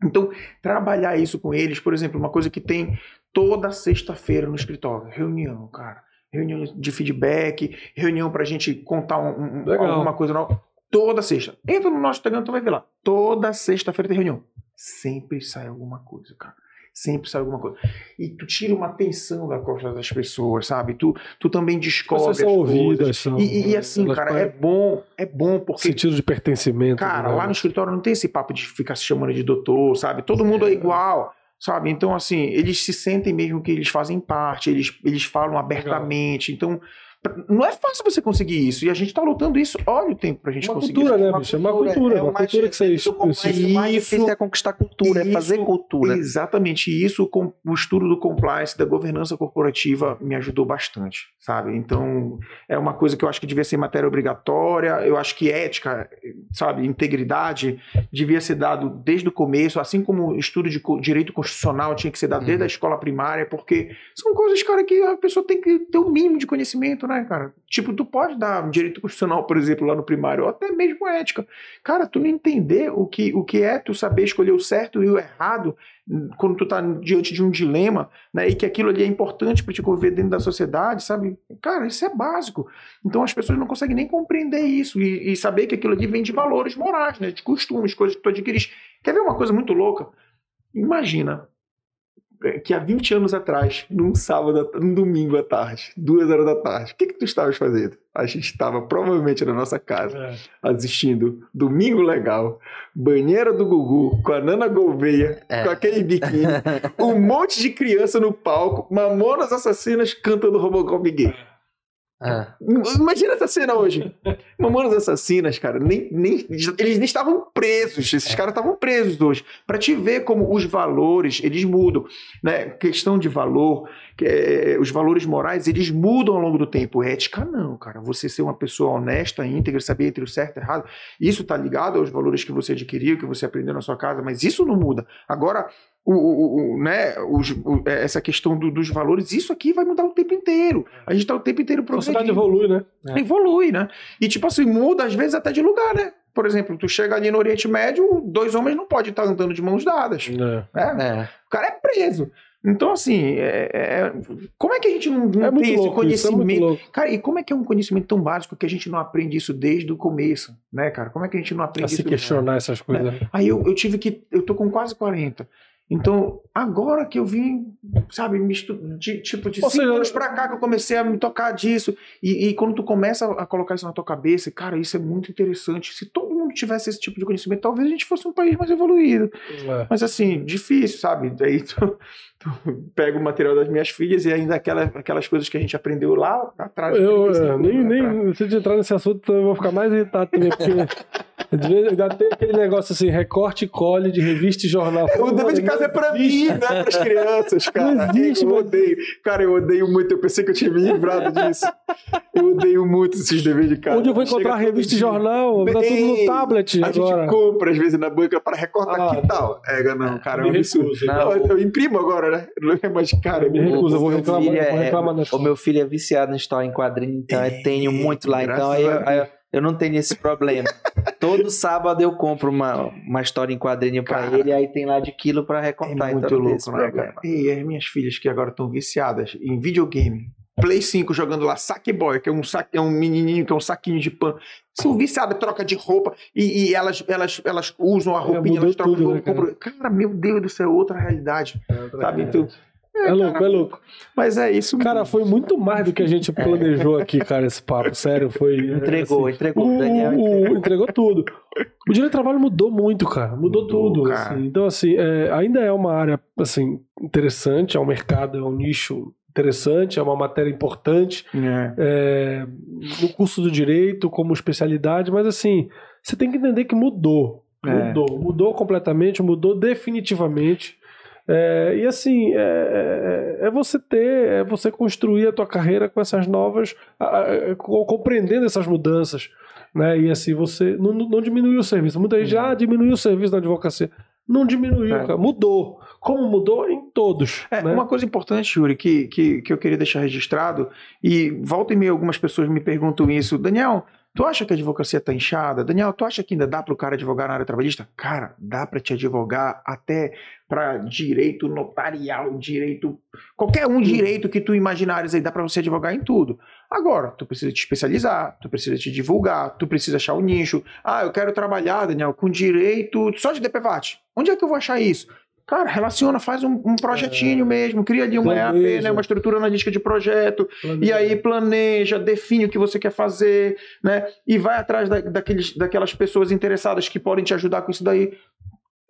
Então, trabalhar isso com eles, por exemplo, uma coisa que tem toda sexta-feira no escritório, reunião, cara. Reunião de feedback, reunião pra gente contar um- um- alguma coisa nova. Toda sexta. Entra no nosso Instagram, tu vai ver lá. Toda sexta-feira tem reunião. Sempre sai alguma coisa, cara. Sempre sai alguma coisa. E tu tira uma tensão da costa das pessoas, sabe? Tu, tu também As descobre pessoas são as ouvidas. São, E, e- assim, cara, é bom, é bom porque Sentido de pertencimento. Cara, né? lá no escritório não tem esse papo de ficar se chamando de doutor, sabe? Todo mundo é igual, sabe? Então, assim, eles se sentem mesmo que eles fazem parte, eles, eles falam abertamente. Então, não é fácil você conseguir isso. E a gente tá lutando isso. Olha o tempo pra gente Uma conseguir cultura, isso. né, bicho? É uma cultura. é uma cultura que você dentro do complexo, O mais Isso- difícil é conquistar cultura, é fazer isso- cultura. Exatamente. E isso, com o estudo do compliance, da governança corporativa, me ajudou bastante, sabe? Então, é uma coisa que eu acho que devia ser matéria obrigatória. Eu acho que ética, sabe, integridade, devia ser dado desde o começo, assim como o estudo de direito constitucional tinha que ser dado desde Uhum. a escola primária, porque são coisas, cara, que a pessoa tem que ter o mínimo de conhecimento, né, cara? Tipo, tu pode dar direito constitucional, por exemplo, lá no primário, ou até mesmo ética. Cara, tu não entender o que, o que é tu saber escolher o certo e o errado hum, quando tu tá diante de um dilema, né, e que aquilo ali é importante para te conviver dentro da sociedade, sabe? Cara, isso é básico. Então as pessoas não conseguem nem compreender isso e, e saber que aquilo ali vem de valores morais, né, de costumes, coisas que tu adquires. Quer ver uma coisa muito louca? Imagina que há 20 anos atrás, num sábado, num domingo à tarde, duas horas da tarde, o que que tu estavas fazendo? A gente estava provavelmente na nossa casa É. assistindo Domingo Legal, Banheira do Gugu, com a Nana Gouveia, É. com aquele biquíni, um monte de criança no palco, Mamonas Assassinas cantando Robocop gay. Ah, Imagina essa cena hoje. Mamonas Assassinas, cara, nem, nem, eles nem estavam presos. Esses É. caras estavam presos hoje. Pra te ver como os valores, eles mudam. Né? Questão de valor, que é, os valores morais, eles mudam ao longo do tempo. Ética, não, cara. Você ser uma pessoa honesta, íntegra, saber entre o certo e o errado, isso tá ligado aos valores que você adquiriu, que você aprendeu na sua casa, mas isso não muda. Agora, o, o- o- né, os- o- essa questão do- dos valores, isso aqui vai mudar o tempo inteiro. A gente tá o tempo inteiro A sociedade progredindo evolui, né? É. evolui, né? E tipo assim, muda às vezes até de lugar, né? Por exemplo, tu chega ali no Oriente Médio, dois homens não podem estar andando de mãos dadas. É. Né? é. O cara é preso. Então, assim, é- é- como é que a gente não, não É tem esse louco é conhecimento? louco. Cara, e como é que é um conhecimento tão básico que a gente não aprende isso desde o começo, né, cara? Como é que a gente não A aprende se isso? questionar essas coisas. Aí eu, eu tive que. Eu tô com quase 40. Então, agora que eu vim, sabe, me estu... de, tipo, de Ou cinco seja, anos pra cá que eu comecei a me tocar disso. E, e quando tu começa a colocar isso na tua cabeça, cara, isso é muito interessante. Se todo mundo tivesse esse tipo de conhecimento, talvez a gente fosse um país mais evoluído. É. Mas assim, difícil, sabe? Daí tu, tu pega o material das minhas filhas e ainda aquela, aquelas coisas que a gente aprendeu lá atrás. Eu 35 é, nem, nem atrás. se entrar nesse assunto, eu vou ficar mais irritado também, porque Ainda tem aquele negócio assim, recorte e colhe de revista e jornal. O dever de casa é pra mim, não é pras crianças, cara. Não existe, eu odeio. Cara, eu odeio muito. Eu pensei que eu tinha me livrado disso. Eu odeio muito esses deveres de casa. Onde eu vou encontrar revista e jornal? Tá tudo no Bem, tablet A agora. gente compra, às vezes, na banca para recortar Ah, que tal. É, não, cara, é um Me recuso. Não, eu, eu imprimo agora, né? Mas, cara, é Me recuso, eu vou meu reclamar, vou é- reclamar na O meu filho é viciado em história em quadrinho, então eu tenho muito lá. Então aí eu, eu- eu não tenho esse problema. Todo sábado eu compro uma, uma história em quadrinho pra Cara, ele, aí tem lá de quilo pra É recortar. muito então louco, né, cara? E as minhas filhas que agora estão viciadas em videogame. Play 5 jogando lá, Sackboy, que é um, saque, é um menininho, que é um saquinho de pano. São viciadas, troca de roupa e, e elas, elas, elas usam a roupinha, mudou elas trocam de tudo, roupa. né, cara? compram- cara? meu Deus do céu, é outra realidade. Sabe? Então, É louco, é louco. mas é isso. Cara, foi muito mais do que a gente planejou aqui, cara, esse papo. Sério, foi. Entregou, assim, entregou. O, O Daniel o- entregou tudo. O direito do trabalho mudou muito, cara. Mudou, Mudou, tudo. cara. assim. Então, assim, é, ainda é uma área assim, interessante, é um mercado, é um nicho interessante, é uma matéria importante É. é, no curso do direito como especialidade, mas assim, você tem que entender que mudou. É. Mudou, mudou completamente, mudou definitivamente. É, e assim, é, é- é você ter, é você construir a tua carreira com essas novas, compreendendo essas mudanças. Né? E assim, você não, não diminuiu o serviço. Muita gente, ah, diminuiu o serviço da advocacia. Não diminuiu, É. cara. Mudou. Como mudou em todos. É, né? Uma coisa importante, Yuri, que, que, que eu queria deixar registrado, e volta e meia algumas pessoas me perguntam isso, Daniel, tu acha que a advocacia está inchada? Daniel, tu acha que ainda dá para o cara advogar na área trabalhista? Cara, dá para te advogar até para direito notarial, direito, qualquer um direito que tu imaginares aí, dá para você advogar em tudo. Agora, tu precisa te especializar, tu precisa te divulgar, tu precisa achar o nicho. Ah, eu quero trabalhar, Daniel, com direito só de DPVAT. Onde é que eu vou achar isso? Cara, relaciona, faz um, um projetinho mesmo, cria ali um EAP, Planeja. né, uma estrutura analítica de projeto, e aí planeja, define o que você quer fazer, né? E vai atrás da, daqueles, daquelas pessoas interessadas que podem te ajudar com isso daí.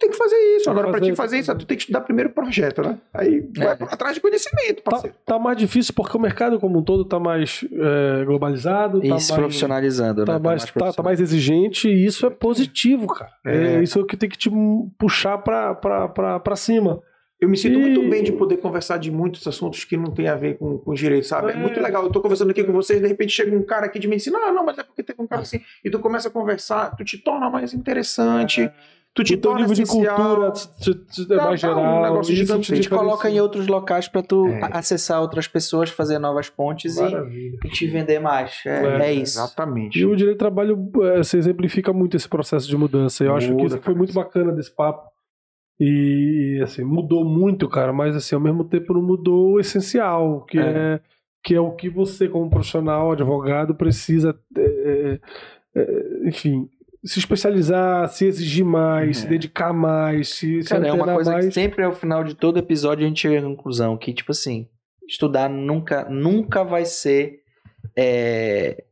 Tem que fazer isso. Tem Agora, para te fazer isso, tu tem que estudar primeiro o projeto, né? Aí vai É. atrás de conhecimento, Tá, parceiro. tá mais difícil porque o mercado como um todo tá mais é, globalizado, tá E mais, se profissionalizando, tá, né? mais, tá, tá profissional. mais exigente e isso é positivo, cara. É, É. isso é o que tem que te puxar pra, pra, pra, pra cima. Eu me sinto E- muito bem de poder conversar de muitos assuntos que não tem a ver com, com direito, sabe? É. É. muito legal. Eu tô conversando aqui com vocês, de repente chega um cara aqui de medicina, ah, não, mas é porque teve um cara assim. E tu começa a conversar, tu te torna mais interessante, tu te o teu torna nível de essencial. cultura te- te- te- é mais um geral. negócio isso gigante. te A gente diferencia. coloca em outros locais pra tu É. acessar outras pessoas, fazer novas pontes e, e te vender mais. É, É, é isso. Exatamente. E o direito do trabalho é, se exemplifica muito esse processo de mudança. Eu acho que Muda, isso foi muito bacana desse papo. E assim, mudou muito, cara, mas assim, ao mesmo tempo não mudou o essencial, que é, É. que é o que você, como profissional, advogado, precisa, é, é, enfim, se especializar, se exigir mais, se É. dedicar mais, se, se Cara, é uma coisa mais. que sempre ao final de todo episódio a gente chega à conclusão que, tipo assim, estudar nunca, nunca vai ser é,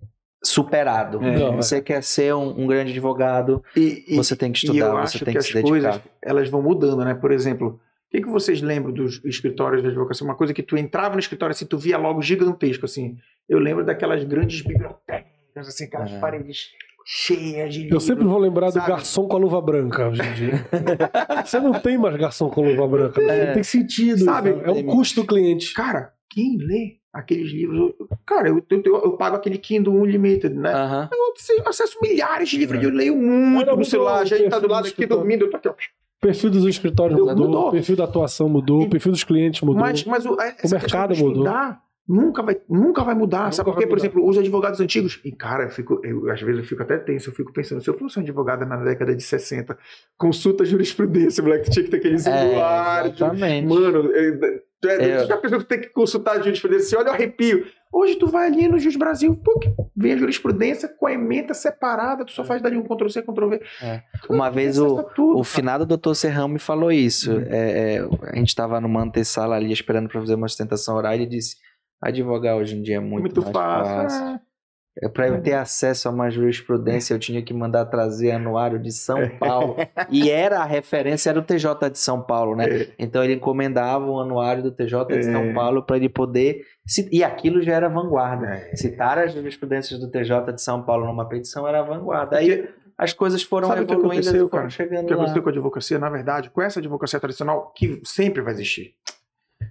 superado. É. Não, você quer ser um, um grande advogado, E, e- você tem que e eu estudar, acho você tem que que, as se dedicar. coisas elas vão mudando, né? Por exemplo, o que, que vocês lembram dos escritórios de advocacia? Uma coisa que tu entrava no escritório assim, tu via logo gigantesco assim. Eu lembro daquelas grandes bibliotecas, assim, aquelas É. paredes cheias de Eu livros. sempre vou lembrar do sabe? garçom com a luva branca hoje em dia. Você não tem mais garçom com luva branca. Não É. tem sentido. Sabe? É o custo do cliente. Cara, quem lê aqueles livros? eu- Cara, eu, eu, eu pago aquele Kindle Unlimited, né? Aham. Eu acesso milhares de livros, eu leio muito no muito celular, já tá do lado do aqui escritório. dormindo, eu tô aqui, ó. O perfil dos escritórios Mudou. mudou, o perfil da atuação mudou, o perfil dos clientes mudou. Mas, mas o, essa questão mercado mudou. estudar Nunca vai, nunca vai mudar. Nunca Sabe por quê? Por exemplo, os advogados antigos. E, cara, eu fico, eu, às vezes eu fico até tenso, eu fico pensando, se eu fosse um advogado na década de 60, consulta jurisprudência, moleque, tinha que ter aqueles É, usuários. exatamente. Mano, é, tu, é, É. tu já pensou que tem que consultar a jurisprudência? Você olha o arrepio. Hoje tu vai ali no Jus Brasil, pô, vem a jurisprudência com a emenda separada, tu só faz dali um Ctrl-C, Ctrl-V. É. Uma vez o, o finado doutor Serrão me falou isso. Uhum. É, é, a gente estava numa antessala ali esperando para fazer uma sustentação oral e ele disse: advogar hoje em dia é muito, muito mais fácil. fácil. é. É, para eu ter acesso a uma jurisprudência, eu tinha que mandar trazer anuário de São Paulo. e era a referência, era o TJ de São Paulo, né? É. Então ele encomendava o anuário do TJ de É. São Paulo para ele poder. E aquilo já era vanguarda. É. Citar as jurisprudências do TJ de São Paulo numa petição era vanguarda. Aí Porque as coisas foram Sabe o que evoluindo e aconteceu, foram cara? chegando O que lá. aconteceu com a advocacia, na verdade, com essa advocacia tradicional, que sempre vai existir.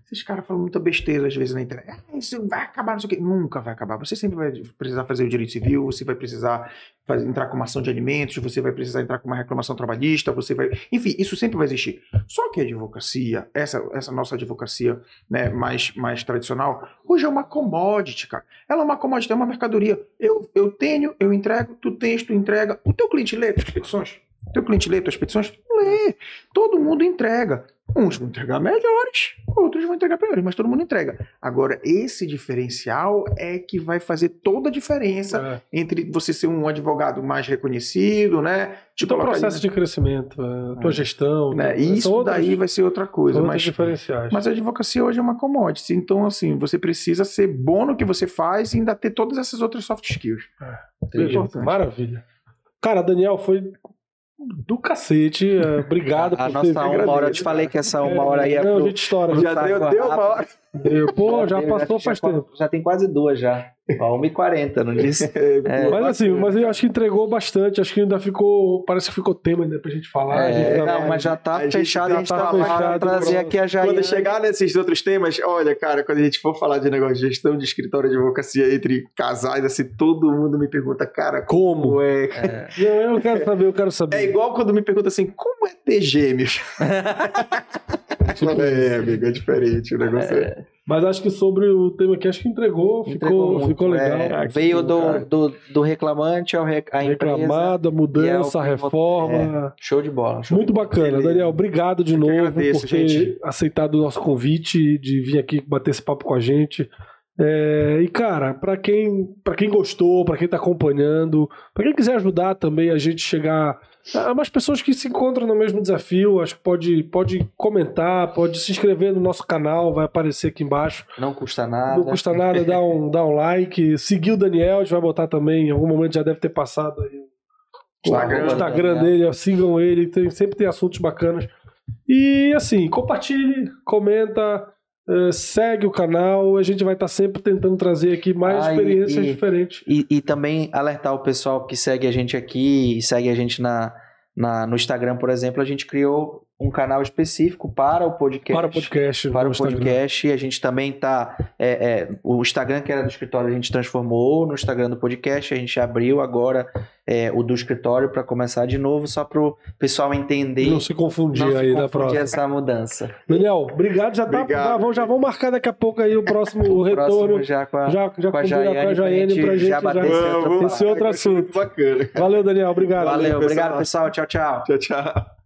Esses caras falam muita besteira às vezes na internet. Ah, isso vai acabar, não sei o quê. Nunca vai acabar. Você sempre vai precisar fazer o direito civil, você vai precisar fazer- entrar com uma ação de alimentos, você vai precisar entrar com uma reclamação trabalhista, você vai. Enfim, isso sempre vai existir. Só que a advocacia, essa, essa nossa advocacia né, mais, mais tradicional, hoje é uma commodity, cara. Ela é uma commodity, é uma mercadoria. Eu, eu tenho, eu entrego, tu tens, tu entrega. O teu cliente lê tuas petições? O teu cliente lê tuas petições? Lê. Todo mundo entrega. Uns vão entregar melhores, outros vão entregar piores, mas todo mundo entrega. Agora, esse diferencial é que vai fazer toda a diferença É. entre você ser um advogado mais reconhecido, né? Te Então, colocar processo ali, de crescimento, é, tua É. gestão. né? São isso outras- daí vai ser outra coisa. Mas, diferenciais. mas a advocacia hoje é uma commodity. Então, assim, você precisa ser bom no que você faz e ainda ter todas essas outras soft skills. Beleza, importante. Maravilha. Cara, Daniel, foi do cacete. é, Obrigado A por nossa ter uma hora, eu te falei que essa uma hora aí é Não, a pro- gente estoura. Já Já, deu- deu uma hora. Deu. Pô, já passou faz já- tempo. Já tem quase duas já. Ó, 1h40, não disse? É, Mas assim, mas eu acho que entregou bastante. Acho que ainda ficou. Parece que ficou tema ainda pra gente falar. a gente É, ainda não, vai- mas já tá a gente fechado, já a gente tá tá fechado, trazer pronto. aqui a Jaiane. Quando chegar nesses outros temas, olha, cara, quando a gente for falar de negócio de gestão de escritório de advocacia entre casais, assim, todo mundo me pergunta, cara, Como? como é? É. Não, eu quero saber, eu quero saber. É igual quando me pergunta assim, como é ter gêmeos? Tipo é, amigo, é diferente o negócio. É. Mas acho que sobre o tema aqui, acho que entregou, Entregou ficou, muito, ficou legal. é, Ah, que veio do, do, do reclamante ao re, a empresa. Reclamada, mudança, é o- reforma. Show de bola. Show Muito bacana, Beleza. Daniel. Obrigado de Eu que novo agradeço, por ter gente. aceitado o nosso convite de vir aqui bater esse papo com a gente. É, e cara, para quem para quem gostou, para quem tá acompanhando, para quem quiser ajudar também a gente chegar a mais pessoas que se encontram no mesmo desafio, acho que pode pode comentar, pode se inscrever no nosso canal, vai aparecer aqui embaixo. Não custa nada. Não custa nada dar um, dar um like. Seguir o Daniel, a gente vai botar também. Em algum momento já deve ter passado aí o Instagram. o Instagram dele. Sigam ele, tem- sempre tem assuntos bacanas. E assim, compartilhe, comenta, eh, segue o canal. A gente vai estar sempre tentando trazer aqui mais Ah, experiências e- diferentes. E, e também alertar o pessoal que segue a gente aqui e segue a gente na, na, no Instagram, por exemplo, a gente criou um canal específico para o podcast. Para o podcast. Para o Instagram. podcast, a gente também tá. é, é, o Instagram que era do escritório a gente transformou no Instagram do podcast, a gente abriu agora é, o do escritório para começar de novo, só para o pessoal entender Não se confundir não se aí na próxima. essa mudança. Daniel, obrigado. Já, tá, Obrigado. já, vamos, já vamos marcar daqui a pouco aí o próximo O retorno. próximo já com a, já já com a a Jaiane, pra gente já bater esse já- outro esse outro ser muito assunto. Bacana. Valeu, Daniel. Obrigado. Valeu, pessoal. obrigado pessoal, tchau, tchau. Tchau, tchau.